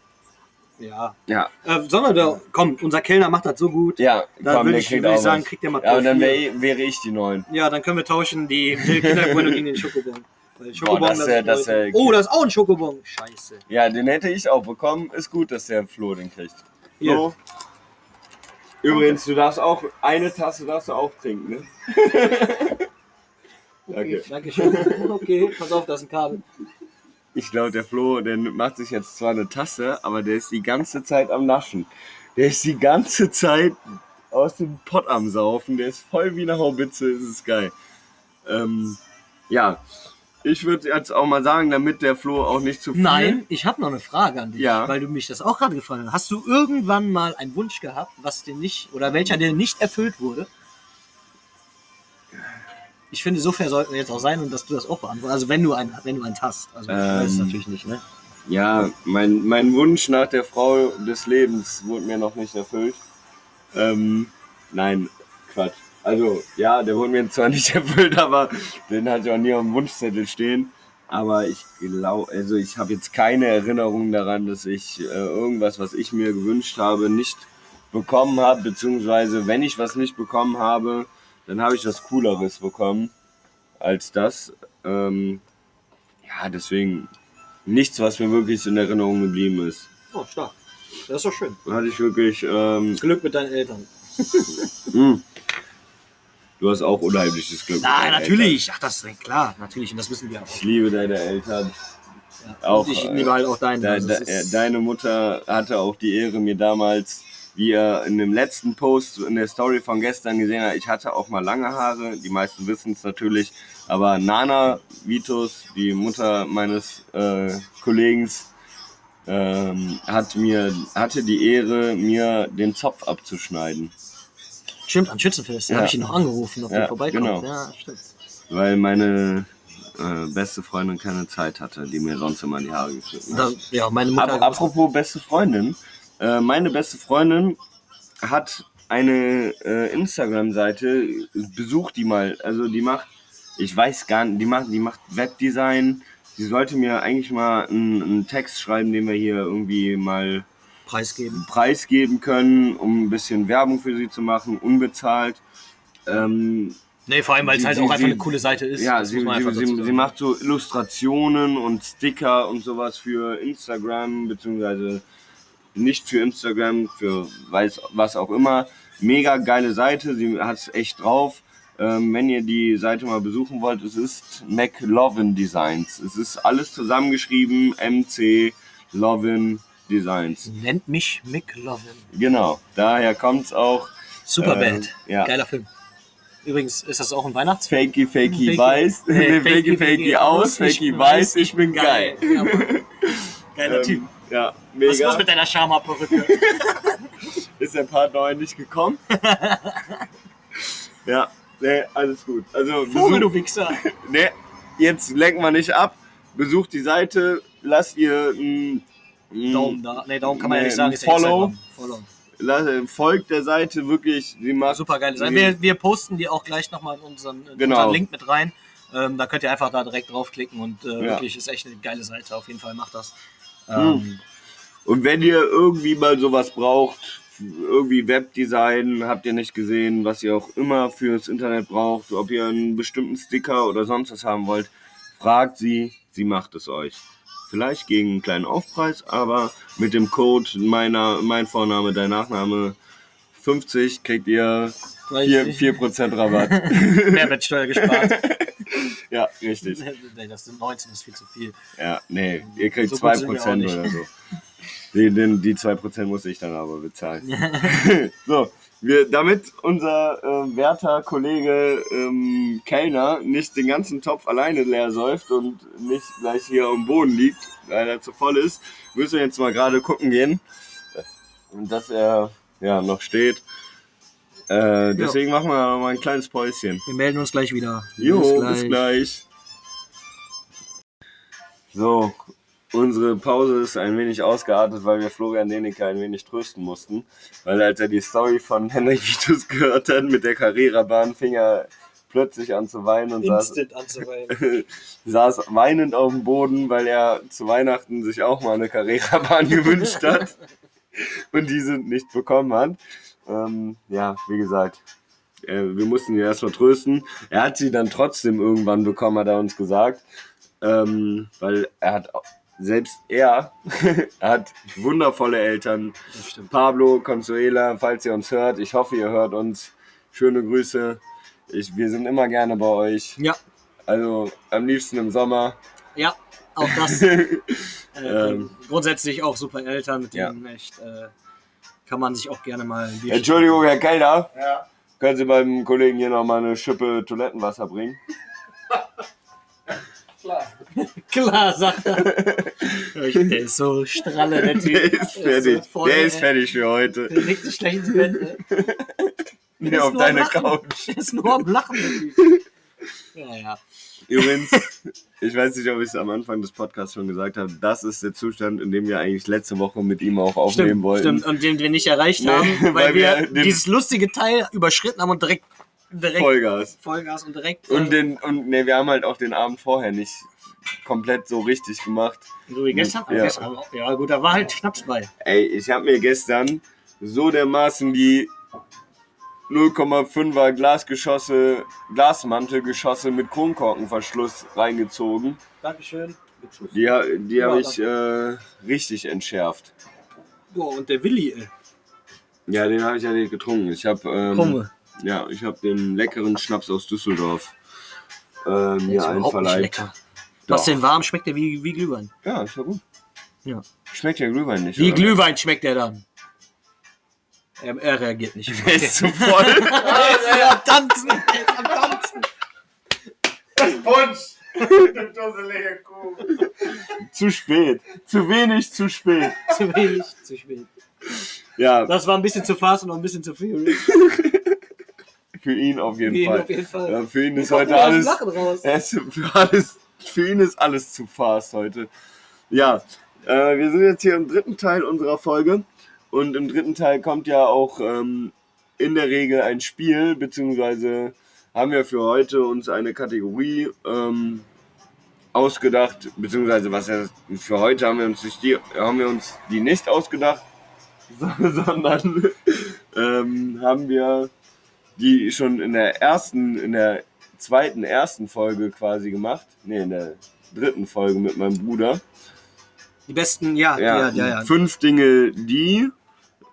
Ja. Ja, Äh, sollen wir da. Komm, unser Kellner macht das so gut. ja, Da komm, würde ich, würd ich sagen, was. kriegt der mal Ja, und dann vier. wär, wäre ich die Neun. Ja, dann können wir tauschen die, Kinderbueno gegen den Schokobon. Weil Schokobon, Boah, das ist das wär- Oh, das ist auch ein Schokobon. Scheiße. Ja, den hätte ich auch bekommen. Ist gut, dass der Flo den kriegt. Hier. Flo. Übrigens, du darfst auch, eine Tasse darfst du auch trinken, ne? Okay, Danke. danke schön. Okay, pass auf, da ist ein Kabel. Ich glaube, der Flo, der macht sich jetzt zwar eine Tasse, aber der ist die ganze Zeit am Naschen. Der ist die ganze Zeit aus dem Pott am Saufen. Der ist voll wie eine Haubitze. Das ist geil. Ähm, ja, ich würde jetzt auch mal sagen, damit der Flo auch nicht zu viel. Nein, ich habe noch eine Frage an dich, Ja. weil du mich das auch gerade gefragt hast. Hast du irgendwann mal einen Wunsch gehabt, was dir nicht oder welcher dir nicht erfüllt wurde? Ich finde, so fair sollten wir jetzt auch sein und dass du das auch beantwortest. Also wenn du einen, wenn du einen hast. Also ich weiß es Ähm, natürlich nicht, ne? Ja, mein, mein Wunsch nach der Frau des Lebens wurde mir noch nicht erfüllt. Ähm, nein, Quatsch. Also, ja, der wurde mir zwar nicht erfüllt, aber den hatte ich auch nie auf dem Wunschzettel stehen. Aber ich glaube, also ich habe jetzt keine Erinnerung daran, dass ich äh, irgendwas, was ich mir gewünscht habe, nicht bekommen habe. Beziehungsweise, wenn ich was nicht bekommen habe, dann habe ich was Cooleres bekommen als das. Ähm, ja, deswegen nichts, was mir wirklich in Erinnerung geblieben ist. Oh, stark. Das ist doch schön. Da hatte ich wirklich. Ähm, Glück mit deinen Eltern. mh. du hast auch unheimliches Glück. deinen natürlich. Ach, das ist klar. Natürlich. Und das wissen wir auch. Eltern. Ich liebe deine Eltern. Ja. Auch, ich liebe halt auch deine. De, de, deine Mutter hatte auch die Ehre, mir damals, wie ihr in dem letzten Post in der Story von gestern gesehen habt, ich hatte auch mal lange Haare. Die meisten wissen es natürlich. Aber Nana Vitus, die Mutter meines äh, Kollegen, ähm, hat mir, hatte die Ehre, mir den Zopf abzuschneiden. Stimmt, an Schützenfest. Da Ja. habe ich ihn noch angerufen, ob Ja, der vorbeikommt. genau. Ja, stimmt. Weil meine äh, beste Freundin keine Zeit hatte, die mir sonst immer die Haare geschnitten hat. Da, ja, meine Mutter. Ap apropos beste Freundin. Äh, meine beste Freundin hat eine äh, Instagram-Seite, besucht die mal. Also die macht, ich weiß gar nicht, die macht, die macht Webdesign. Die sollte mir eigentlich mal einen, einen Text schreiben, den wir hier irgendwie mal preisgeben. preisgeben können, um ein bisschen Werbung für sie zu machen, unbezahlt. Ähm, Nee, vor allem, weil es Sie- halt sie- auch einfach sie- eine coole Seite ist. ja, sie, sie, einfach sie, sie macht so Illustrationen und Sticker und sowas für Instagram, beziehungsweise nicht für Instagram, für weiß was auch immer. Mega geile Seite, sie hat es echt drauf. Ähm, wenn ihr die Seite mal besuchen wollt, es ist McLovin Designs. Es ist alles zusammengeschrieben, MC Lovin Designs. Nennt mich McLovin. Genau, daher kommt es auch. Superbad. Ähm, ja. Geiler Film. Übrigens ist das auch ein Weihnachtsfilm. Fakey, fakey, Fakey- weiß, Nee, fakey, fakey aus, fakey weiß, ich bin geil. Ja, Mann. Geiler Typ. Ähm, ja, Was mega. los mit deiner Schamhaarperücke? Ist der Part 9 nicht gekommen? ja, nee, alles gut. Also, Vogel, du Wichser. nee, jetzt lenken wir nicht ab. Besucht die Seite, lasst ihr ein, ein Daumen da. Nee, Daumen kann man ja Nee, nicht sagen. Ist ja Follow. Instagram. Follow. la- folgt der Seite wirklich. Sie macht Super geile sie- Wir, wir posten die auch gleich nochmal in unseren, in Genau. unseren Link mit rein. Ähm, da könnt ihr einfach da direkt draufklicken und äh, Ja. wirklich ist echt eine geile Seite. Auf jeden Fall macht das. Hm. Und wenn ihr irgendwie mal sowas braucht, irgendwie Webdesign, habt ihr nicht gesehen, was ihr auch immer fürs Internet braucht, ob ihr einen bestimmten Sticker oder sonst was haben wollt, fragt sie, sie macht es euch. Vielleicht gegen einen kleinen Aufpreis, aber mit dem Code meiner, mein Vorname, dein Nachname 50 kriegt ihr 4%, 4 Rabatt. Mehrwertsteuer gespart. ja, richtig. nee, das sind 19, das ist viel zu viel. Ja, nee, ihr kriegt So gut sind wir auch 2% nicht. oder so. Die, den, die 2% muss ich dann aber bezahlen. so, wir, damit unser äh, werter Kollege ähm, Kellner nicht den ganzen Topf alleine leer säuft und nicht gleich hier am Boden liegt, weil er zu voll ist, müssen wir jetzt mal gerade gucken gehen, und dass er ja noch steht. Äh, deswegen machen wir mal ein kleines Päuschen. Wir melden uns gleich wieder. Jo, bis gleich. So, unsere Pause ist ein wenig ausgeartet, weil wir Florian Denecke ein wenig trösten mussten. Weil als er die Story von Henrik Vitus gehört hat mit der Carrera-Bahn, fing er plötzlich an zu weinen und saß, saß weinend auf dem Boden, weil er zu Weihnachten sich auch mal eine Carrera-Bahn gewünscht hat und diese nicht bekommen hat. Ähm, ja, wie gesagt, äh, wir mussten ihn erstmal trösten. Er hat sie dann trotzdem irgendwann bekommen, hat er uns gesagt. Ähm, weil er hat, selbst er, hat wundervolle Eltern. Pablo, Consuela, falls ihr uns hört, ich hoffe, ihr hört uns. Schöne Grüße. Ich, wir sind immer gerne bei euch. Ja, Also am liebsten im Sommer. ja, auch das. Äh, Ähm. grundsätzlich auch super Eltern, mit Ja. denen echt äh, kann man sich auch gerne mal ein Bier Entschuldigung, Herr Kellner. Ja. Können Sie beim Kollegen hier noch mal eine Schippe Toilettenwasser bringen? Klar. Klar, sagt er. Der ist so stralle, der Typ. Der ist fertig. so voll, Der ist fertig für heute. Der legt sich gleich ins Bett. ne? Ist auf nur am deine Lachen. Couch. Der ist nur am Lachen, der Typ. Ja, ja. Übrigens, ich weiß nicht, ob ich es am Anfang des Podcasts schon gesagt habe, das ist der Zustand, in dem wir eigentlich letzte Woche mit ihm auch aufnehmen Stimmt, wollten. stimmt. Und den wir nicht erreicht Nee, haben, weil, weil wir, dieses lustige Teil überschritten haben und direkt, direkt Vollgas. Vollgas und direkt. Und, äh, den, und nee, wir haben halt auch den Abend vorher nicht komplett so richtig gemacht. so wie gestern. Ja. gestern ja, gut, da war halt Schnaps bei. Ey, ich habe mir gestern so dermaßen die 0,5er Glasgeschosse, Glasmantelgeschosse mit Kronkorkenverschluss reingezogen. Dankeschön. Die, die habe ich äh, richtig entschärft. Boah, und der Willi, ey. Ja, den habe ich ja nicht getrunken. Ich habe ähm, Krumme. Ja, ich habe den leckeren Schnaps aus Düsseldorf ist mir überhaupt nicht einverleibt. lecker. Doch. Was denn warm schmeckt der wie, wie Glühwein. Ja, ist ja gut. Ja. Schmeckt ja Glühwein nicht. Wie oder? Glühwein schmeckt der dann? Er, er reagiert nicht. Der ist zu voll. Er ist am Tanzen. Er ist am Tanzen. Punsch! Du dusselige Kuh. zu spät. Zu wenig, zu spät. Zu wenig, zu spät. Ja, Das war ein bisschen zu fast und noch ein bisschen zu viel. für ihn auf jeden Gehen Fall. auf jeden Fall. Ja, für ihn ist heute alles, ist für, alles. für ihn ist alles zu fast heute. Ja, äh, wir sind jetzt hier im dritten Teil unserer Folge und im dritten Teil kommt ja auch ähm, in der Regel ein Spiel, beziehungsweise haben wir für heute uns eine Kategorie ähm, ausgedacht, beziehungsweise was ja für heute haben wir uns nicht die, haben wir uns die nicht ausgedacht, sondern ähm, haben wir die schon in der ersten, in der zweiten, ersten Folge quasi gemacht. Ne, in der dritten Folge mit meinem Bruder. Die besten, ja, ja, ja, ja. Fünf Dinge, die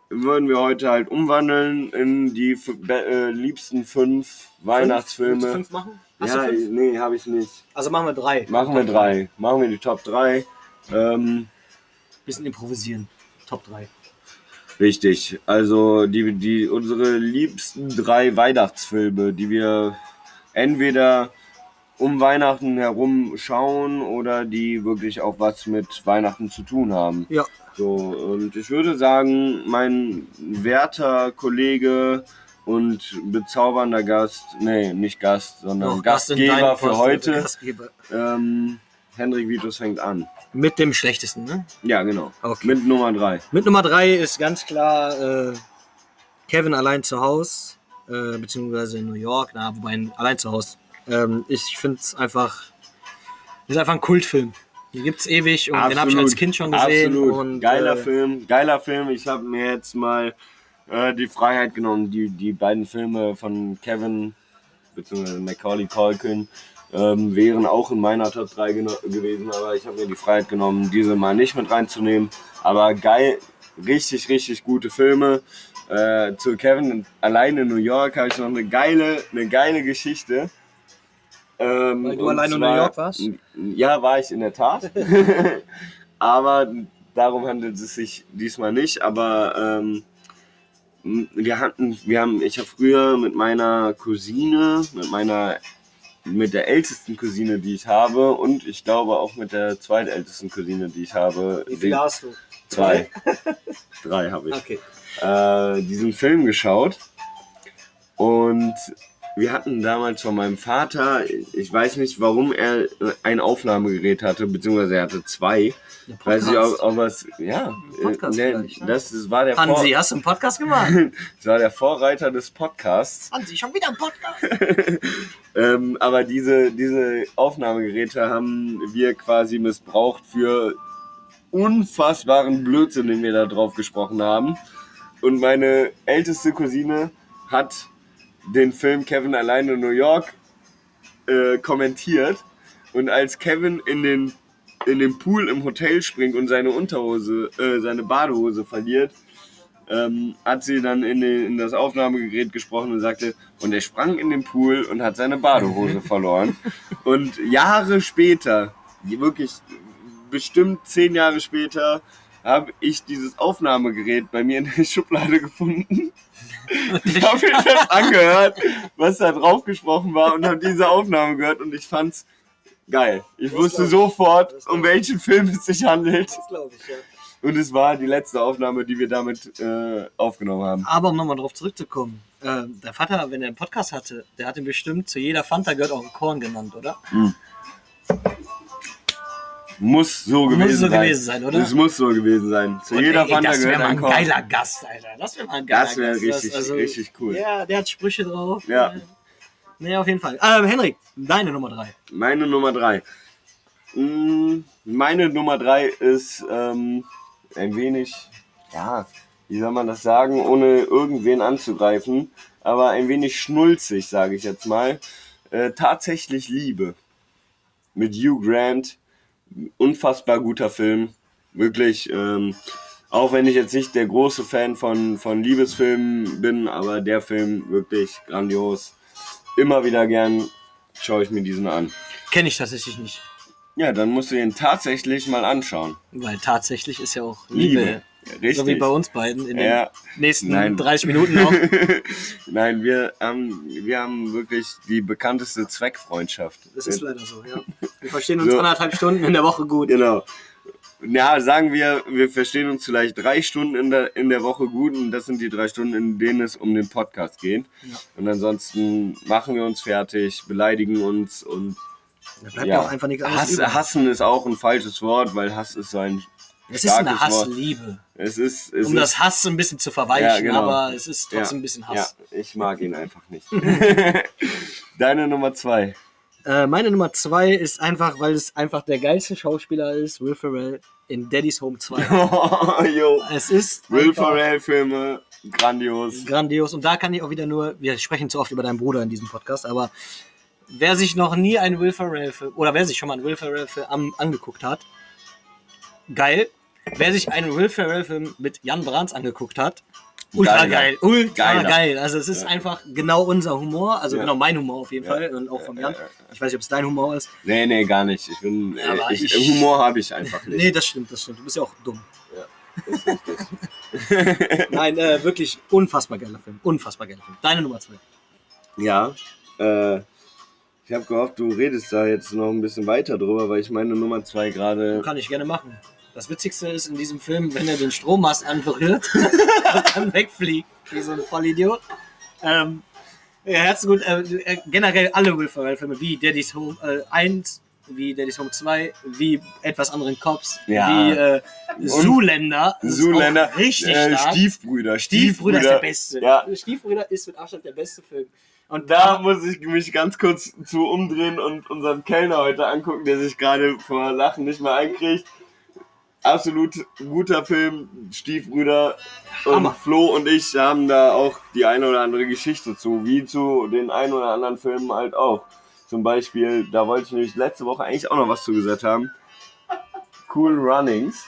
würden wir heute halt umwandeln in die äh, liebsten fünf Weihnachtsfilme. Du fünf machen? Hast ja, fünf? nee, habe ich nicht. Also machen wir drei. Machen wir drei. Machen wir die Top 3. Ähm, Bisschen improvisieren. Top 3. Richtig. Also die, die unsere liebsten drei Weihnachtsfilme, die wir entweder um Weihnachten herum schauen oder die wirklich auch was mit Weihnachten zu tun haben. Ja. So, und ich würde sagen, mein werter Kollege und bezaubernder Gast, nee, nicht Gast, sondern Doch, Gast Gastgeber für Post, heute, Gastgeber. ähm, Henrik Vitus fängt an. Mit dem schlechtesten, ne? Ja, genau. Okay. Mit Nummer drei. Mit Nummer drei ist ganz klar äh, Kevin allein zu Hause, äh, beziehungsweise in New York, na, wobei allein zu Hause. Ähm, ich finde es einfach, ist einfach ein Kultfilm. Den gibt's ewig und den habe ich als Kind schon gesehen. Absolut. Und, geiler äh, Film, geiler Film. Ich habe mir jetzt mal äh, die Freiheit genommen, die, die beiden Filme von Kevin bzw. Macaulay Culkin ähm, wären auch in meiner Top 3 geno- gewesen, aber ich habe mir die Freiheit genommen, diese mal nicht mit reinzunehmen. Aber geil, richtig, richtig gute Filme. Äh, zu Kevin alleine in New York habe ich noch eine geile, eine geile Geschichte. Ähm, Weil du und alleine in New York warst? Ja, war ich in der Tat. aber darum handelt es sich diesmal nicht. Aber ähm, wir hatten, wir haben, ich habe früher mit meiner Cousine, mit meiner, mit der ältesten Cousine, die ich habe, und ich glaube auch mit der zweitältesten Cousine, die ich habe, Wie viel den- hast du? zwei, drei habe ich Okay. äh, diesen Film geschaut und wir hatten damals von meinem Vater, ich weiß nicht, warum er ein Aufnahmegerät hatte, beziehungsweise er hatte zwei. Weiß ich, Podcast. ob es, ja, Podcast äh, ne? das, das war der Vor- Hansi, hast du einen Podcast gemacht? das war der Vorreiter des Podcasts. Hansi, schon wieder ein Podcast? ähm, aber diese, diese Aufnahmegeräte haben wir quasi missbraucht für unfassbaren Blödsinn, den wir da drauf gesprochen haben. Und meine älteste Cousine hat den Film Kevin alleine in New York äh, kommentiert. Und als Kevin in den, in den Pool im Hotel springt und seine Unterhose, äh, seine Badehose verliert, ähm, hat sie dann in, den, in das Aufnahmegerät gesprochen und sagte, und er sprang in den Pool und hat seine Badehose verloren. Und Jahre später, wirklich bestimmt zehn Jahre später, habe ich dieses Aufnahmegerät bei mir in der Schublade gefunden. Ich habe mir das angehört, was da drauf gesprochen war und habe diese Aufnahme gehört und ich fand's geil. Ich Das wusste ich. sofort, Das um welchen Film es sich handelt. Das glaube ich, ja. Und es war die letzte Aufnahme, die wir damit äh, aufgenommen haben. Aber um nochmal drauf zurückzukommen, äh, der Vater, wenn er einen Podcast hatte, der hat ihn bestimmt zu jeder Fanta gehört auch ein Korn genannt, oder? Muss so Muss gewesen so sein. gewesen sein, oder? Es muss so gewesen sein. Zu Und jeder ey, Fanta das wäre mal ein Korn. geiler Gast, Alter. Das wäre mal ein geiler Das wäre Gast. richtig, also- richtig cool. Ja, der hat Sprüche drauf. Ja. Nee, auf jeden Fall. Ähm, Henrik, deine Nummer drei. Meine Nummer drei. Mm, Meine Nummer drei ist ähm, ein wenig, ja, wie soll man das sagen, ohne irgendwen anzugreifen, aber ein wenig schnulzig, sage ich jetzt mal. Äh, tatsächlich Liebe. Mit Hugh Grant. Unfassbar guter Film. Wirklich, ähm, auch wenn ich jetzt nicht der große Fan von, von Liebesfilmen bin, aber der Film wirklich grandios. Immer wieder gern schaue ich mir diesen an. Kenne ich tatsächlich nicht. Ja, dann musst du ihn tatsächlich mal anschauen. Weil tatsächlich ist ja auch Liebe. Liebe. Richtig. So wie bei uns beiden in Ja. den nächsten Nein. 30 Minuten noch. Nein, wir haben, wir haben wirklich die bekannteste Zweckfreundschaft. Das ist leider so, ja. Wir verstehen uns So. anderthalb Stunden in der Woche gut. Genau. Ja, sagen wir, wir verstehen uns vielleicht drei Stunden in der, in der Woche gut und das sind die drei Stunden, in denen es um den Podcast geht. Ja. Und ansonsten machen wir uns fertig, beleidigen uns und Da bleibt ja auch einfach nichts anderes Hass, über. hassen ist auch ein falsches Wort, weil Hass ist so ein Es ist eine Wort. Hassliebe. Es ist, es Um ist das Hass ein bisschen zu verweichen, Ja, genau. aber es ist trotzdem Ja, ein bisschen Ja, Hass. ich mag ihn einfach nicht. Deine Nummer zwei. Äh, meine Nummer zwei ist einfach, weil es einfach der geilste Schauspieler ist, Will Ferrell in Daddy's Home 2. Oh, es ist Will Ferrell-Filme, grandios. grandios. Und da kann ich auch wieder nur, wir sprechen zu oft über deinen Bruder in diesem Podcast, aber wer sich noch nie einen Will Ferrell-Film, oder wer sich schon mal einen Will Ferrell-Film an- angeguckt hat, geil. Wer sich einen Will Ferrell-Film mit Jan Brands angeguckt hat, ultra geil, ultra Geiler. geil. Also es ist Ja. einfach genau unser Humor, also Ja. genau mein Humor auf jeden Ja. Fall und auch von Ja, Jan. ja, ja. Ich weiß nicht, ob es dein Humor ist. Nee, nee, gar nicht. Ich bin, äh, Aber ich, ich- Humor habe ich einfach nicht. Nee, das stimmt, das stimmt. Du bist ja auch dumm. Richtig. Nein, äh, wirklich unfassbar geiler Film. Unfassbar geiler Film. Deine Nummer zwei. Ja, äh, ich habe gehofft, du redest da jetzt noch ein bisschen weiter drüber, weil ich meine Nummer zwei gerade. Kann ich gerne machen. Das Witzigste ist in diesem Film, wenn er den Strommast anberührt und dann wegfliegt, wie so ein Vollidiot. Ähm, ja, herzlich gut. Äh, äh, generell alle Will Ferrell-Filme, wie Daddy's Home äh, 1, wie Daddy's Home 2, wie etwas anderen Cops, Ja. wie äh, Zuländer. Zuländer, richtig äh, stark. Stiefbrüder, Stiefbrüder ist der beste. Ja. Stiefbrüder ist mit Abstand der beste Film. Und Da muss ich mich ganz kurz zu umdrehen und unseren Kellner heute angucken, der sich gerade vor Lachen nicht mehr einkriegt. Absolut guter Film, Stiefbrüder. Und Hammer. Flo und ich haben da auch die eine oder andere Geschichte zu, wie zu den ein oder anderen Filmen halt auch. Zum Beispiel, da wollte ich nämlich letzte Woche eigentlich auch noch was zu gesagt haben. Cool Runnings.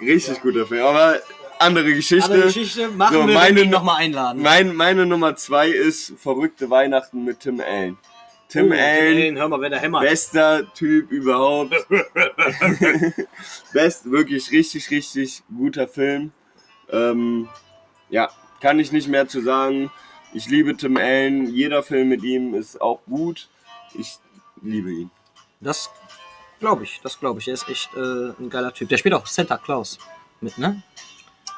Richtig guter Film, aber andere Geschichte. andere Geschichte machen So, wir, meine- wenn wir ihn nochmal einladen. Mein, meine Nummer zwei ist Verrückte Weihnachten mit Tim Allen. Tim Oh, Allen, hör mal, wer da hämmert. bester Typ überhaupt. Best, wirklich richtig, richtig guter Film. Ähm, ja, kann ich nicht mehr zu sagen. Ich liebe Tim Allen. Jeder Film mit ihm ist auch gut. Ich liebe ihn. Das glaube ich, das glaube ich. Er ist echt äh, ein geiler Typ. Der spielt auch Santa Claus mit, ne?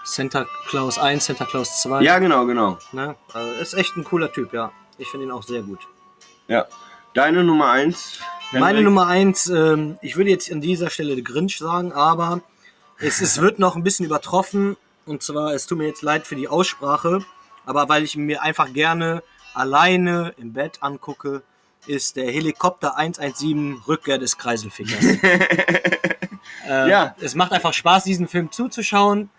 Santa Claus 1, Santa Claus 2. Ja, genau, genau. Ne? Also ist echt ein cooler Typ, ja. Ich finde ihn auch sehr gut. Ja. Deine Nummer eins. Meine Henrik? Nummer 1, ähm, ich würde jetzt an dieser Stelle Grinch sagen, aber es, es wird noch ein bisschen übertroffen. Und zwar, es tut mir jetzt leid für die Aussprache, aber weil ich mir einfach gerne alleine im Bett angucke, ist der Helikopter 117 Rückkehr des Kreiselfickers. äh, Ja. Es macht einfach Spaß, diesen Film zuzuschauen.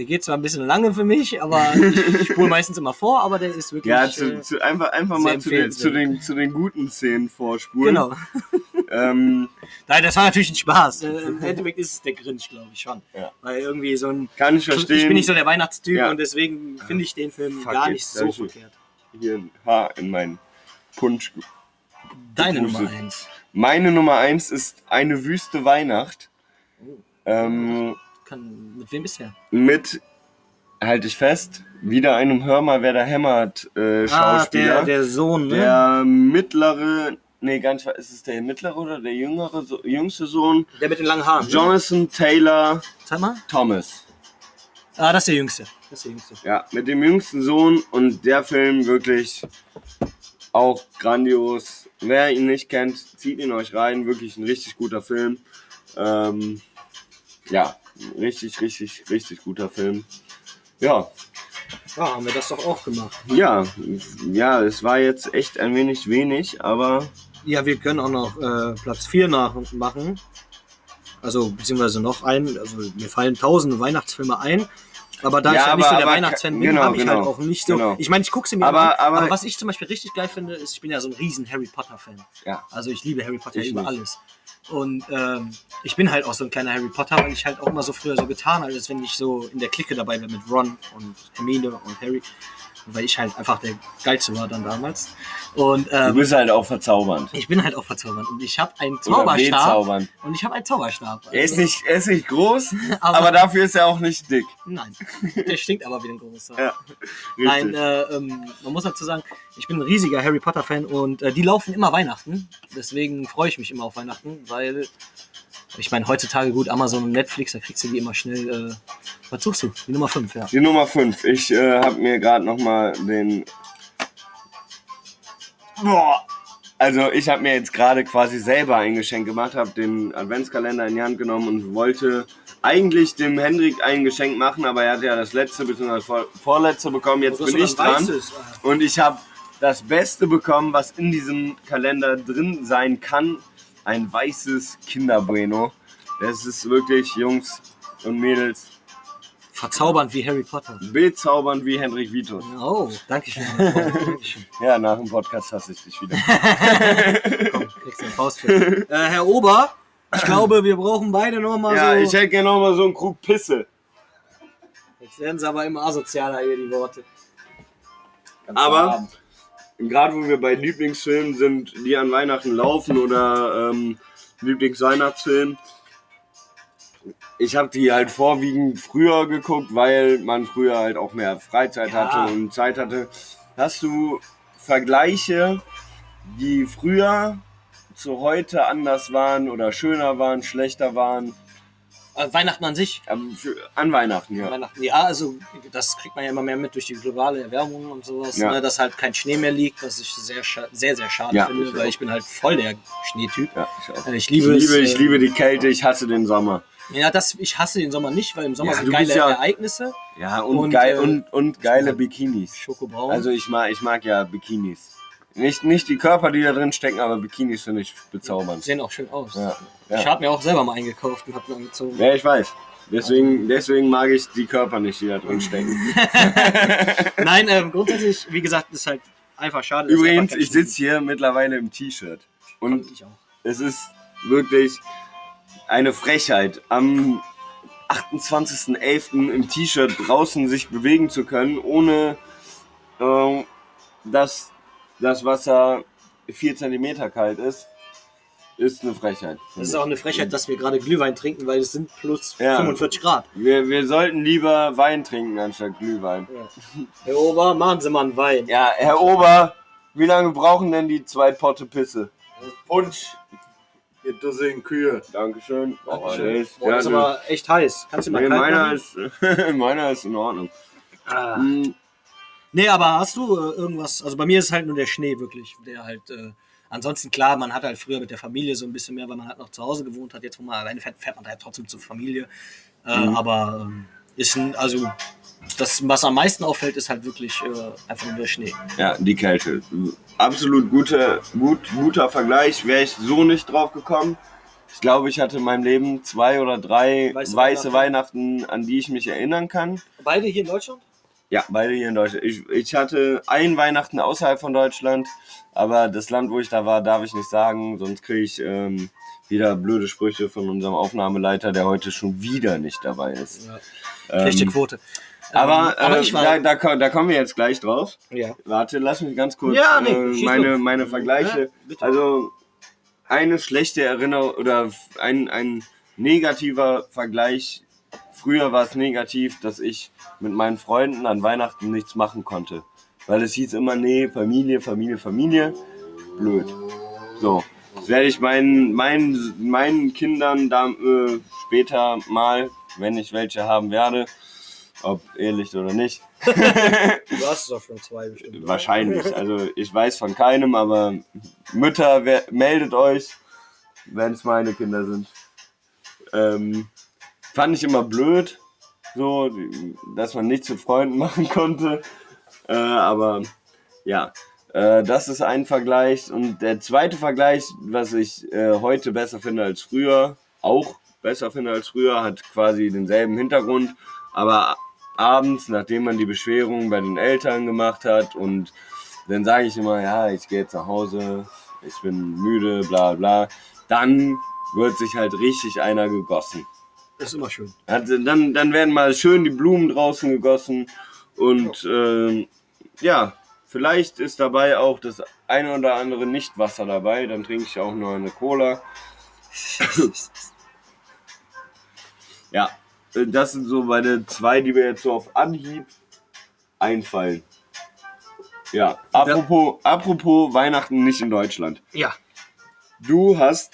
Der geht zwar ein bisschen lange für mich, aber ich, ich spule meistens immer vor, aber der ist wirklich. Ja, zu, äh, zu, einfach, einfach mal zu den, zu, den, zu den guten Szenen vorspulen. genau. Ähm, Nein, das war natürlich ein Spaß. Äh, Im Endeffekt ist es der Grinch, glaube ich schon. Ja. Weil irgendwie so ein. kann ich verstehen. Ich bin nicht so der Weihnachtstyp Ja. und deswegen finde ich den Film Fuck gar it, nicht so verkehrt. hier ein Haar in meinen Punsch. Deine. Nummer 1. Meine Nummer eins ist eine wüste Weihnacht. Ähm, Kann, mit wem bisher? mit, halte ich fest, wieder einem Hör mal, wer da hämmert äh, Ah, Schauspieler. der, der Sohn, ne? Der mittlere, nee, gar nicht, ist es der mittlere oder der jüngere, so, jüngste Sohn? Der mit den langen Haaren. ne? Jonathan Taylor Sag mal. Thomas. Ah, das ist der Jüngste. Das ist der Jüngste. Ja, mit dem jüngsten Sohn und der Film wirklich auch grandios. Wer ihn nicht kennt, zieht ihn euch rein. Wirklich ein richtig guter Film. Ähm, ja, richtig, richtig, richtig guter Film. Ja, Ah, haben wir das doch auch gemacht. ja, ja, es war jetzt echt ein wenig wenig, aber Ja, wir können auch noch äh, Platz 4 nachmachen. Also, beziehungsweise noch einen. Also, mir fallen tausende Weihnachtsfilme ein. Aber da Ja, ich ja nicht aber- so der Weihnachtsfan bin, genau, habe ich halt genau, auch nicht so. genau. Ich meine, ich gucke sie mir Aber- an, aber- aber was ich zum Beispiel richtig geil finde, ist, ich bin ja so ein riesen Harry Potter-Fan. ja. Also ich liebe Harry Potter Ich über nicht. alles. Und ähm, ich bin halt auch so ein kleiner Harry Potter, weil ich halt auch immer so früher so getan habe, als wenn ich so in der Clique dabei wäre mit Ron und Hermine und Harry. Weil ich halt einfach der Geilste war dann damals. Und Du ähm, bist halt auch verzaubernd. ich bin halt auch verzaubernd. Und ich habe einen Zauberstab. Und ich habe einen Zauberstab. Er ist Also, nicht, er ist nicht groß, aber, aber dafür ist er auch nicht dick. Nein, der stinkt aber wie ein großer. Ja, Nein, äh, ähm, man muss dazu sagen, ich bin ein riesiger Harry Potter Fan und äh, die laufen immer Weihnachten. Deswegen freue ich mich immer auf Weihnachten, weil ich meine, heutzutage gut, Amazon und Netflix, da kriegst du die immer schnell. Äh, was suchst du? Die Nummer 5, ja. Die Nummer 5. Ich äh, habe mir gerade nochmal den. Boah! Also ich habe mir jetzt gerade quasi selber ein Geschenk gemacht, habe den Adventskalender in die Hand genommen und wollte eigentlich dem Hendrik ein Geschenk machen, aber er hat ja das letzte bzw. vor, vorletzte bekommen. Jetzt bin ich dran und ich habe das Beste bekommen, was in diesem Kalender drin sein kann. Ein weißes Kinderbueno. Das ist wirklich, Jungs und Mädels, Verzaubernd wie Harry Potter. bezaubernd wie Henrik Vitus. Oh, danke schön. Ja, nach dem Podcast hasse ich dich wieder. Komm, kriegst du einen Faust äh, Herr Ober, ich glaube, wir brauchen beide nochmal ja, ich so. hätte gerne noch mal so einen Krug Pisse. Jetzt werden sie aber immer asozialer hier, die Worte. Ganz Aber-. Gerade wo wir bei Lieblingsfilmen sind, die an Weihnachten laufen oder ähm, Lieblingsweihnachtsfilm. Ich habe die halt vorwiegend früher geguckt, weil man früher halt auch mehr Freizeit Ja. hatte und Zeit hatte. Hast du Vergleiche, die früher zu heute anders waren oder schöner waren, schlechter waren? Äh, Weihnachten an sich. Ähm, für, an Weihnachten, ja. Weihnachten, ja, also das kriegt man ja immer mehr mit durch die globale Erwärmung und sowas, Ja. ne, dass halt kein Schnee mehr liegt, was ich sehr, sehr, sehr schade Ja, finde, ich weil auch. ich bin halt voll der Schneetyp. ja ich. Äh, Ich ich, liebe, liebe, es, ich liebe die Kälte, ich hasse den Sommer. Ja, das, ich hasse den Sommer nicht, weil im Sommer Ja, sind geile ja- Ereignisse. Ja, und, Und, geil, äh, und, und geile Bikinis. Schokobraun. Also ich mag, ich mag ja Bikinis. Nicht, nicht die Körper, die da drin stecken, aber Bikinis finde ich bezaubernd. sehen auch schön aus. Ja, ja. Ich habe mir auch selber mal eingekauft und habe mir angezogen. Ja, ich weiß. Deswegen, deswegen mag ich die Körper nicht, die da drin stecken. Nein, ähm, grundsätzlich, wie gesagt, ist halt einfach schade. Übrigens, einfach ich sitze hier mittlerweile im T-Shirt. Und gibt. Ich auch. es ist wirklich eine Frechheit, am 28.11. im T-Shirt draußen sich bewegen zu können, ohne äh, dass das Wasser 4 cm kalt ist. Ist eine Frechheit. Das ist auch eine Frechheit, dass wir gerade Glühwein trinken, weil es sind plus Ja. 45 Grad. Wir, wir sollten lieber Wein trinken anstatt Glühwein. Herr Ober, machen Sie mal einen Wein. Ja, Herr Ober, wie lange brauchen denn die zwei Potte Pisse? Punsch. Ihr Dussel Kühe. Dankeschön. Oh, Dankeschön. der ist, Boah, das ist aber echt heiß. Kannst du mal nee, kalt meiner, ist, meiner ist in Ordnung. Ah. Hm, Nee, aber hast du äh, irgendwas? Also bei mir ist halt nur der Schnee wirklich, der halt. Äh, ansonsten klar, man hat halt früher mit der Familie so ein bisschen mehr, weil man halt noch zu Hause gewohnt hat. Jetzt, wo man alleine fährt, fährt man halt trotzdem zur Familie. Äh, Mhm. Aber ähm, ist ein, also das, was am meisten auffällt, ist halt wirklich äh, einfach nur der Schnee. Ja, die Kälte. Absolut guter, gut, guter Vergleich. Wäre ich so nicht drauf gekommen. Ich glaube, ich hatte in meinem Leben zwei oder drei Weiße weiße, Weihnachten, an die ich mich erinnern kann. Beide hier in Deutschland? Ja, beide hier in Deutschland. Ich, ich hatte ein Weihnachten außerhalb von Deutschland, aber das Land, wo ich da war, darf ich nicht sagen, sonst kriege ich ähm, wieder blöde Sprüche von unserem Aufnahmeleiter, der heute schon wieder nicht dabei ist. Ja. Schlechte Ähm, Quote. aber Ähm, aber äh, war. da, da, da kommen wir jetzt gleich drauf. ja. Warte, lass mich ganz kurz Ja, nee, äh, meine, meine Vergleiche. Ja, also eine schlechte Erinnerung oder ein, ein negativer Vergleich. Früher war es negativ, dass ich mit meinen Freunden an Weihnachten nichts machen konnte. Weil es hieß immer, nee, Familie, Familie, Familie. Blöd. So. Das werde ich meinen, meinen, meinen Kindern da, äh, später mal, wenn ich welche haben werde, ob ehrlich oder nicht, Du hast doch schon zwei bestimmt. Wahrscheinlich. Also ich weiß von keinem, aber Mütter, wer, meldet euch, wenn es meine Kinder sind. Ähm, fand ich immer blöd, so, dass man nichts mit Freunden machen konnte. Äh, aber ja, äh, das ist ein Vergleich. Und der zweite Vergleich, was ich äh, heute besser finde als früher, auch besser finde als früher, hat quasi denselben Hintergrund. Aber abends, nachdem man die Beschwerung bei den Eltern gemacht hat und dann sage ich immer, ja, ich gehe jetzt nach Hause, ich bin müde, bla bla, dann wird sich halt richtig einer gegossen. Das ist immer schön. Also dann, dann werden mal schön die Blumen draußen gegossen und ähm, ja, vielleicht ist dabei auch das eine oder andere Nichtwasser dabei, dann trinke ich auch nur eine Cola. Ja, äh, das sind so meine zwei, die mir jetzt so auf Anhieb einfallen. Ja, apropos, apropos Weihnachten nicht in Deutschland. Ja. Du hast,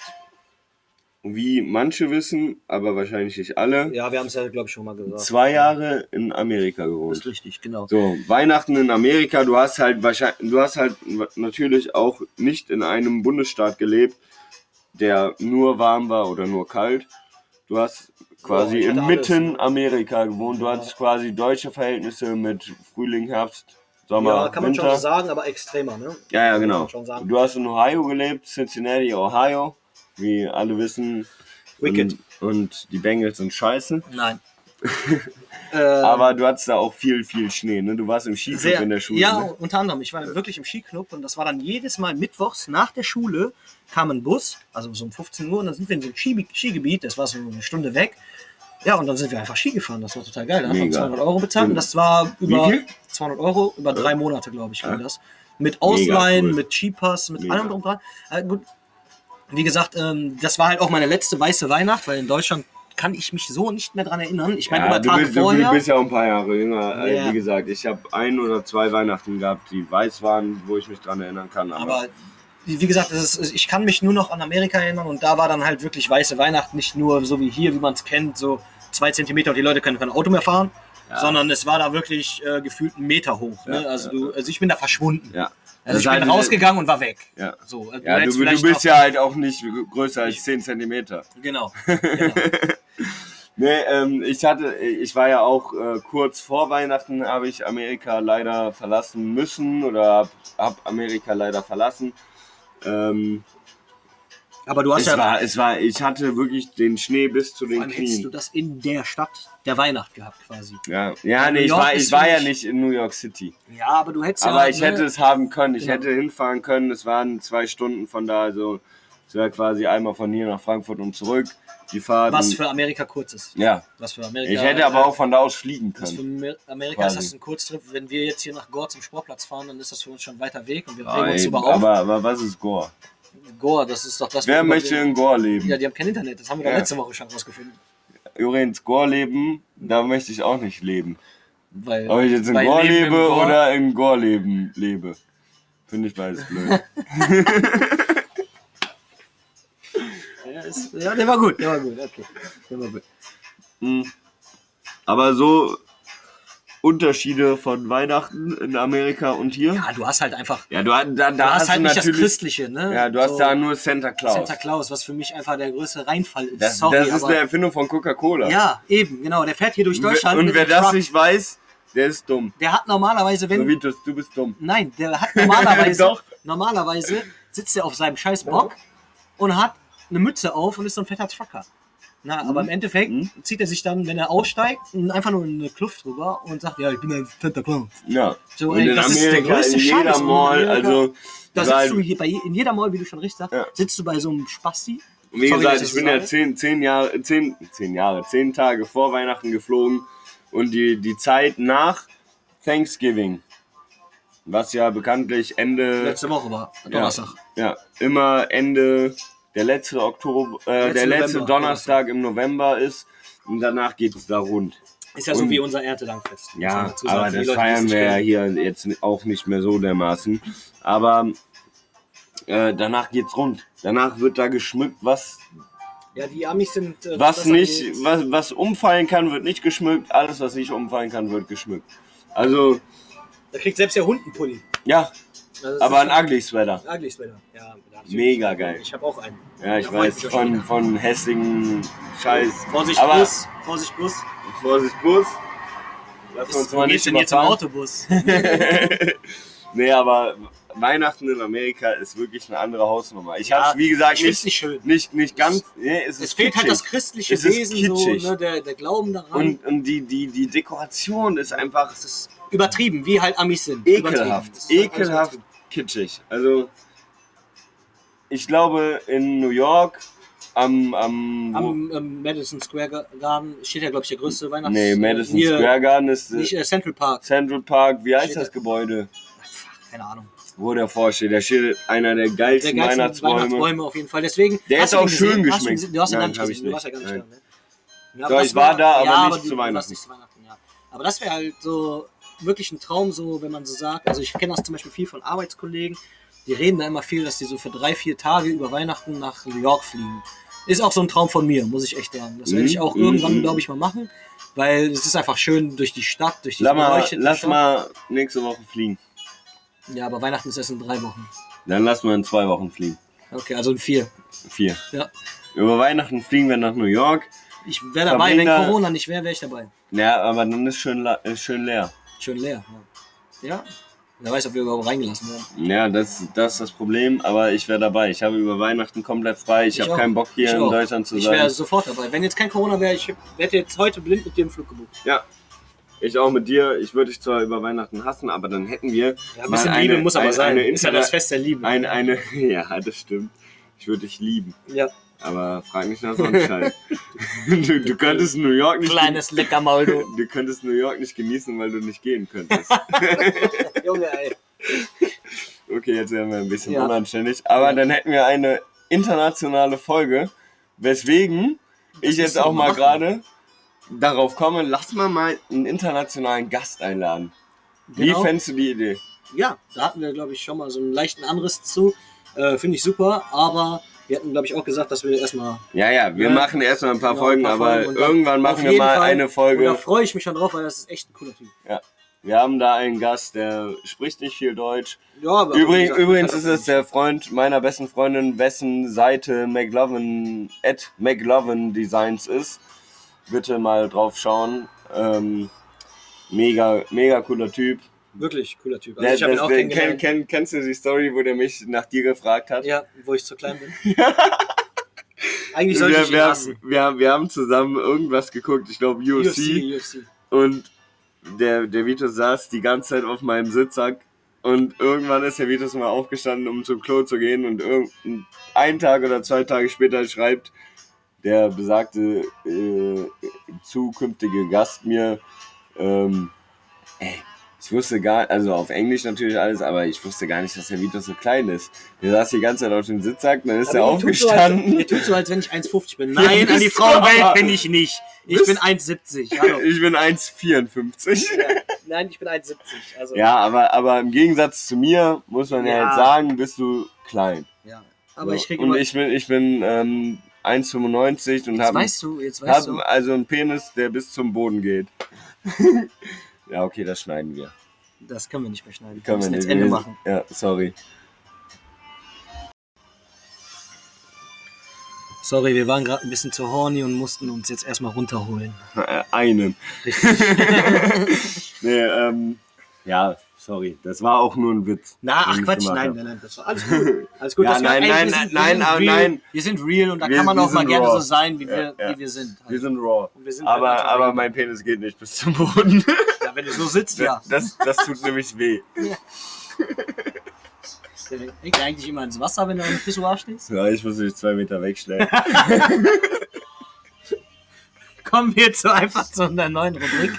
wie manche wissen, aber wahrscheinlich nicht alle, Ja, wir haben es ja, glaube ich, schon mal gesagt. zwei Jahre in Amerika Das gewohnt. ist richtig, genau. So, Weihnachten in Amerika, du hast halt wahrscheinlich, du hast halt natürlich auch nicht in einem Bundesstaat gelebt, der nur warm war oder nur kalt. Du hast quasi ich hatte inmitten. Amerika gewohnt. Du hattest quasi deutsche Verhältnisse mit Frühling, Herbst, Sommer, ja, kann man Winter. schon sagen, aber extremer, ne? Ja, ja, Kann genau. man schon sagen. Du hast in Ohio gelebt, Cincinnati, Ohio, wie alle wissen. Wicked. Und, und die Bengals sind scheiße. Nein. Aber du hattest da auch viel, viel Schnee. Ne? Du warst im Skiclub sehr, in der Schule. ja, Ne? unter anderem. Ich war wirklich im Skiclub und das war dann jedes Mal mittwochs nach der Schule kam ein Bus, also so um 15 Uhr, und dann sind wir in so ein Ski Skigebiet, das war so eine Stunde weg. Ja, und dann sind wir einfach Ski gefahren, das war total geil. Da haben wir Mega. 200 Euro bezahlt und das war über Wie viel? 200 Euro über drei Monate, glaube ich, ging Ja. das. Mit Ausleihen, cool. mit Skipass, mit Mega. allem drum dran. Äh, gut. Wie gesagt, ähm, das war halt auch meine letzte weiße Weihnacht, weil in Deutschland kann ich mich so nicht mehr dran erinnern. Ich meine, Ja, über du, Tage bist, du vorher. bist ja auch ein paar Jahre jünger. Äh, Ja. Wie gesagt, ich habe ein oder zwei Weihnachten gehabt, die weiß waren, wo ich mich dran erinnern kann. Aber, Aber wie gesagt, ist, ich kann mich nur noch an Amerika erinnern und da war dann halt wirklich weiße Weihnachten, nicht nur so wie hier, wie man es kennt, so zwei Zentimeter und die Leute können kein Auto mehr fahren, Ja. sondern es war da wirklich äh, gefühlt einen Meter hoch. Ne? Also, du, also ich bin da verschwunden. Ja. Also ich bin rausgegangen und war weg. Ja. So, also Ja, du, du bist ja halt auch nicht größer als 10 Zentimeter. Genau. genau. Nee, ähm, ich hatte, ich war ja auch äh, kurz vor Weihnachten, habe ich Amerika leider verlassen müssen oder hab, hab Amerika leider verlassen. Ähm, Aber du hast es ja, war, es war, ich hatte wirklich den Schnee bis zu den allem hättest du Knien. das in der Stadt der Weihnacht gehabt quasi. Ja, ja, nee, ich war, ich war ja nicht in New York City. Ja, aber du hättest Aber ja... ich ne, hätte es haben können, ich Genau. hätte hinfahren können. Es waren zwei Stunden von da, also es wäre quasi einmal von hier nach Frankfurt und zurück. Die Fahrt. Was für Amerika kurz ist. ja, Was für Amerika... ich hätte aber auch von da aus fliegen Was für können. Amer- Amerika Quasi. ist das ein Kurztrip. Wenn wir jetzt hier nach Gore zum Sportplatz fahren, dann ist das für uns schon ein weiter Weg und wir regen uns über auf. aber, aber was ist Gore? Gore, das ist doch das, Wer möchte in Gore leben? Ja, die haben kein Internet. Das haben wir doch Ja. letzte Woche schon rausgefunden. Übrigens, Gore leben, da möchte ich auch nicht leben. Weil, Ob ich jetzt in im lebe Gore- oder in Gore leben lebe. Finde ich beides blöd. Ja, ist, ja, der war gut, der war gut, okay. Der war gut. Hm. Aber so Unterschiede von Weihnachten in Amerika und hier? Ja, du hast halt einfach. Ja, du, da, da Du hast halt du nicht das. Christliche, ne? Ja, du hast So da nur Santa Claus. Santa Claus, was für mich einfach der größte Reinfall ist. das Sorry, das ist aber, eine Erfindung von Coca-Cola. Ja, eben, genau. Der fährt hier durch Deutschland. Und wer das Truck. nicht weiß, der ist dumm. Der hat normalerweise, wenn. Du, du bist dumm. Nein, der hat normalerweise, Doch. normalerweise sitzt er auf seinem scheiß Bock und hat eine Mütze auf und ist so ein fetter Trucker. Na, aber im Endeffekt Mhm. zieht er sich dann, wenn er aussteigt, einfach nur eine Kluft drüber und sagt, ja, ich bin ein fetter Clown. Ja. So, und ey, in das ist der Amerika, größte in jeder in Mall, also. Da sitzt du hier bei, in jeder Mall, wie du schon richtig sagst, Ja. sitzt du bei so einem Spasti. Wie Sorry, gesagt, ich bin ja zehn, zehn Jahre, zehn, zehn Jahre, zehn Tage vor Weihnachten geflogen und die, die Zeit nach Thanksgiving, was ja bekanntlich Ende, Letzte Woche war Donnerstag. ja, immer Ende, der letzte Oktober, äh, der letzte November, Donnerstag im November ist und danach geht es da rund. Ist ja so Und- wie unser Erntedankfest. Ja, sagen, aber das Leute, feiern wir ja hier jetzt auch nicht mehr so dermaßen. Aber äh, danach geht's rund. Danach wird da geschmückt, was Ja, die Amis sind. äh, Was nicht, was, was umfallen kann, wird nicht geschmückt. Alles, was nicht umfallen kann, wird geschmückt. Also, Da kriegt selbst der Hund einen Pulli. ja, Also aber ein Ugly Sweater. schon- Ugly Sweater. Ja. Mega geil. Ich habe auch einen. Ja, ich weiß, von, von hässlichen Scheiß. Vorsicht, Aber- Bus. Vorsicht, Bus. Vorsicht, Bus. Lass uns mal nicht denn jetzt im. Autobus? Nee, aber Weihnachten in Amerika ist wirklich eine andere Hausnummer. Ich Ja, hab's, wie gesagt, nicht, nicht schön. nicht, nicht ganz. Nee, es, Es fehlt halt kitschig. das christliche Es Wesen, so, ne, der, der Glauben daran. Und, und die, die, die Dekoration ist einfach es ist übertrieben, wie halt Amis sind. ekelhaft. Halt Ekelhaft. Kitschig. Also, ich glaube, in New York am. am, Am ähm, Madison Square Garden steht ja, glaube ich, der größte Weihnachts... nee, Madison hier, Square Garden ist Nicht äh, äh, Central Park. Central Park. Wie heißt Steht das da- Gebäude? Keine Ahnung. Wo der vorsteht. Da steht einer der Der geilsten, geilste Weihnachtsbäume. Weihnachtsbäume auf jeden Fall. Deswegen, Der ist auch schön gesehen? Hast du, du hast ihn Nein, gar nicht hab ich gesehen. Du warst ja gar nicht nicht. da. Ne? Ja, das ich war da, aber ja, nicht du- zu du warst Weihnachten. nicht zu Weihnachten, ja. Aber das wäre halt so wirklich ein Traum, so wenn man so sagt. Also ich kenne das zum Beispiel viel von Arbeitskollegen. Die reden da immer viel, dass die so für drei, vier Tage über Weihnachten nach New York fliegen. Ist auch so ein Traum von mir, muss ich echt sagen. Das werde ich Mhm, auch mhm, irgendwann, mhm. glaube ich, mal machen. Weil es ist einfach schön durch die Stadt, durch die Lass mal, lass Stadt. mal nächste Woche fliegen. Ja, aber Weihnachten ist erst in drei Wochen. Dann lass mal in zwei Wochen fliegen. Okay, also in vier. Vier. Ja. Über Weihnachten fliegen wir nach New York. Ich wäre dabei, wenn Corona nicht wäre, wäre ich dabei. Ja, aber dann ist schön, ist schön leer. Schön leer. Ja. ja. Wer weiß, ob wir überhaupt reingelassen werden. Ja, das, das ist das Problem, aber ich wäre dabei. Ich habe über Weihnachten komplett frei. Ich, Ich habe keinen Bock hier Ich in auch. Deutschland zu Ich sein. wäre sofort dabei. Wenn jetzt kein Corona wäre, ich hätte jetzt heute blind mit dir einen Flug gebucht. Ja. Ich auch mit dir. Ich würde dich zwar über Weihnachten hassen, aber dann hätten wir Ja, ein bisschen eine, Liebe muss aber eine, sein. Eine, ist ja das Fest der Liebe. eine, eine, ja, das stimmt. Ich würde dich lieben. ja. Aber frag nicht nach Sonnenschein. du, du könntest New York nicht Kleines Leckermaul, du. Du könntest New York nicht genießen, weil du nicht gehen könntest. Junge, ey. Okay, jetzt werden wir ein bisschen Ja. unanständig. Aber dann hätten wir eine internationale Folge, weswegen ich müssen jetzt auch mal gerade darauf komme, lass mal mal einen internationalen Gast einladen. Wie Genau. fändest du die Idee? Ja, da hatten wir, glaube ich, schon mal so einen leichten Anriss zu. Äh, Finde ich super, aber wir hatten, glaube ich, auch gesagt, dass wir erstmal. Ja, ja, wir Ja. machen erstmal ein paar Genau, Folgen, ein paar aber Folgen irgendwann machen wir mal Fall- eine Und da Folge. freue ich mich schon drauf, weil das ist echt ein cooler Typ. Wir haben da einen Gast, der spricht nicht viel Deutsch. Ja, aber Übrigens, gesagt, übrigens ist es der Freund meiner besten Freundin, wessen Seite McLovin, at McLovin Designs ist. Bitte mal drauf schauen. Ähm, mega, mega cooler Typ. Wirklich cooler Typ. Also Der, ich habe ihn das- auch kennengelernt. kenn, kenn, kennst du die Story, wo der mich nach dir gefragt hat? Ja, wo ich zu klein bin. Eigentlich sollte wir, ich ihn wir, hassen. wir, haben- wir haben zusammen irgendwas geguckt, ich glaube UFC, UFC, UFC. und der, der Vitus saß die ganze Zeit auf meinem Sitzsack und irgendwann ist der Vitus mal aufgestanden, um zum Klo zu gehen und irgendein ein Tag oder zwei Tage später schreibt der besagte äh, zukünftige Gast mir, ähm, ey, ich wusste gar, also auf Englisch natürlich alles, aber ich wusste gar nicht, dass der Vitus so klein ist. Der saß die ganze Zeit auf dem Sitzsack, dann ist er tut so, als, aufgestanden. tut so, als wenn ich 1,50 bin. Ja, Nein, an die Frauenwelt bin ich nicht. Ich bin 1,70. Hallo. Ich bin 1,54. Ja. Nein, ich bin 1,70. Also, Ja, aber, aber im Gegensatz zu mir muss man ja, Ja. jetzt sagen, bist du klein. ja. Aber So. ich kriege und ich bin, ich bin ähm, 1,95 und habe weißt du, jetzt hab du. also einen Penis, der bis zum Boden geht. ja, okay, das schneiden wir. Das können wir nicht mehr schneiden. Können wir müssen jetzt. Ende Wir- machen. Ja, sorry. Sorry, wir waren gerade ein bisschen zu horny und mussten uns jetzt erstmal runterholen. Äh, Einen. nee, ähm, ja, sorry. Das war auch nur ein Witz. Na, ach Quatsch, nein, nein, nein, das war alles gut. Alles gut, Ja, das wir- nein, nein, nein, nein, nein. Wir sind real und da Wir- kann man auch mal sind gerne raw. so sein, wie Ja, wir, ja. wie wir sind. Wir sind raw. Sind halt Aber, einfach aber mein Penis geht nicht bis zum Boden. ja, wenn du so sitzt, ja. Das, das tut nämlich weh. Der hängt eigentlich immer ins Wasser, wenn du am Pissoir stehst. Ja, ich muss mich zwei Meter wegstellen. Kommen wir jetzt so einfach zu einer neuen Rubrik.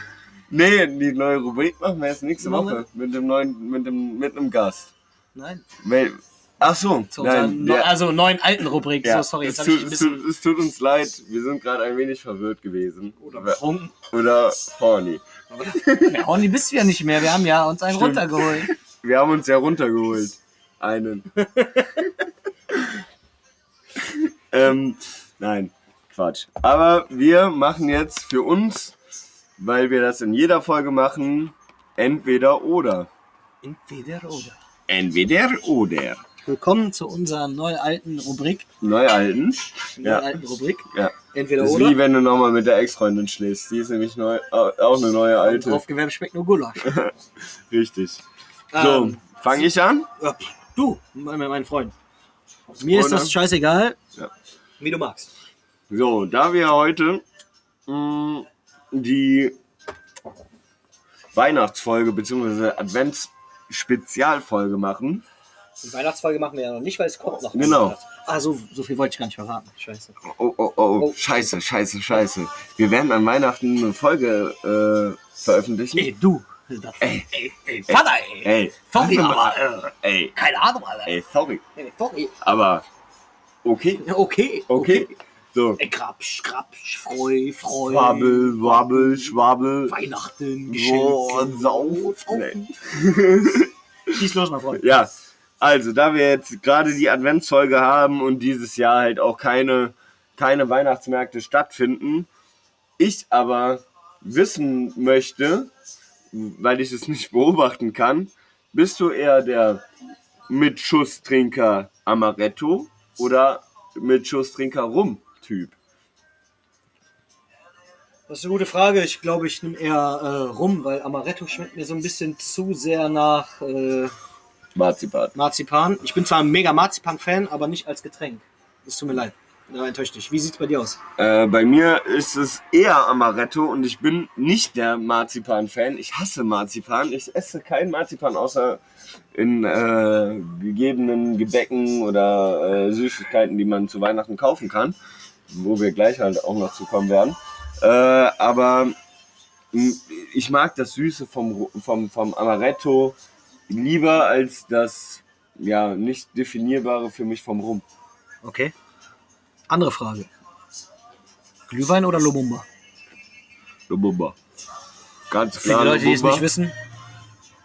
nee, die neue Rubrik machen wir jetzt nächste Woche. Mit dem neuen, mit dem, mit einem Gast. Nein, Wel- Ach so, zu nein. der- also neuen alten Rubrik. ja, so, sorry, es, jetzt ich tut, ein es, bisschen es tut uns leid, wir sind gerade ein wenig verwirrt gewesen. oder betrunken. Oder horny. Ja, Horny bist du ja nicht mehr. Wir haben ja uns einen Stimmt. runtergeholt. Wir haben uns ja runtergeholt. Einen. ähm, nein, Quatsch. Aber wir machen jetzt für uns, weil wir das in jeder Folge machen, entweder oder. Entweder oder. Entweder oder. Willkommen zu unserer neu alten Rubrik. Neualten. Neu Ja. alten Rubrik. Ja. Entweder Das ist oder. wie wenn du nochmal mit der Ex-Freundin schläfst. Die ist nämlich neu, auch eine neue alte. Aufgewärmt schmeckt nur Gulasch. Richtig. So, Ähm, fange ich an? ja, du, mein, mein Freund. Mir ist Freunde? das scheißegal, Ja. wie du magst. So, da wir heute mh, die Weihnachtsfolge bzw. Advents-Spezialfolge machen, Die Weihnachtsfolge machen wir ja noch nicht, weil es kommt noch. Genau. Ah, so, so viel wollte ich gar nicht verraten. Scheiße. oh, oh, oh, Oh. scheiße, scheiße, scheiße. Wir werden an Weihnachten eine Folge äh, veröffentlichen. Ey, du. Das, Ey. ey, ey, Vater, ey. Ey, Sorry, aber, äh, ey, keine Ahnung, Alter. ey, sorry. Ey, sorry. Aber okay, Ja, okay. okay. So, Ey, krapsch, krapsch, freu, freu. Wabbel, wabbel, schwabbel. Weihnachten, Geschenke. sauf. Saufen. Schieß los, mein Freund. Ja, also da wir jetzt gerade die Adventsfolge haben und dieses Jahr halt auch keine, keine Weihnachtsmärkte stattfinden, ich aber wissen möchte, weil ich es nicht beobachten kann, bist du eher der mit Schusstrinker Amaretto oder mit Schusstrinker Rum Typ? Das ist eine gute Frage. Ich glaube, ich nehme eher äh, rum, weil Amaretto schmeckt mir so ein bisschen zu sehr nach äh, Marzipan. Marzipan. Ich bin zwar ein mega Marzipan-Fan, aber nicht als Getränk. Es tut mir leid. Da enttäuscht dich. Wie sieht's bei dir aus? Äh, bei mir ist es eher Amaretto und ich bin nicht der Marzipan-Fan. Ich hasse Marzipan. Ich esse kein Marzipan außer in äh, gegebenen Gebäcken oder äh, Süßigkeiten, die man zu Weihnachten kaufen kann, wo wir gleich halt auch noch zu kommen werden. Äh, aber ich mag das Süße vom, vom, vom Amaretto lieber als das ja nicht definierbare für mich vom Rum. Okay. Andere Frage. Glühwein oder Lobumba? Lubumba. Ganz Für die klar. Leute, die es nicht wissen,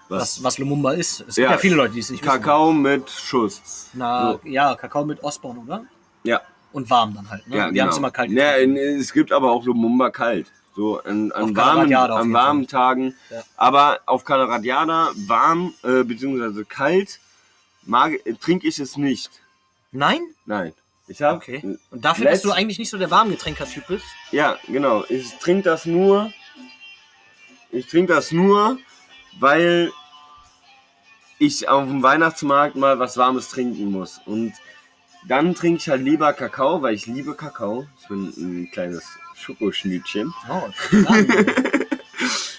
was, was Lumumba ist. Es gibt Ja. ja viele Leute, die es nicht Kakao mit Schuss. wissen. Na, ja, Kakao mit Osborn, oder? Ja. Und warm dann halt. Ne? Ja, Wir genau. haben es immer kalt ja, es gibt aber auch Lumumba kalt. So an, an warmen, an warmen Tagen. Ja. Aber auf Calaradiada warm äh, bzw. kalt mag, äh, trinke ich es nicht. Nein? Nein. Ich habe Okay. Und dafür, dass du eigentlich nicht so der Warmgetränker-Typ bist? Ja, genau. Ich trinke das nur. Ich trinke das nur, weil ich auf dem Weihnachtsmarkt mal was Warmes trinken muss. Und dann trinke ich halt lieber Kakao, weil ich liebe Kakao. Ich bin ein kleines Schokoschnütchen. Oh,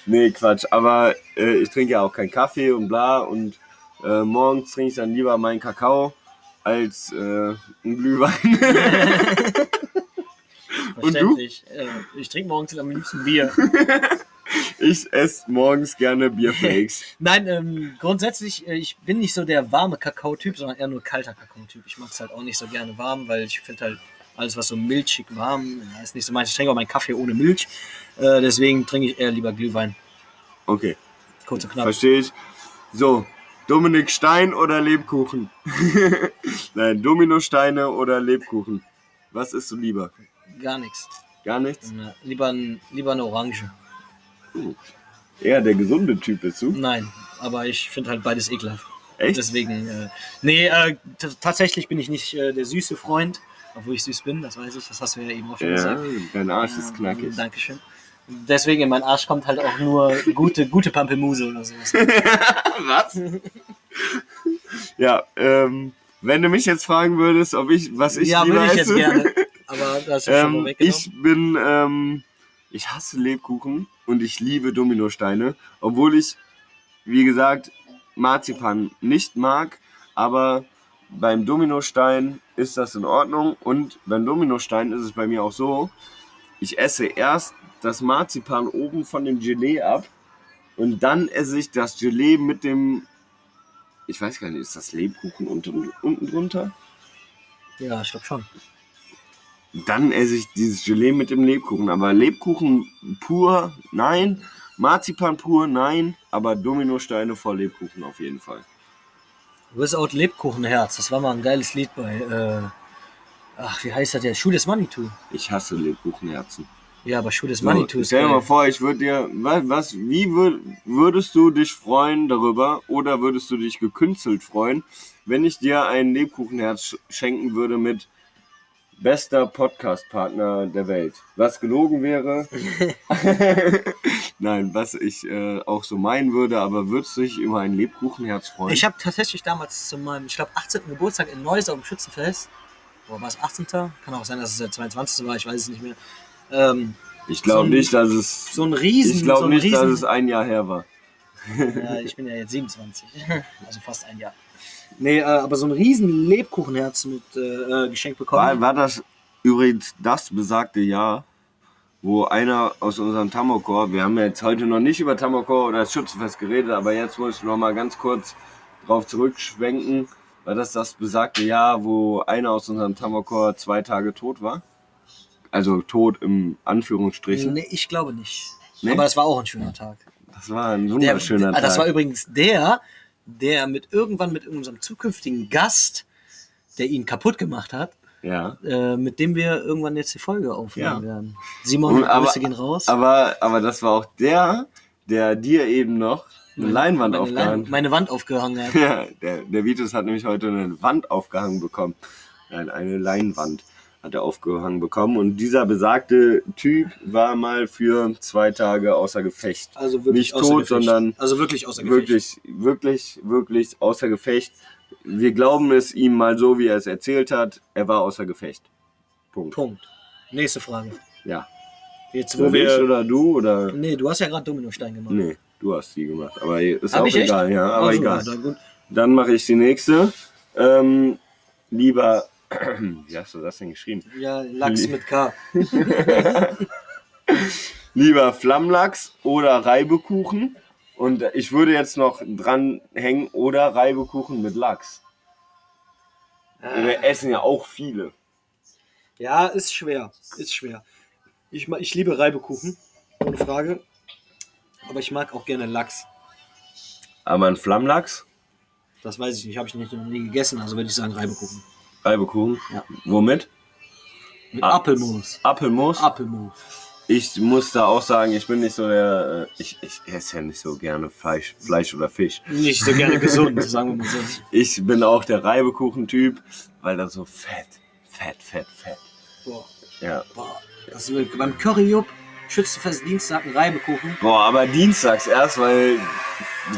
Nee, Quatsch. Aber äh, ich trinke ja auch keinen Kaffee und bla. Und äh, morgens trinke ich dann lieber meinen Kakao als äh, einen Glühwein. Und du? verständlich. Äh, ich trinke morgens am liebsten Bier. ich esse morgens gerne Bierflakes. Nein, ähm, grundsätzlich, äh, ich bin nicht so der warme Kakao-Typ, sondern eher nur kalter Kakao-Typ. Ich mag es halt auch nicht so gerne warm, weil ich finde halt alles, was so milchig warm ist, nicht so meins. Ich trinke auch meinen Kaffee ohne Milch. Äh, deswegen trinke ich eher lieber Glühwein. Okay. Kurz und knapp. Verstehe ich. So, Dominik Stein oder Lebkuchen? Nein, Dominosteine oder Lebkuchen? Was isst du lieber? Gar nichts. Gar nichts? Äh, Lieber, ein, lieber eine Orange. Eher der gesunde Typ bist du? Nein, aber ich finde halt beides ekelhaft. Echt? Deswegen, äh, nee, äh, tatsächlich bin ich nicht äh, der süße Freund, obwohl ich süß bin, das weiß ich, das hast du ja eben auch schon Ja, gesagt. dein Arsch ist knackig. Dankeschön. Deswegen in meinen Arsch kommt halt auch nur gute, gute Pampelmuse oder sowas. Was? ja, ähm, wenn du mich jetzt fragen würdest, ob ich, was ich ja, lieber würde ich jetzt gerne. Aber das du schon ähm, weggenommen. ich bin, ähm, ich hasse Lebkuchen und ich liebe Dominosteine, obwohl ich, wie gesagt, Marzipan nicht mag, aber beim Dominostein ist das in Ordnung und beim Dominostein ist es bei mir auch so, ich esse erst das Marzipan oben von dem Gelee ab und dann esse ich das Gelee mit dem, ich weiß gar nicht, ist das Lebkuchen unten, unten drunter? ja, ich glaube schon. Dann esse ich dieses Gelee mit dem Lebkuchen. Aber Lebkuchen pur, nein. Marzipan pur, nein. Aber Dominosteine vor Lebkuchen auf jeden Fall. Without Lebkuchenherz, das war mal ein geiles Lied bei, äh, ach, wie heißt das der? Schuh des Manitou. Ich hasse Lebkuchenherzen. Ja, aber Schuh des So, Manitou ist stell dir mal vor, ich würde dir, was, was wie würd, würdest du dich freuen darüber oder würdest du dich gekünstelt freuen, wenn ich dir ein Lebkuchenherz sch- schenken würde mit bester Podcast-Partner der Welt? Was gelogen wäre? Nein, was ich äh, auch so meinen würde, aber würdest du dich über ein Lebkuchenherz freuen? Ich habe tatsächlich damals zu meinem, ich glaube, 18. Geburtstag in Neuss auf dem Schützenfest, oder war es 18. Kann auch sein, dass es der 22. war, ich weiß es nicht mehr. Ähm, Ich glaube so nicht, dass es. so ein Riesen, Ich glaube so nicht, dass Riesen, es ein Jahr her war. Ja, ich bin ja jetzt 27. Also fast ein Jahr. Nee, äh, aber so ein riesen Lebkuchenherz mit äh, äh, geschenkt War, bekommen. war das übrigens das besagte Jahr, wo einer aus unserem Tamokor, wir haben jetzt heute noch nicht über Tamokor oder das Schützenfest geredet, aber jetzt muss ich noch mal ganz kurz drauf zurückschwenken, war das das besagte Jahr, wo einer aus unserem Tamokor zwei Tage tot war? Also tot im Anführungsstrichen. Nee, ich glaube nicht. Nee? Aber es war auch ein schöner Tag. Das war ein Der, wunderschöner ah, Tag. das war übrigens der, der mit irgendwann mit unserem zukünftigen Gast, der ihn kaputt gemacht hat, ja. äh, mit dem wir irgendwann jetzt die Folge aufnehmen Ja. werden. Simon, Und aber- Grüße gehen raus. Aber, aber das war auch der, der dir eben noch eine Leinwand meine, aufgehangen Lein- meine Wand aufgehangen hat. Ja, der, der Vitus hat nämlich heute eine Wand aufgehangen bekommen. Nein, eine Leinwand hat er aufgehangen bekommen. Und dieser besagte Typ war mal für zwei Tage außer Gefecht. Also wirklich Nicht außer tot, Gefecht. sondern also wirklich außer Gefecht. Wirklich, wirklich, wirklich außer Gefecht. Wir glauben es ihm mal so, wie er es erzählt hat. Er war außer Gefecht. Punkt. Punkt. Nächste Frage. Ja. Jetzt, Wo wir. oder du oder. Nee, du hast ja gerade Dominostein gemacht. Nee, du hast die gemacht. Aber ist Hab auch ich echt? egal, ja. Aber Also, egal. na gut. Dann mache ich die nächste. Ähm, lieber. Wie hast du das denn geschrieben? Ja, Lachs mit K. Lieber Flammlachs oder Reibekuchen. Und ich würde jetzt noch dranhängen oder Reibekuchen mit Lachs. Wir essen ja auch viele. Ja, ist schwer. Ist schwer. Ich, ich liebe Reibekuchen, ohne Frage. Aber ich mag auch gerne Lachs. Aber ein Flammlachs, Das weiß ich nicht, habe ich nicht, noch nie gegessen, also würde ich sagen Reibekuchen. Reibekuchen. Ja. Womit? Mit. Apfelmus. Apfelmus. Apfelmus. Ich muss da auch sagen, ich bin nicht so der. äh, Ich, ich esse ja nicht so gerne Fleisch, Fleisch oder Fisch. Nicht so gerne gesund, sagen wir mal so. Ich bin auch der Reibekuchentyp, weil das so fett, fett, fett, fett. Boah, Ja. boah. Das ist beim Curryjupp, Schützenfest Dienstag, ein Reibekuchen. Boah, aber dienstags erst, weil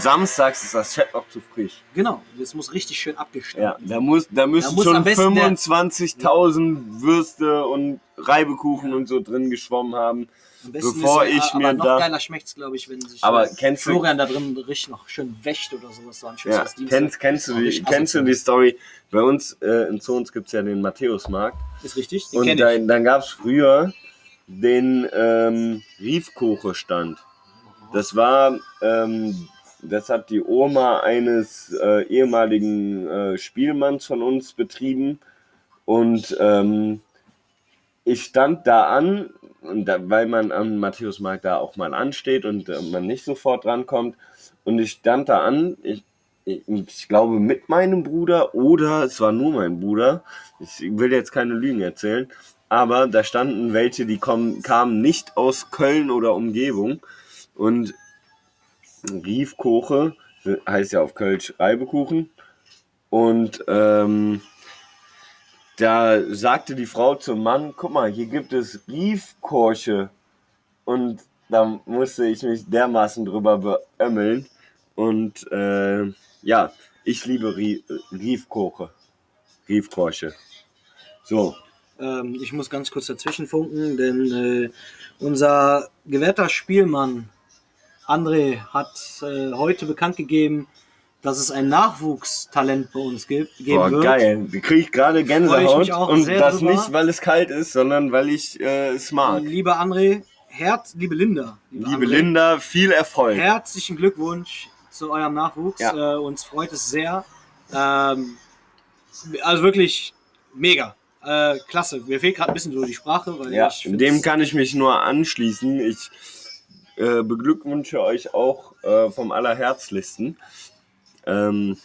samstags ist das Fett noch zu frisch. Genau, das muss richtig schön abgestellt Ja, da, muss, da müssen muss am schon besten der- 25.000 Würste und Reibekuchen und so drin geschwommen haben. Am besten bevor ist, ich aber mir noch da- geiler schmeckt es, glaube ich, wenn sich Aber äh, kennst du- Florian da drin richtig noch schön wäscht oder sowas. So ein Ja, kennst, kennst, du die, kennst du die Story? Bei uns äh, in Zons gibt es ja den Matthäusmarkt. Ist richtig, den Und ich. dann, es früher den ähm, Riefkoche-Stand. Das war, ähm, das hat die Oma eines äh, ehemaligen äh, Spielmanns von uns betrieben. Und ähm, ich stand da an, da, weil man am Matthäusmarkt da auch mal ansteht und äh, man nicht sofort drankommt. Und ich stand da an, ich, ich, ich glaube mit meinem Bruder oder es war nur mein Bruder. Ich will jetzt keine Lügen erzählen. Aber da standen welche, die kommen, kamen nicht aus Köln oder Umgebung. Und Riefkoche heißt ja auf Kölsch Reibekuchen. Und ähm, da sagte die Frau zum Mann, guck mal, hier gibt es Riefkorche. Und da musste ich mich dermaßen drüber beömmeln. Und äh, ja, ich liebe Rie Riefkoche. Riefkorche. So, Ähm, ich muss ganz kurz dazwischen funken, denn äh, unser gewährter Spielmann André hat äh, heute bekannt gegeben, dass es ein Nachwuchstalent bei uns gibt, geben Boah, wird. geil. Da kriege ich gerade ich Gänsehaut. auch Und das drüber. nicht, weil es kalt ist, sondern weil ich äh, es mag. Lieber André, Herz, liebe Linda, Liebe André, Linda, viel Erfolg. herzlichen Glückwunsch zu eurem Nachwuchs. Ja. Äh, uns freut es sehr. Ähm, also wirklich mega. Äh, klasse. Mir fehlt gerade ein bisschen so die Sprache, weil Ja, ich dem kann ich mich nur anschließen. Ich äh, beglückwünsche euch auch äh, vom allerherzlichsten. Ähm,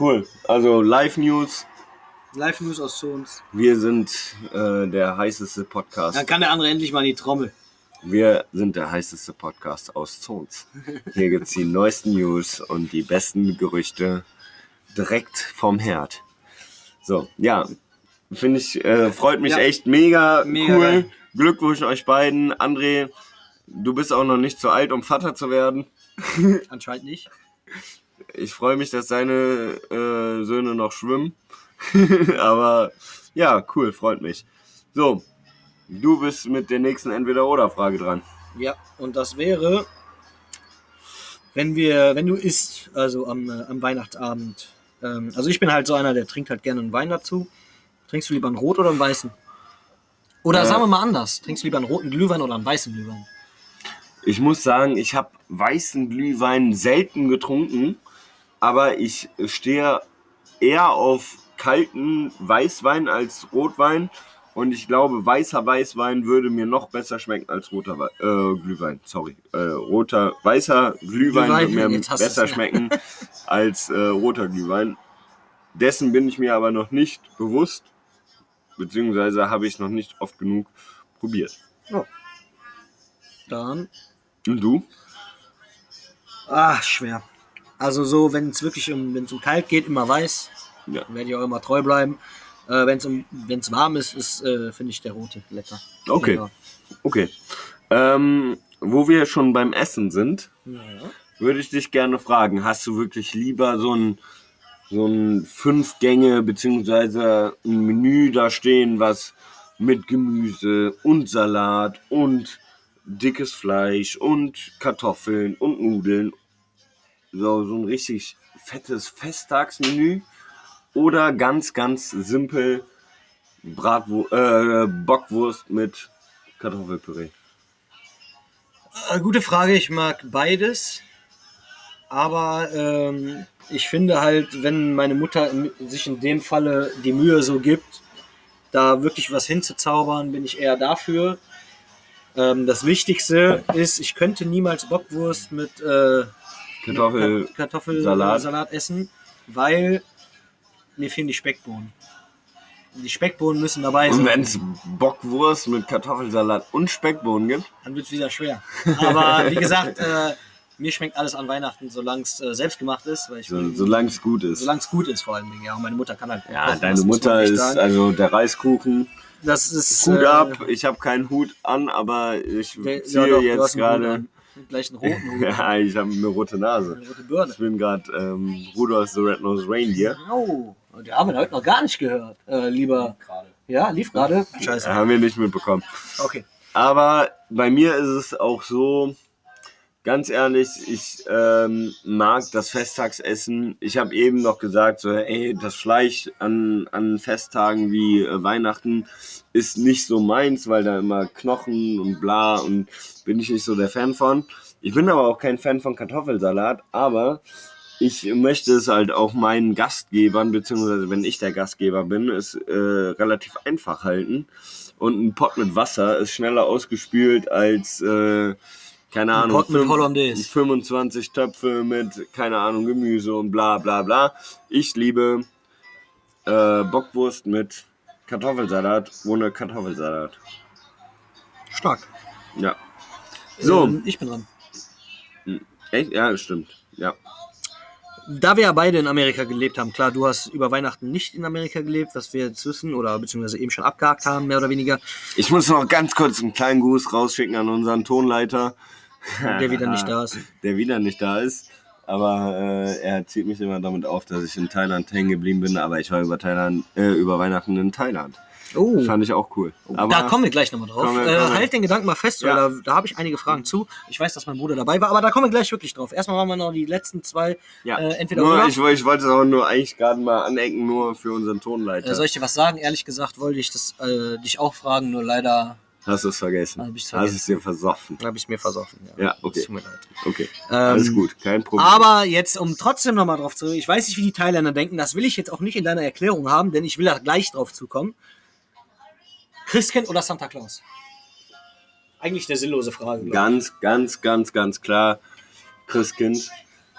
cool. Also Live News. Live News aus Zons. Wir sind äh, der heißeste Podcast. Dann kann der andere endlich mal in die Trommel. Wir sind der heißeste Podcast aus Zons. Hier gibt es die neuesten News und die besten Gerüchte direkt vom Herd. So, ja, finde ich, äh, freut mich Ja. echt mega, Mega cool. geil. Glückwunsch euch beiden. André, du bist auch noch nicht zu alt, um Vater zu werden. Anscheinend nicht. Ich freue mich, dass deine äh, Söhne noch schwimmen. Aber ja, cool, freut mich. So, du bist mit der nächsten Entweder-Oder-Frage dran. Ja, und das wäre, wenn wir, wenn du isst, also am, äh, am Weihnachtsabend. Ähm, also ich bin halt so einer, der trinkt halt gerne einen Wein dazu. Trinkst du lieber einen Rot oder einen weißen? Oder Äh. sagen wir mal anders. Trinkst du lieber einen roten Glühwein oder einen weißen Glühwein? Ich muss sagen, ich habe weißen Glühwein selten getrunken, aber ich stehe eher auf kalten Weißwein als Rotwein und ich glaube, weißer Weißwein würde mir noch besser schmecken als roter Wei- äh, Glühwein. Sorry, äh, roter weißer Glühwein, Glühwein, würde mir besser schmecken als äh, roter Glühwein. Dessen bin ich mir aber noch nicht bewusst, beziehungsweise habe ich noch nicht oft genug probiert. Dann, Und du? ah, schwer. Also so, wenn es wirklich um, wenn es um kalt geht, immer weiß. Ja. Werde ich auch immer treu bleiben. Äh, wenn es um, wenn's warm ist, ist äh, finde ich der rote lecker. Okay. Ja. Okay. Ähm, wo wir schon beim Essen sind, Ja. würde ich dich gerne fragen, hast du wirklich lieber so ein, so ein fünf Gänge beziehungsweise ein Menü da stehen, was mit Gemüse und Salat und dickes Fleisch und Kartoffeln und Nudeln, so, so ein richtig fettes Festtagsmenü oder ganz, ganz simpel Bratwurst, äh, Bockwurst mit Kartoffelpüree. Äh, Gute Frage, ich mag beides. Aber ähm, ich finde halt, wenn meine Mutter sich in dem Falle die Mühe so gibt, da wirklich was hinzuzaubern, bin ich eher dafür. Ähm, das Wichtigste ist, ich könnte niemals Bockwurst mit äh, Kartoffel. Kat- Kartoffelsalat Salat. Essen, weil mir fehlen die Speckbohnen. Die Speckbohnen müssen dabei Und sein. wenn es Bockwurst mit Kartoffelsalat und Speckbohnen gibt, Dann wird es wieder schwer. Aber wie gesagt, äh, mir schmeckt alles an Weihnachten, solange es äh, selbst gemacht ist. Weil ich so, solange es gut ist. solange es gut ist vor allen Dingen. Ja, und meine Mutter kann halt. Ja, kochen, deine Mutter ist, sagen. also der Reiskuchen, Das ist. Hut äh, ab. Ich habe keinen Hut an, aber ich der- ziehe ja, doch, jetzt gerade. Gleich einen roten Hut. Ja, ich habe eine rote Nase. Eine rote Birne. Ich bin gerade ähm, Rudolph the Red-Nosed Reindeer. Oh, die haben wir heute noch gar nicht gehört. Äh, lieber. Ja, lief gerade. Scheiße. Haben wir nicht mitbekommen. Okay. Aber bei mir ist es auch so, ganz ehrlich, ich ähm, mag das Festtagsessen. Ich habe eben noch gesagt, so, ey, das Fleisch an, an Festtagen wie äh, Weihnachten ist nicht so meins, weil da immer Knochen und bla und bin ich nicht so der Fan von. Ich bin aber auch kein Fan von Kartoffelsalat, aber ich möchte es halt auch meinen Gastgebern, beziehungsweise wenn ich der Gastgeber bin, es äh, relativ einfach halten. Und ein Pot mit Wasser ist schneller ausgespült als, äh, keine Ahnung, Pot mit fünf- Hollandaise. 25 Töpfe mit, keine Ahnung, Gemüse und bla bla bla. Ich liebe äh, Bockwurst mit Kartoffelsalat ohne Kartoffelsalat. Stark. Ja. So. Ähm, ich bin dran. Echt? Ja, stimmt. Ja. Da wir ja beide in Amerika gelebt haben, klar, du hast über Weihnachten nicht in Amerika gelebt, was wir jetzt wissen oder beziehungsweise eben schon abgehakt haben, mehr oder weniger, Ich muss noch ganz kurz einen kleinen Gruß rausschicken an unseren Tonleiter. Der wieder nicht da ist. Der wieder nicht da ist. Aber äh, er zieht mich immer damit auf, dass ich in Thailand hängen geblieben bin. Aber ich war über, Thailand, äh, über Weihnachten in Thailand. Oh, Fand ich auch cool. Aber da kommen wir gleich nochmal drauf. Kommen wir- äh, halt den Gedanken mal fest, Ja. da, da habe ich einige Fragen zu. Ich weiß, dass mein Bruder dabei war, aber da kommen wir gleich wirklich drauf. Erstmal machen wir noch die letzten zwei. ja. äh, entweder nur, ich, ich wollte es aber nur eigentlich gerade mal anecken, nur für unseren Tonleiter. Äh, soll ich dir was sagen? Ehrlich gesagt wollte ich das äh, dich auch fragen, nur leider Hast du es vergessen? Hab ich's Hast vergessen. es dir versoffen? habe ich es mir versoffen. Ja, okay. Es Tut mir leid. Okay. Ähm, Alles gut, kein Problem. Aber jetzt, um trotzdem nochmal drauf zu, ich weiß nicht, wie die Thailänder denken, das will ich jetzt auch nicht in deiner Erklärung haben, denn ich will da gleich drauf zukommen. Christkind oder Santa Claus? Eigentlich eine sinnlose Frage. glaub ich. Ganz, ganz, ganz, ganz klar, Christkind.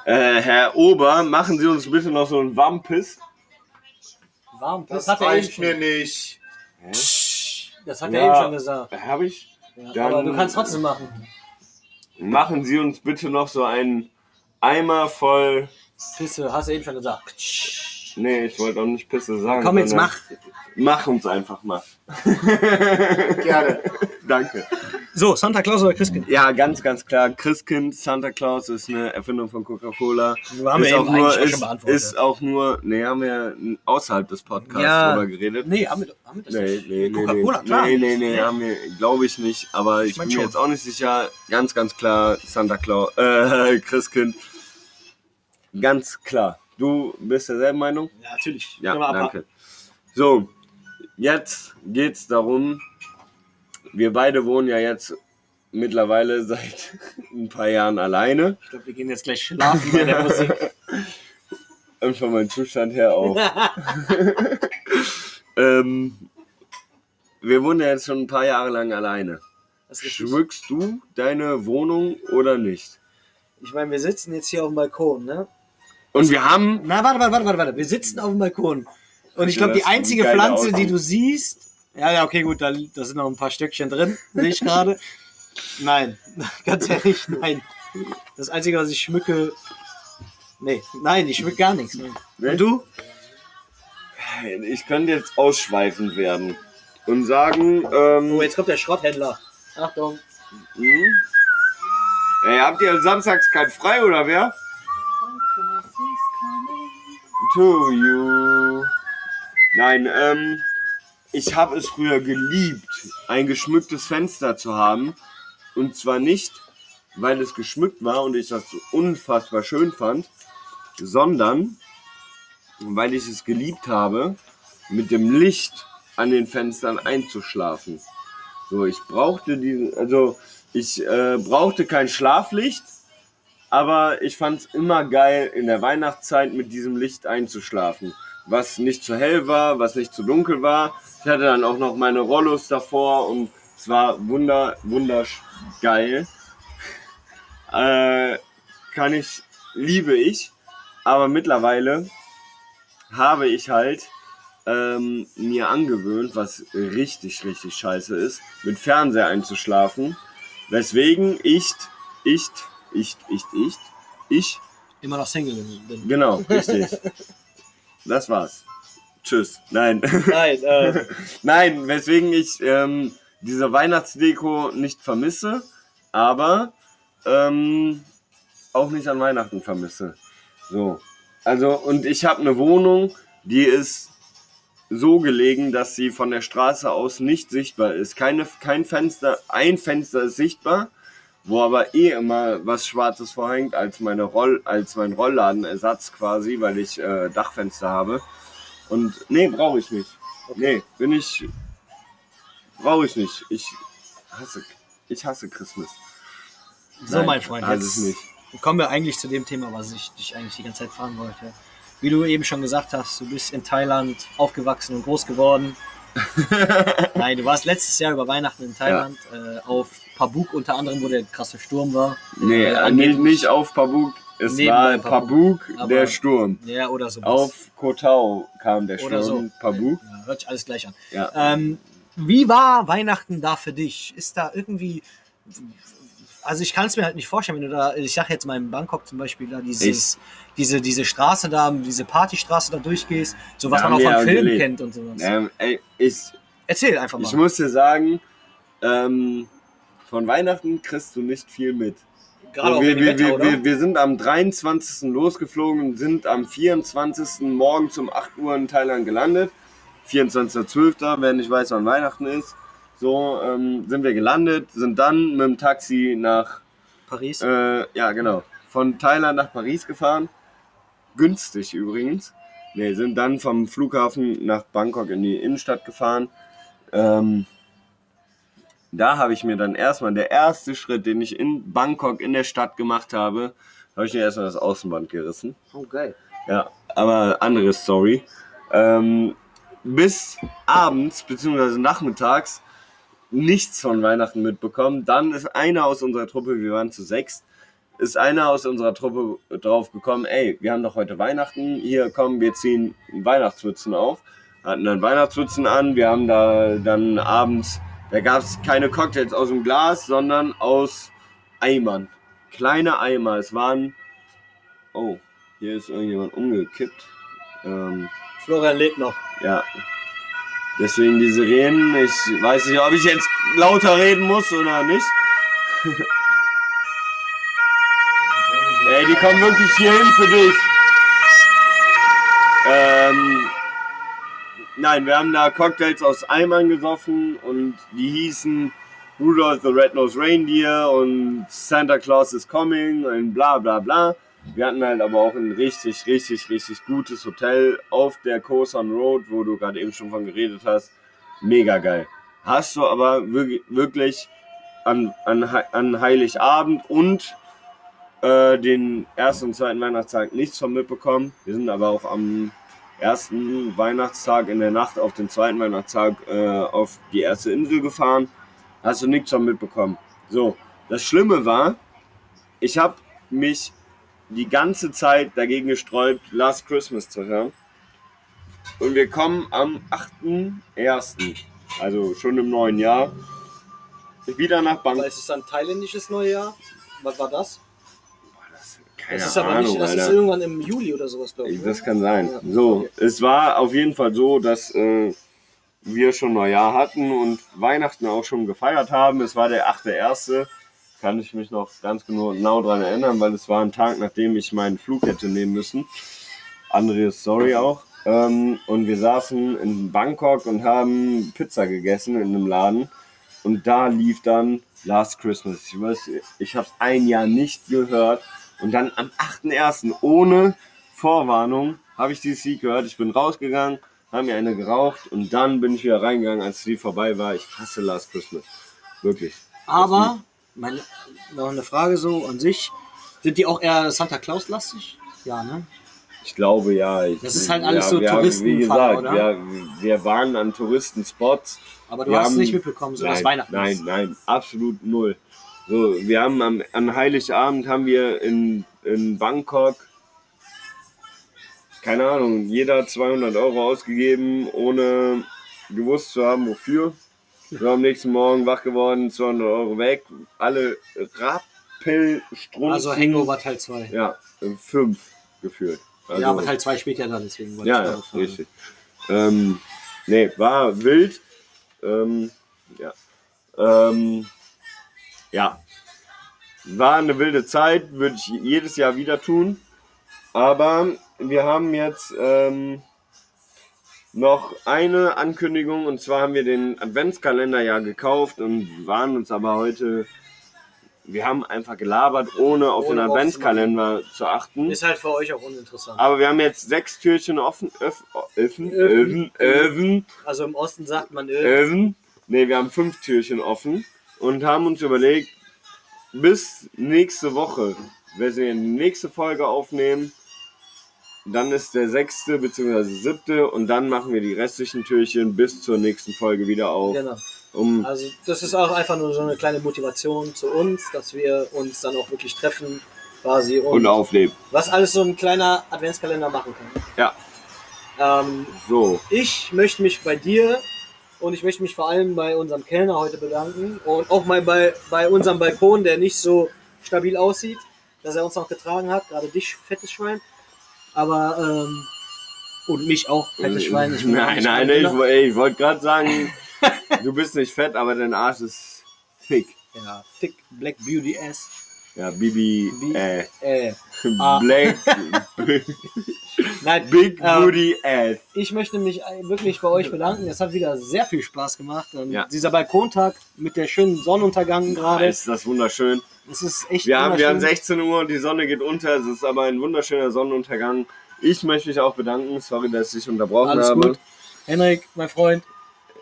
Äh, Herr Ober, machen Sie uns bitte noch so einen Wampis. Warm, das, reicht mir nicht. Das hat Ja. er eben schon gesagt. Habe ich? Ja, aber du kannst trotzdem machen. Machen Sie uns bitte noch so einen Eimer voll. Pisse, hast du eben schon gesagt. Nee, ich wollte auch nicht Pisse sagen. Komm, jetzt mach. Mach uns einfach mal. Gerne. Danke. So, Santa Claus oder Christkind? Ja, ganz, ganz klar. Christkind, Santa Claus ist eine Erfindung von Coca-Cola. Wir haben ist ja auch nur, ist, schon beantwortet. ist auch nur, nee, haben wir außerhalb des Podcasts Ja. drüber geredet. Nee, haben wir, haben wir das Nee, nicht? nee, nee. Coca-Cola, nee, klar. Nee, nee, nee, haben wir, glaube ich nicht. Aber ich, mein bin mir schon. jetzt auch nicht sicher. Ganz, ganz klar, Santa Claus, äh, Christkind. Ganz klar. Du bist derselben Meinung? Ja, natürlich. Ja, wir danke. So, jetzt geht's darum, wir beide wohnen ja jetzt mittlerweile seit ein paar Jahren alleine. Ich glaube, wir gehen jetzt gleich schlafen bei der Musik. Und von meinem Zustand her auch. ähm, wir wohnen ja jetzt schon ein paar Jahre lang alleine. Schmückst du deine Wohnung oder nicht? Ich meine, wir sitzen jetzt hier auf dem Balkon, ne? Und wir haben. Na, warte, warte, warte, warte, warte. Wir sitzen auf dem Balkon. Und ich glaube, die einzige Pflanze, die Ausdruck. du siehst. Ja, ja, okay, gut, da, da sind noch ein paar Stückchen drin, sehe ich gerade. Nein, ganz ehrlich, nein. Das Einzige, was ich schmücke. Nee, nein, ich schmücke gar nichts. Nee. Ne? Und du? Ich könnte jetzt ausschweifend werden und sagen. Ähm, Oh, jetzt kommt der Schrotthändler. Achtung. hm? Ey, habt ihr samstags kein frei oder wer? To you. Nein, ähm, ich habe es früher geliebt, ein geschmücktes Fenster zu haben. Und zwar nicht, weil es geschmückt war und ich das so unfassbar schön fand, sondern weil ich es geliebt habe, mit dem Licht an den Fenstern einzuschlafen. So, ich brauchte diesen, also ich äh, brauchte kein Schlaflicht, aber ich fand es immer geil, in der Weihnachtszeit mit diesem Licht einzuschlafen. Was nicht zu hell war, was nicht zu dunkel war. Ich hatte dann auch noch meine Rollos davor und es war wunder, wundersch geil. Äh, kann ich liebe ich. Aber mittlerweile habe ich halt ähm, mir angewöhnt, was richtig, richtig scheiße ist, mit Fernseher einzuschlafen. Weswegen ich, ich, ich, ich, ich, ich, Immer noch Single bin. genau, richtig. Das war's. Tschüss. Nein. Nein, äh, Nein, weswegen ich ähm, diese Weihnachtsdeko nicht vermisse, aber ähm, auch nicht an Weihnachten vermisse. So. Also, und ich habe eine Wohnung, die ist so gelegen, dass sie von der Straße aus nicht sichtbar ist. Keine, kein Fenster, ein Fenster ist sichtbar, wo aber eh immer was Schwarzes vorhängt als meine Roll, als mein Rollladenersatz quasi, weil ich äh, Dachfenster habe. Und nee, brauche ich nicht. Nee, bin ich. Brauche ich nicht. Ich hasse. Ich hasse Christmas. so, Nein, mein Freund, Alles jetzt nicht. kommen wir eigentlich zu dem Thema, was ich dich eigentlich die ganze Zeit fragen wollte. Wie du eben schon gesagt hast, du bist in Thailand aufgewachsen und groß geworden. Nein, du warst letztes Jahr über Weihnachten in Thailand äh, auf Pabuk unter anderem, wo der krasse Sturm war. Nee, Äh, nicht auf Pabuk. Es Neben war Pabuk. Der Sturm. Ja, oder so. Auf Kotau kam der oder Sturm. so. Pabuk. Ja, hört sich alles gleich an. Ja. Ähm, wie war Weihnachten da für dich? Ist da irgendwie. Also ich kann es mir halt nicht vorstellen, wenn du da, ich sag jetzt mal in Bangkok zum Beispiel, da dieses, diese, diese Straße da, diese Partystraße da durchgehst, so was man auch von Filmen gelebt. kennt und sowas. Ähm, ey, ich, Erzähl einfach mal. ich muss dir sagen, ähm, von Weihnachten kriegst du nicht viel mit. Gerade wir, wir, Wetter, wir, wir, wir sind am 23. losgeflogen und sind am 24. morgens um 8 Uhr in Thailand gelandet. 24.12., wer nicht weiß, wann Weihnachten ist. So ähm, sind wir gelandet, sind dann mit dem Taxi nach Paris. Äh, ja, genau. Von Thailand nach Paris gefahren. Günstig übrigens. Ne, sind dann vom Flughafen nach Bangkok in die Innenstadt gefahren. Ähm, da habe ich mir dann erstmal, der erste Schritt, den ich in Bangkok in der Stadt gemacht habe, habe ich mir erstmal das Außenband gerissen. oh, geil. Ja, aber andere Story. Ähm, bis abends bzw. nachmittags nichts von Weihnachten mitbekommen. Dann ist einer aus unserer Truppe, wir waren zu sechs, ist einer aus unserer Truppe drauf gekommen, ey, wir haben doch heute Weihnachten, hier kommen, wir ziehen Weihnachtsmützen auf. Hatten dann Weihnachtsmützen an, wir haben da dann abends, da gab es keine Cocktails aus dem Glas, sondern aus Eimern. Kleine Eimer, es waren, oh, hier ist irgendjemand umgekippt. Ähm, Florian lebt noch. ja. Deswegen die Sirenen. Ich weiß nicht, ob ich jetzt lauter reden muss oder nicht. Ey, die kommen wirklich hierhin für dich. Ähm, nein, wir haben da Cocktails aus Eimern gesoffen und die hießen Rudolph the Red-Nosed Reindeer und Santa Claus is Coming und bla bla bla. Wir hatten halt aber auch ein richtig, richtig, richtig gutes Hotel auf der Koh San Road, wo du gerade eben schon von geredet hast. Mega geil. Hast du aber wirklich, an, an, an Heiligabend und äh, den ersten und zweiten Weihnachtstag nichts von mitbekommen. Wir sind aber auch am ersten Weihnachtstag in der Nacht auf den zweiten Weihnachtstag äh, auf die erste Insel gefahren. Hast du nichts von mitbekommen. So, das Schlimme war, ich habe mich die ganze Zeit dagegen gesträubt, Last Christmas zu hören. Und wir kommen am 8.1., also schon im neuen Jahr, wieder nach Bangkok. ist es ein thailändisches Neujahr? Was war das? Keine das ist aber Ahnung, nicht, das ist Alter. irgendwann im Juli oder sowas, glaube ich. Das oder? kann sein. Ja, So, okay. es war auf jeden Fall so, dass äh, wir schon Neujahr hatten und Weihnachten auch schon gefeiert haben. Es war der 8.1. Kann ich mich noch ganz genau, genau daran erinnern, weil es war ein Tag, nachdem ich meinen Flug hätte nehmen müssen. Andere Story auch. Ähm, und wir saßen in Bangkok und haben Pizza gegessen in einem Laden. Und da lief dann Last Christmas. Ich weiß, ich habe es ein Jahr nicht gehört. Und dann am 8.1. ohne Vorwarnung habe ich dieses Lied gehört. Ich bin rausgegangen, habe mir eine geraucht und dann bin ich wieder reingegangen, als die vorbei war. Ich hasse Last Christmas. Wirklich. Aber, meine, noch eine Frage so an sich. Sind die auch eher Santa Claus-lastig? Ja, ne? Ich glaube ja. Ich, Das ist halt alles so wir, Wie gesagt, oder? Wir, wir waren an Touristenspots. Aber du Wir hast es nicht mitbekommen, so nein, dass Weihnachten Nein, nein, absolut null. So, wir haben am, an Heiligabend haben wir in in Bangkok, keine Ahnung, jeder 200 Euro ausgegeben, ohne gewusst zu haben, wofür. Wir am nächsten Morgen wach geworden, 200 Euro weg, alle Rappelstrunzen. Also Hangover Teil 2. Ja, fünf gefühlt. Also, ja, aber Teil 2 spielt ja da, deswegen wollte ja, ich ja, darauf fragen. richtig. Ähm, nee, war wild. Ähm, ja. Ähm, ja. War eine wilde Zeit, würde ich jedes Jahr wieder tun. Aber wir haben jetzt ähm, noch eine Ankündigung und zwar haben wir den Adventskalender ja gekauft und waren uns aber heute. Wir haben einfach gelabert, ohne auf Ohne den Adventskalender zu achten. Ist halt für euch auch uninteressant. Aber wir haben jetzt sechs Türchen offen. Öff, öffnen, öffnen, Also im Osten sagt man Öl. öffnen. Ne, wir haben fünf Türchen offen und haben uns überlegt, bis nächste Woche, wenn wir die nächste Folge aufnehmen, dann ist der sechste bzw. siebte und dann machen wir die restlichen Türchen bis zur nächsten Folge wieder auf. Genau. Um, Also das ist auch einfach nur so eine kleine Motivation zu uns, dass wir uns dann auch wirklich treffen quasi und, und aufnehmen. was alles so ein kleiner Adventskalender machen kann. Ja, Ähm, so. ich möchte mich bei dir und ich möchte mich vor allem bei unserem Kellner heute bedanken und auch mal bei, bei unserem Balkon, der nicht so stabil aussieht, dass er uns noch getragen hat, gerade dich, fettes Schwein. Aber, ähm, und mich auch, fettes Schwein. Ich nein, nein, ich, ich wollte gerade sagen, du bist nicht fett, aber dein Arsch ist thick. Ja, thick Black Beauty Ass. Ja, Bibi, Bi- äh, Äh. Black, nein, Big ähm, Booty Ass. Ich möchte mich wirklich bei euch bedanken. Es hat wieder sehr viel Spaß gemacht. Und Ja. Dieser Balkontag mit der schönen Sonnenuntergang gerade. Ist das wunderschön. Es ist echt Wir haben, wir haben wunderschön. 16 Uhr und die Sonne geht unter. Es ist aber ein wunderschöner Sonnenuntergang. Ich möchte mich auch bedanken. Sorry, dass ich unterbrochen Alles habe. gut. Henrik, mein Freund,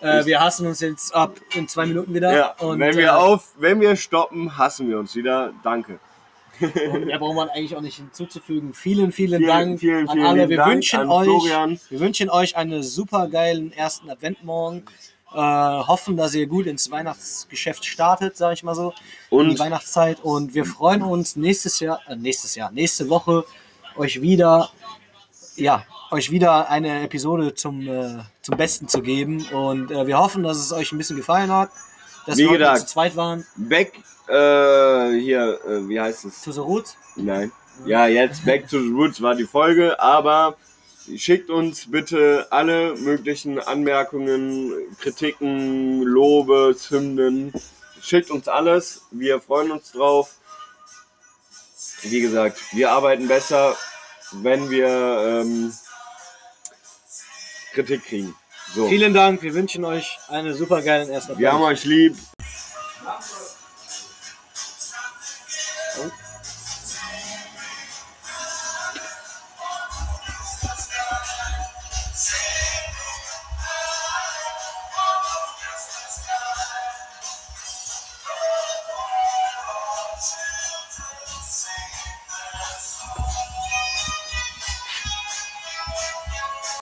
äh, wir hassen uns jetzt ab in zwei Minuten wieder. Ja, und, wenn äh, wir auf, wenn wir stoppen, hassen wir uns wieder. Danke. Und mehr braucht man eigentlich auch nicht hinzuzufügen. Vielen, vielen, Vielen, Dank vielen, an alle. Wir Dank wünschen euch, Florian. wir wünschen euch einen super geilen ersten Adventmorgen. Äh, hoffen, dass ihr gut ins Weihnachtsgeschäft startet, sage ich mal so, in Und die Weihnachtszeit. Und wir freuen uns nächstes Jahr, äh, nächstes Jahr, nächste Woche euch wieder, ja, euch wieder eine Episode zum, äh, zum Besten zu geben. Und äh, wir hoffen, dass es euch ein bisschen gefallen hat, dass Wie wir gesagt. zu zweit waren. back, äh, hier, äh, wie heißt es? To the Roots. Nein. Ja, jetzt Back to the Roots war die Folge, aber schickt uns bitte alle möglichen Anmerkungen, Kritiken, Lobes, Hymnen. Schickt uns alles. Wir freuen uns drauf. Wie gesagt, wir arbeiten besser, wenn wir ähm, Kritik kriegen. So. Vielen Dank. Wir wünschen euch einen super geilen ersten Wir haben euch lieb.